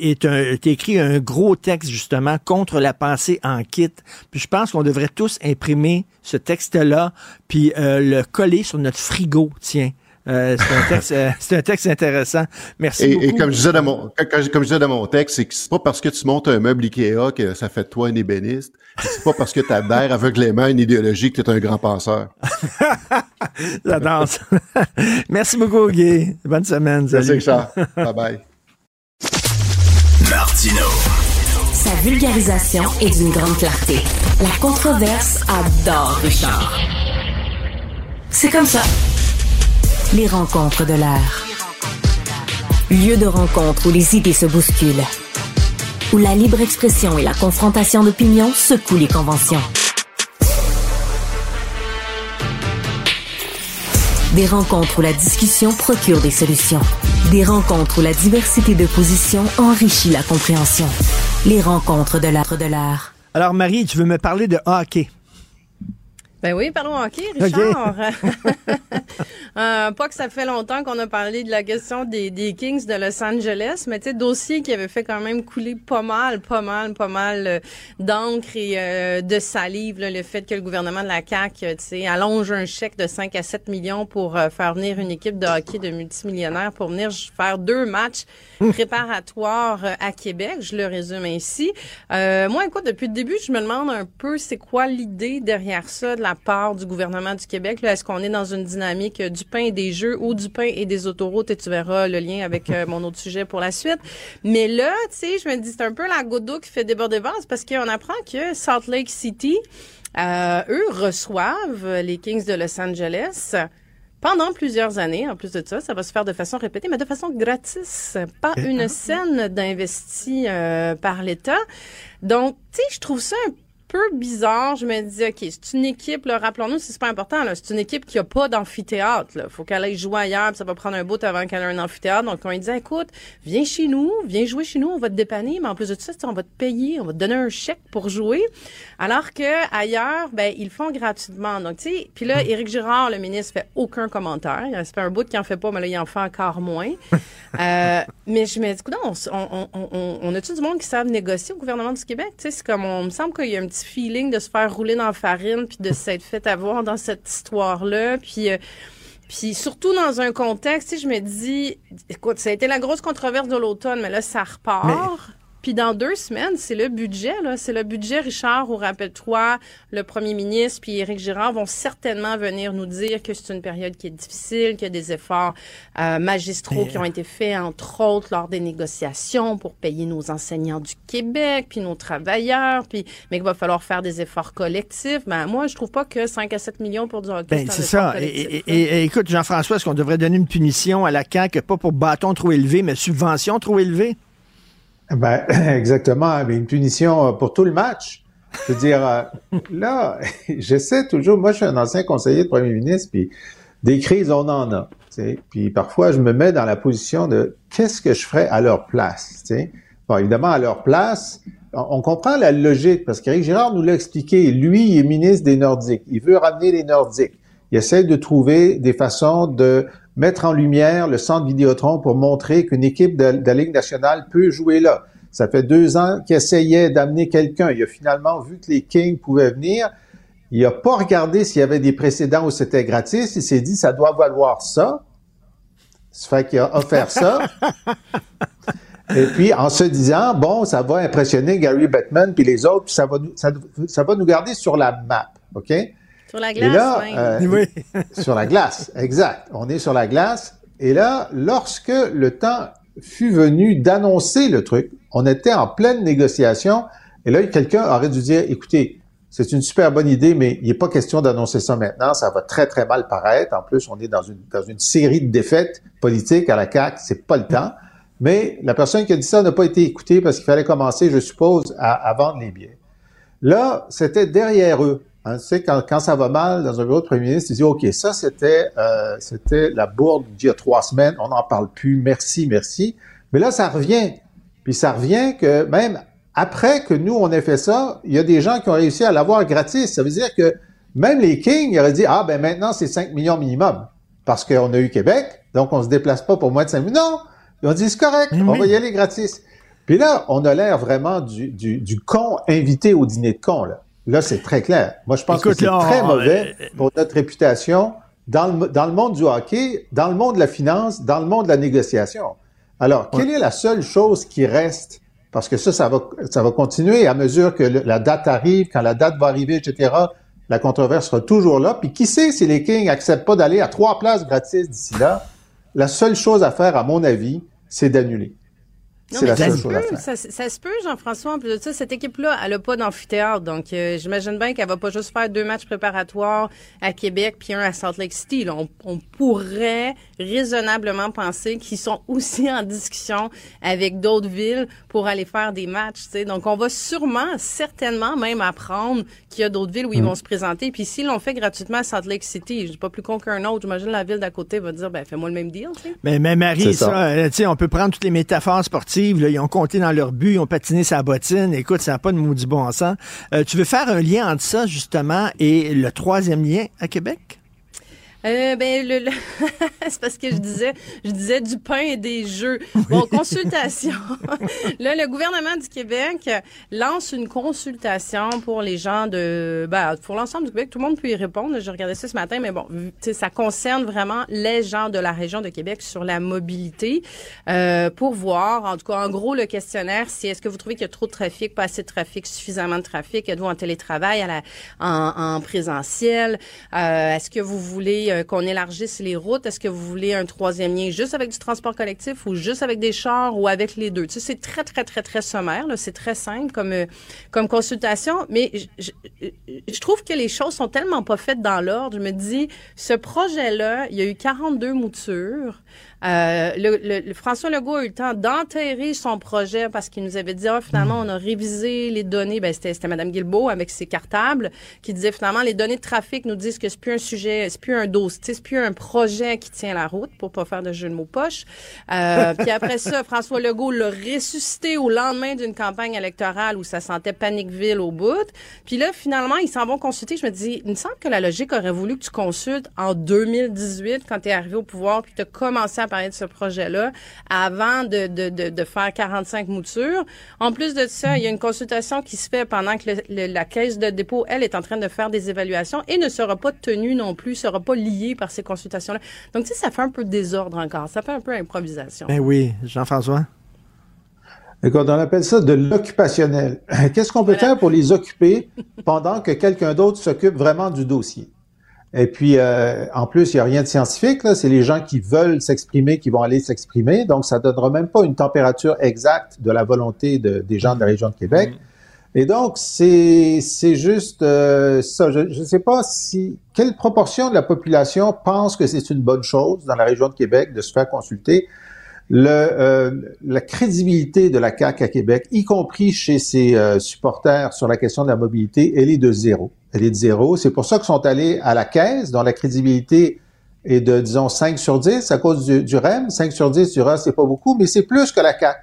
écrit un gros texte justement contre la pensée en kit. Puis je pense qu'on devrait tous imprimer ce texte-là, puis euh, le coller sur notre frigo, tiens. Euh, c'est un texte, euh, c'est un texte intéressant. Merci Et, beaucoup. et comme je disais dans mon, quand- quand- comme je disais dans mon texte, c'est que c'est pas parce que tu montes un meuble Ikea que ça fait de toi un ébéniste. C'est pas parce que tu adhères aveuglément à une idéologie que tu es un grand penseur. La danse. Merci beaucoup, Guy. Bonne semaine. Merci, Salut. Richard. Bye bye. Martino. Sa vulgarisation est d'une grande clarté. La controverse adore Richard. C'est comme ça. Les rencontres de l'air. Lieu de rencontre où les idées se bousculent. Où la libre expression et la confrontation d'opinions secouent les conventions. Des rencontres où la discussion procure des solutions. Des rencontres où la diversité de positions enrichit la compréhension. Les rencontres de l'art de l'art. Alors, Marie, tu veux me parler de hockey? Ben oui, parlons hockey, Richard. Euh, pas que ça fait longtemps qu'on a parlé de la question des, des Kings de Los Angeles, mais tu sais, dossier qui avait fait quand même couler pas mal, pas mal, pas mal euh, d'encre et euh, de salive, là, le fait que le gouvernement de la CAQ, tu sais, allonge un chèque de 5 à 7 millions pour faire venir une équipe de hockey de multimillionnaires pour venir faire deux matchs préparatoires à Québec. Je le résume ainsi. Moi, écoute, depuis le début, je me demande un peu c'est quoi l'idée derrière ça de la part du gouvernement du Québec. Est-ce qu'on est dans une dynamique du pain et des jeux ou du pain et des autoroutes? Et tu verras le lien avec euh, mon autre sujet pour la suite. Mais là, tu sais, je me dis, c'est un peu la goutte d'eau qui fait déborder vase parce qu'on apprend que Salt Lake City, euh, eux reçoivent les Kings de Los Angeles pendant plusieurs années. En plus de ça, ça va se faire de façon répétée, mais de façon gratis. Pas une scène d'investi euh, par l'État. Donc, tu sais, je trouve ça un peu bizarre. Je me dis, OK, c'est une équipe, rappelons-nous, c'est pas important, c'est une équipe qui a pas d'amphithéâtre. Il faut qu'elle aille jouer ailleurs, puis ça va prendre un bout avant qu'elle ait un amphithéâtre. Donc, on lui dit, écoute, viens chez nous, viens jouer chez nous, on va te dépanner, mais en plus de ça, tu sais, on va te payer, on va te donner un chèque pour jouer. Alors que ailleurs, ben, ils le font gratuitement. Donc, tu sais, puis là, Éric Girard, le ministre, fait aucun commentaire. C'est pas un bout qui en fait pas, mais là, il en fait encore moins. Euh, mais je me dis, écoute, on, on, on a-tu du monde qui savent négocier au gouvernement du Québec? Tu sais, c'est comme, on me semble qu'il y a un petit feeling de se faire rouler dans la farine puis de s'être fait avoir dans cette histoire-là. Puis, euh, puis surtout dans un contexte, je me dis, écoute, ça a été la grosse controverse de l'automne, mais là, ça repart. Puis dans deux semaines, c'est le budget, là. C'est le budget, Richard, où, rappelle-toi, le premier ministre puis Éric Girard vont certainement venir nous dire que c'est une période qui est difficile, qu'il y a des efforts euh, magistraux Mais- qui ont été faits, entre autres, lors des négociations pour payer nos enseignants du Québec, puis nos travailleurs, puis mais qu'il va falloir faire des efforts collectifs. Ben, moi, je trouve pas que 5 à 7 millions pour du hockey, Ben, c'est ça. Et écoute, Jean-François, est-ce qu'on devrait donner une punition à la CAQ, pas pour bâton trop élevé, mais subvention trop élevée? Ben, exactement, mais une punition euh, pour tout le match. Je veux dire, euh, là, j'essaie toujours, moi je suis un ancien conseiller de premier ministre, puis des crises, on en a. tu sais. Puis parfois, je me mets dans la position de qu'est-ce que je ferais à leur place. tu sais. Bon, évidemment, à leur place, on, on comprend la logique, parce qu'Éric Girard nous l'a expliqué. Lui, il est ministre des Nordiques. Il veut ramener les Nordiques. Il essaie de trouver des façons de mettre en lumière le centre Vidéotron pour montrer qu'une équipe de, de la Ligue nationale peut jouer là. Ça fait deux ans qu'il essayait d'amener quelqu'un. Il a finalement vu que les Kings pouvaient venir. Il n'a pas regardé s'il y avait des précédents où c'était gratis. Il s'est dit, ça doit valoir ça. Ça fait qu'il a offert ça. Et puis, en se disant, bon, ça va impressionner Gary Bettman puis les autres, puis ça va, nous- ça, ça va nous garder sur la map, OK? Sur la glace, là, euh, sur la glace, exact. On est sur la glace. Et là, lorsque le temps fut venu d'annoncer le truc, on était en pleine négociation, et là, quelqu'un aurait dû dire, écoutez, c'est une super bonne idée, mais il n'est pas question d'annoncer ça maintenant. Ça va très, très mal paraître. En plus, on est dans une, dans une série de défaites politiques à la CAQ. C'est pas le temps. Mais la personne qui a dit ça n'a pas été écoutée parce qu'il fallait commencer, je suppose, à, à vendre les billets. Là, c'était derrière eux. Hein, tu sais, quand, quand ça va mal dans un bureau de premier ministre, ils disent, OK, ça, c'était euh, c'était la bourde d'il y a trois semaines. On n'en parle plus. Merci, merci. Mais là, ça revient. Puis ça revient que même après que nous, on ait fait ça, il y a des gens qui ont réussi à l'avoir gratis. Ça veut dire que même les Kings auraient dit, ah, ben maintenant, c'est 5 millions minimum. Parce qu'on a eu Québec, donc on se déplace pas pour moins de 5 millions. Non! Ils ont dit, c'est correct, on va y aller gratis. Puis là, on a l'air vraiment du, du, du con invité au dîner de con, là. Là, c'est très clair. Moi, je pense Écoute, que c'est très on- mauvais euh, pour notre réputation dans le, dans le monde du hockey, dans le monde de la finance, dans le monde de la négociation. Alors, quelle est la seule chose qui reste? Parce que ça, ça va, ça va continuer à mesure que le- la date arrive, quand la date va arriver, etc. La controverse sera toujours là. Puis qui sait si les Kings acceptent pas d'aller à trois places gratis d'ici là? La seule chose à faire, à mon avis, c'est d'annuler. Non, mais ça seule se chose à peut, faire. ça, ça se peut, Jean-François. En plus de ça, cette équipe-là, elle a pas d'amphithéâtre. Donc, euh, j'imagine bien qu'elle va pas juste faire deux matchs préparatoires à Québec puis un à Salt Lake City. là. On, on pourrait raisonnablement penser qu'ils sont aussi en discussion avec d'autres villes pour aller faire des matchs. Donc, on va sûrement, certainement même apprendre qu'il y a d'autres villes où ils Mm. vont se présenter. Puis s'ils l'ont fait gratuitement à Salt Lake City, je suis pas plus con qu'un autre. J'imagine la ville d'à côté va dire, ben, fais-moi le même deal. sais. Mais, mais Marie, ça, ça. euh, on peut prendre toutes les métaphores sportives. Ils ont compté dans leur but, ils ont patiné sa bottine. Écoute, ça n'a pas de maudit bon sens. Euh, tu veux faire un lien entre ça, justement, et le troisième lien à Québec? Euh, ben, le, le- c'est parce que je disais, je disais du pain et des jeux. Bon, consultation. Là, le gouvernement du Québec lance une consultation pour les gens de, ben, pour l'ensemble du Québec. Tout le monde peut y répondre. J'ai regardé ça ce matin, mais bon, ça concerne vraiment les gens de la région de Québec sur la mobilité, euh, pour voir, en tout cas, en gros, le questionnaire, c'est est-ce que vous trouvez qu'il y a trop de trafic, pas assez de trafic, suffisamment de trafic, êtes-vous en télétravail, à la, en, en présentiel, euh, est-ce que vous voulez euh, qu'on élargisse les routes, est-ce que vous voulez un troisième lien juste avec du transport collectif ou juste avec des chars ou avec les deux? Tu sais, c'est très, très, très, très sommaire, c'est très simple comme, euh, consultation, mais je trouve que les choses sont tellement pas faites dans l'ordre. Je me dis, ce projet-là, il y a eu 42 moutures. Euh, le, le- François Legault a eu le temps d'enterrer son projet parce qu'il nous avait dit, ah, finalement, on a révisé les données. Ben, c'était, c'était Mme Guilbeault avec ses cartables qui disait, finalement, les données de trafic nous disent que c'est plus un sujet, c'est plus un dossier, c'est plus un projet qui tient la route pour pas faire de jeu de mots poche. Euh, puis après ça, François Legault l'a ressuscité au lendemain d'une campagne électorale où ça sentait Paniqueville au bout. Puis là, finalement, ils s'en vont consulter. Je me dis, il me semble que la logique aurait voulu que tu consultes en 2018 quand tu es arrivé au pouvoir puis tu commencé à parler de ce projet-là avant de, de, de, de faire 45 moutures. En plus de ça, il y a une consultation qui se fait pendant que le- le- la caisse de dépôt, elle, est en train de faire des évaluations et ne sera pas tenue non plus, sera pas liée par ces consultations-là. Donc, tu sais, ça fait un peu de désordre encore. Ça fait un peu improvisation. Ben oui, Jean-François? Écoute, on appelle ça de l'occupationnel. Qu'est-ce qu'on peut faire pour les occuper pendant que quelqu'un d'autre s'occupe vraiment du dossier? Et puis, euh, en plus, il n'y a rien de scientifique, là. C'est les gens qui veulent s'exprimer qui vont aller s'exprimer. Donc, ça ne donnera même pas une température exacte de la volonté de- des gens de la région de Québec. Et donc, c'est c'est juste euh, ça. Je ne sais pas si quelle proportion de la population pense que c'est une bonne chose dans la région de Québec de se faire consulter. Le, euh, la crédibilité de la CAQ à Québec, y compris chez ses euh, supporters sur la question de la mobilité, elle est de zéro. Elle est de zéro. C'est pour ça qu'ils sont allés à la caisse, dont la crédibilité est de, disons, 5 sur 10 à cause du, du REM. 5 sur 10 du REM, c'est pas beaucoup, mais c'est plus que la CAQ.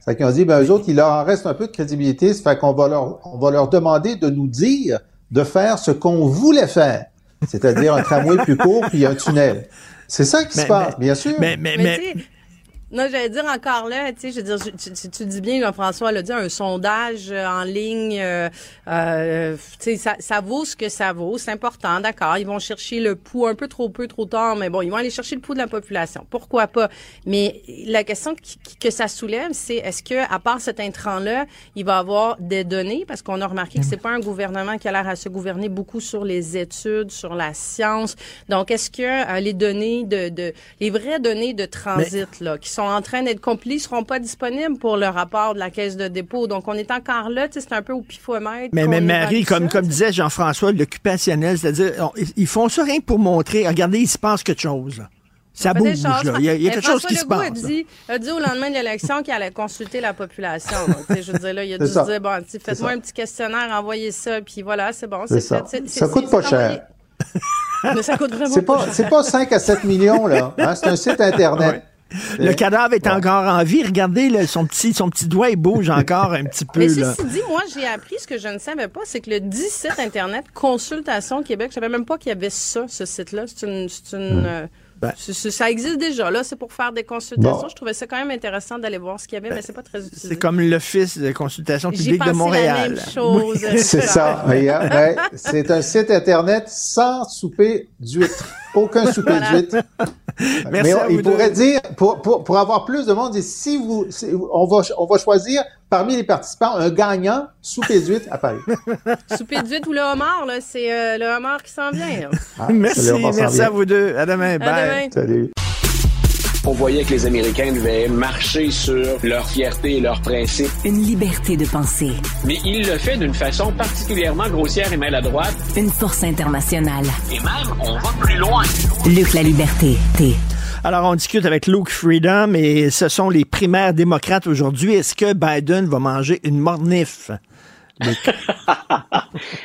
C'est qu'ils ont dit, ben, eux autres, il leur en reste un peu de crédibilité. Ça fait qu'on va leur, on va leur demander de nous dire de faire ce qu'on voulait faire. C'est-à-dire un tramway plus court puis un tunnel. C'est ça qui Mais- se passe, mais- bien sûr. Mais, mais, non, j'allais dire encore là, tu sais, je veux dire, tu, tu- tu dis bien, là, François l'a dit, un sondage euh, en ligne, euh, euh, tu sais, ça, ça vaut ce que ça vaut, c'est important, d'accord. Ils vont chercher le pouls un peu trop peu, trop tard, mais bon, ils vont aller chercher le pouls de la population. Pourquoi pas? Mais la question qui- qui- que ça soulève, c'est est-ce que, à part cet intrant-là, il va y avoir des données, parce qu'on a remarqué que c'est pas un gouvernement qui a l'air à se gouverner beaucoup sur les études, sur la science. Donc, est-ce que euh, les données de, de, les vraies données de transit là, qui sont en train d'être complices seront pas disponibles pour le rapport de la caisse de dépôt. Donc, on est encore là, c'est un peu au pifomètre. Mais, mais Marie, comme, ça. comme disait Jean-François, l'occupationnel, c'est-à-dire, ils font ça rien que pour montrer, regardez, il se passe quelque chose. là. Ça bouge, là. Il y a, il y a Mais quelque chose François qui se passe. A dit, a dit au lendemain de l'élection qu'il allait consulter la population. Donc, je veux dire, là, il a dû ça. se dire, bon, faites-moi un petit questionnaire, envoyez ça, puis voilà, c'est bon, C'est fait. Ça coûte pas envoyé. cher. Mais ça coûte vraiment C'est pas pas, cher. c'est pas 5 à 7 millions, là. Hein, C'est un site Internet. Le cadavre est encore en vie. Regardez, là, son, petit, son petit doigt, il bouge encore un petit peu. Mais là. ceci dit, moi, j'ai appris ce que je ne savais pas, c'est que le 17 Internet Consultation Québec, je savais même pas qu'il y avait ça, ce site-là. C'est une, c'est une, euh, Ben. ça existe déjà, là. C'est pour faire des consultations. Bon. Je trouvais ça quand même intéressant d'aller voir ce qu'il y avait, mais c'est pas très utilisé. C'est comme l'Office de consultation publique de pensé la Montréal. même chose. Oui. C'est ça. Regarde, ouais. C'est un site Internet sans souper d'huître. Aucun souper Voilà. d'huître. Merci Mais on- à il pourrait dire, pour, pour, pour avoir plus de monde, si vous, si- on, va, on va choisir parmi les participants un gagnant souper d'huître à Paris. Souper d'huître ou le homard, là, c'est euh, le homard qui s'en vient. là. Ah, merci, merci vient. à vous deux. À demain. À Bye. demain. Salut. On voyait que les Américains devaient marcher sur leur fierté et leurs principes. Une liberté de penser. Mais il le fait d'une façon particulièrement grossière et maladroite. Une force internationale. Et même, on va plus loin. Luc la liberté. T. Alors, on discute avec Luke Freedom et ce sont les primaires démocrates aujourd'hui. Est-ce que Biden va manger une mornif?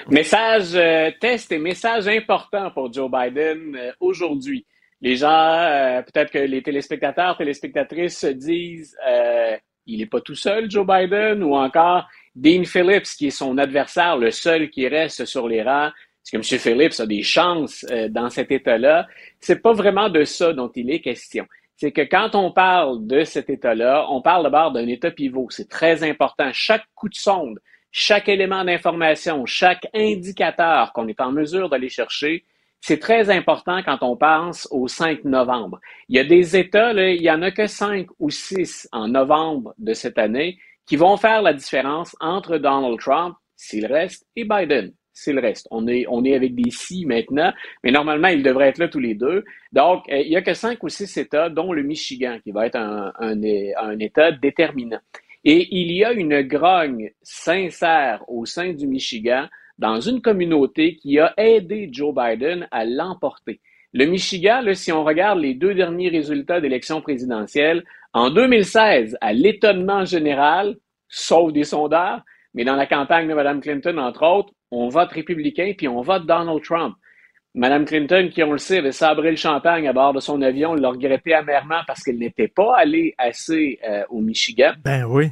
Message euh, test et message important pour Joe Biden euh, aujourd'hui. Les gens, euh, peut-être que les téléspectateurs, téléspectatrices se disent, euh, il n'est pas tout seul, Joe Biden, ou encore Dean Phillips, qui est son adversaire, le seul qui reste sur les rangs. Est-ce que M. Phillips a des chances euh, dans cet État-là? C'est pas vraiment de ça dont il est question. C'est que quand on parle de cet État-là, on parle d'abord d'un État pivot. C'est très important. Chaque coup de sonde, chaque élément d'information, chaque indicateur qu'on est en mesure d'aller chercher, c'est très important quand on pense au 5 novembre. Il y a des États, là, il y en a que 5 ou 6 en novembre de cette année qui vont faire la différence entre Donald Trump, s'il reste, et Biden, s'il reste. On est, on est avec des si maintenant, mais normalement, ils devraient être là tous les deux. Donc, euh, il y a que 5 ou 6 États, dont le Michigan, qui va être un, un, un État déterminant. Et il y a une grogne sincère au sein du Michigan dans une communauté qui a aidé Joe Biden à l'emporter. Le Michigan, si on regarde les deux derniers résultats d'élection présidentielle, en 2016, à l'étonnement général, sauf des sondeurs, mais dans la campagne de Mme Clinton, entre autres, on vote républicain puis on vote Donald Trump. Mme Clinton, qui, on le sait, avait sabré le champagne à bord de son avion, l'a regretté amèrement parce qu'elle n'était pas allée assez euh, au Michigan. Ben oui.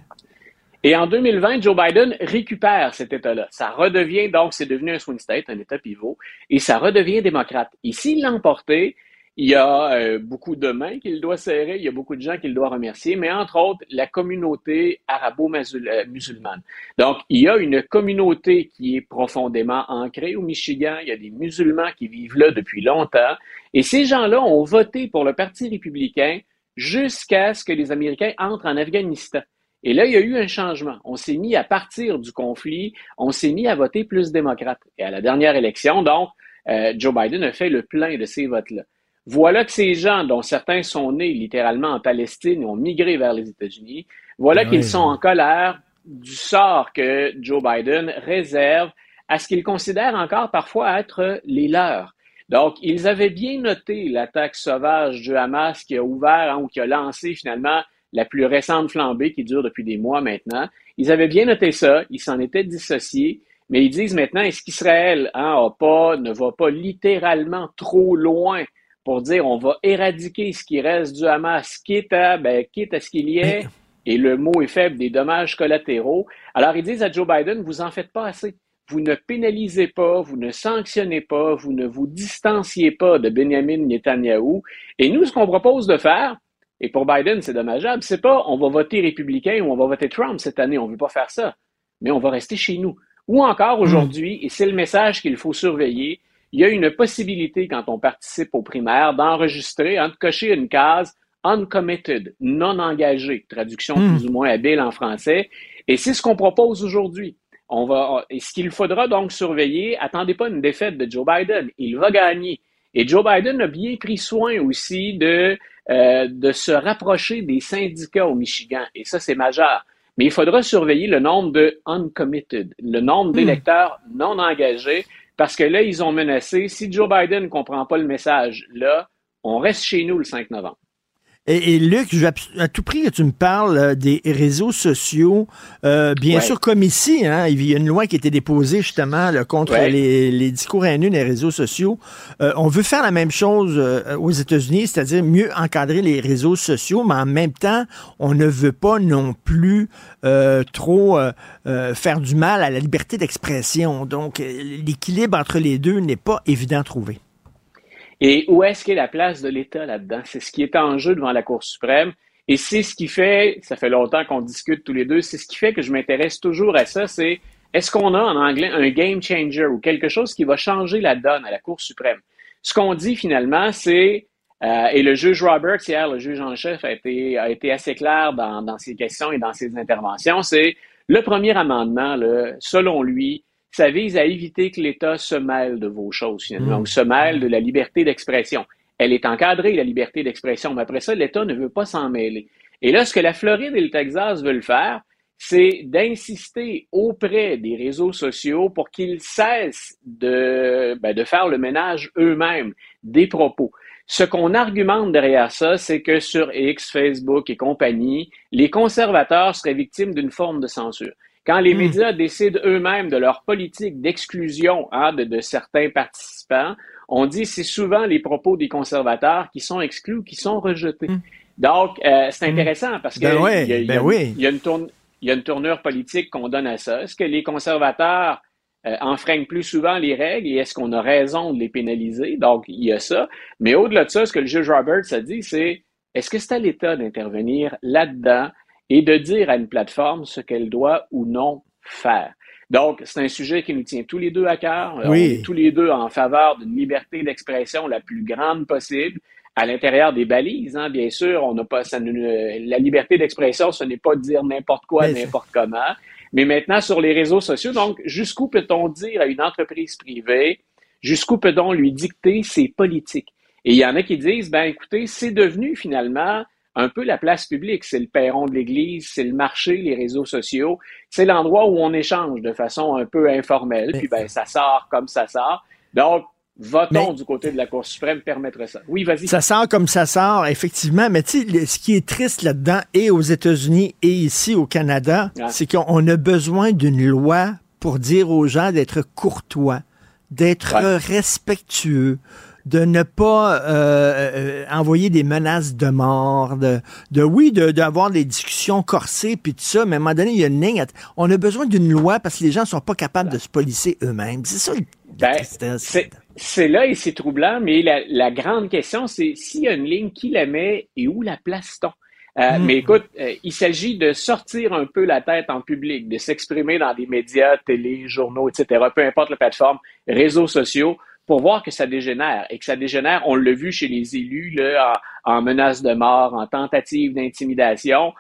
Et en 2020, Joe Biden récupère cet État-là. Ça redevient, donc, c'est devenu un swing state, un État pivot, et ça redevient démocrate. Et s'il l'a il y a euh, beaucoup de mains qu'il doit serrer, il y a beaucoup de gens qu'il doit remercier, mais entre autres, la communauté arabo-musulmane. Donc, il y a une communauté qui est profondément ancrée au Michigan, il y a des musulmans qui vivent là depuis longtemps, et ces gens-là ont voté pour le Parti républicain jusqu'à ce que les Américains entrent en Afghanistan. Et là, il y a eu un changement. On s'est mis à partir du conflit, on s'est mis à voter plus démocrate. Et à la dernière élection, donc, euh, Joe Biden a fait le plein de ces votes-là. Voilà que ces gens, dont certains sont nés littéralement en Palestine et ont migré vers les États-Unis, voilà Oui. qu'ils sont en colère du sort que Joe Biden réserve à ce qu'ils considèrent encore parfois être les leurs. Donc, ils avaient bien noté l'attaque sauvage du Hamas qui a ouvert hein, ou qui a lancé finalement la plus récente flambée qui dure depuis des mois maintenant. Ils avaient bien noté ça, ils s'en étaient dissociés, mais ils disent maintenant, est-ce qu'Israël hein, a pas, ne va pas littéralement trop loin pour dire on va éradiquer ce qui reste du Hamas, quitte à, ben, quitte à ce qu'il y ait, et le mot est faible, des dommages collatéraux. Alors ils disent à Joe Biden, vous en faites pas assez. Vous ne pénalisez pas, vous ne sanctionnez pas, vous ne vous distanciez pas de Benjamin Netanyahou. Et nous, ce qu'on propose de faire, et pour Biden, c'est dommageable, c'est pas on va voter républicain ou on va voter Trump cette année, on veut pas faire ça, mais on va rester chez nous. Ou encore aujourd'hui, et c'est le message qu'il faut surveiller, il y a une possibilité quand on participe aux primaires d'enregistrer, hein, de cocher une case uncommitted, non engagé, traduction Hmm. plus ou moins habile en français. Et c'est ce qu'on propose aujourd'hui. On va, et ce qu'il faudra donc surveiller, attendez pas une défaite de Joe Biden. Il va gagner. Et Joe Biden a bien pris soin aussi de euh, de se rapprocher des syndicats au Michigan. Et ça, c'est majeur. Mais il faudra surveiller le nombre de uncommitted, le nombre d'électeurs non engagés, parce que là, ils ont menacé, si Joe Biden ne comprend pas le message, là, on reste chez nous le 5 novembre. Et, et, Luc, je veux à tout prix que tu me parles euh, des réseaux sociaux. Euh, bien Ouais. sûr, comme ici, hein, il y a une loi qui a été déposée justement là, contre Ouais. les, les discours haineux des réseaux sociaux. Euh, on veut faire la même chose euh, aux États-Unis, c'est-à-dire mieux encadrer les réseaux sociaux, mais en même temps, on ne veut pas non plus trop faire du mal à la liberté d'expression. Donc, l'équilibre entre les deux n'est pas évident à trouver. Et où est-ce qu'est la place de l'État là-dedans? C'est ce qui est en jeu devant la Cour suprême. Et c'est ce qui fait, ça fait longtemps qu'on discute tous les deux, c'est ce qui fait que je m'intéresse toujours à ça, c'est est-ce qu'on a en anglais un game changer ou quelque chose qui va changer la donne à la Cour suprême? Ce qu'on dit finalement, c'est, euh, et le juge Roberts hier, le juge en chef, a été, a été assez clair dans, dans ses questions et dans ses interventions, c'est le premier amendement, là, selon lui, ça vise à éviter que l'État se mêle de vos choses, finalement, Mm. ou se mêle de la liberté d'expression. Elle est encadrée, la liberté d'expression, mais après ça, l'État ne veut pas s'en mêler. Et là, ce que la Floride et le Texas veulent faire, c'est d'insister auprès des réseaux sociaux pour qu'ils cessent de, ben, de faire le ménage eux-mêmes des propos. Ce qu'on argumente derrière ça, c'est que sur X, Facebook et compagnie, les conservateurs seraient victimes d'une forme de censure. Quand les Hmm. médias décident eux-mêmes de leur politique d'exclusion hein, de, de certains participants, on dit c'est souvent les propos des conservateurs qui sont exclus ou qui sont rejetés. Donc, euh, c'est intéressant parce que Ben ouais, il y a- il y a une- oui. il y a une tourne- il y a une tournure politique qu'on donne à ça. Est-ce que les conservateurs euh, enfreignent plus souvent les règles et est-ce qu'on a raison de les pénaliser? Donc, il y a ça. Mais au-delà de ça, ce que le juge Roberts a dit, c'est est-ce que c'est à l'État d'intervenir là-dedans et de dire à une plateforme ce qu'elle doit ou non faire? Donc, c'est un sujet qui nous tient tous les deux à cœur. Oui. On est tous les deux en faveur d'une liberté d'expression la plus grande possible à l'intérieur des balises, hein, bien sûr, on n'a pas ça la liberté d'expression, ce n'est pas dire n'importe quoi, n'importe comment. Mais maintenant, sur les réseaux sociaux, donc, jusqu'où peut-on dire à une entreprise privée, jusqu'où peut-on lui dicter ses politiques? Et il y en a qui disent, ben, écoutez, c'est devenu finalement un peu la place publique. C'est le perron de l'église, c'est le marché, les réseaux sociaux. C'est l'endroit où on échange de façon un peu informelle. Puis, ben, ça sort comme ça sort. Donc, votons du côté de la Cour suprême permettre ça? Oui, vas-y. Ça sort comme ça sort, effectivement. Mais tu sais, ce qui est triste là-dedans, et aux États-Unis et ici au Canada, Ah. c'est qu'on a besoin d'une loi pour dire aux gens d'être courtois, d'être Ouais. respectueux, de ne pas euh, euh, envoyer des menaces de mort, de, de oui, de- d'avoir des discussions corsées, puis tout ça, mais à un moment donné, il y a une ligne. On a besoin d'une loi parce que les gens sont pas capables de se policer eux-mêmes. C'est ça, la Ben, c'est- là et c'est troublant, mais la, la grande question, c'est s'il y a une ligne, qui la met et où la place-t-on? Euh, Mm. Mais écoute, euh, il s'agit de sortir un peu la tête en public, de s'exprimer dans des médias, télé, journaux, etc., peu importe la plateforme, réseaux sociaux, pour voir que ça dégénère. Et que ça dégénère, on l'a vu chez les élus, là, en, en menace de mort, en tentative d'intimidation.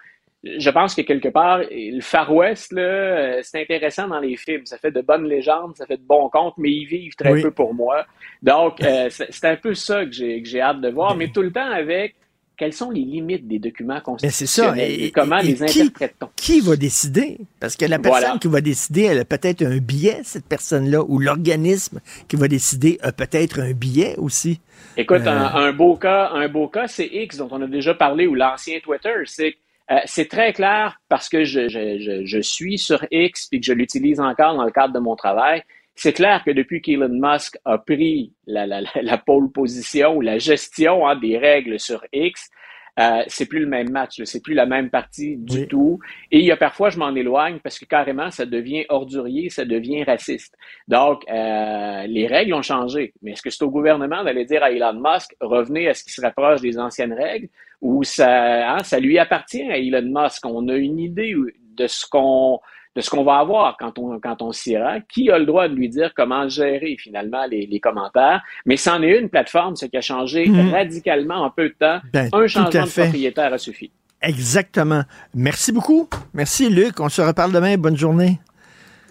Je pense que quelque part, le Far West, euh, c'est intéressant dans les films. Ça fait de bonnes légendes, ça fait de bons contes, mais ils vivent très Oui. peu pour moi. Donc, euh, c'est un peu ça que j'ai que j'ai hâte de voir, mais tout le temps avec quelles sont les limites des documents ça. constitutionnels et, comment et les interprète-t-on? Qui va décider? Parce que la personne Voilà. qui va décider, elle a peut-être un biais, cette personne-là, ou l'organisme qui va décider a peut-être un biais aussi. Écoute, Euh, un, un beau cas, un beau cas, c'est X dont on a déjà parlé ou l'ancien Twitter. C'est euh, c'est très clair parce que je, je, je, je suis sur X puis que je l'utilise encore dans le cadre de mon travail. C'est clair que depuis qu'Elon Musk a pris la, la, la, la pole position ou la gestion hein, des règles sur X, euh, c'est plus le même match, c'est plus la même partie du tout. Et il y a parfois, je m'en éloigne parce que carrément, ça devient ordurier, ça devient raciste. Donc, euh, les règles ont changé. Mais est-ce que c'est au gouvernement d'aller dire à Elon Musk, revenez à ce qui se rapproche des anciennes règles, ou ça, hein, ça lui appartient à Elon Musk? On a une idée de ce qu'on de ce qu'on va avoir quand on, quand on s'y rend. Qui a le droit de lui dire comment gérer finalement les, les commentaires? Mais c'en est une plateforme, ce qui a changé Mhm. radicalement en peu de temps. Ben, Un changement de propriétaire a suffi. Exactement. Merci beaucoup. Merci, Luc. On se reparle demain. Bonne journée.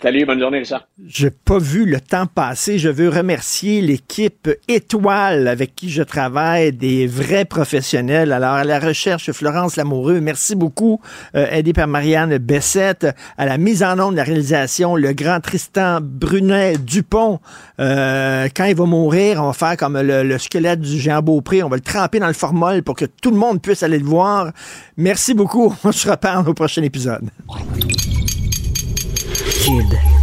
Salut, bonne journée, Richard. J'ai pas vu le temps passer. Je veux remercier l'équipe étoile avec qui je travaille, des vrais professionnels. Alors, à la recherche, Florence Lamoureux, merci beaucoup, euh, aidé par Marianne Bessette. À la mise en onde de la réalisation, le grand Tristan Brunet-Dupont. Euh, quand il va mourir, on va faire comme le, le squelette du géant Beaupré. On va le tremper dans le formol pour que tout le monde puisse aller le voir. Merci beaucoup. On se reparle au prochain épisode. Cube.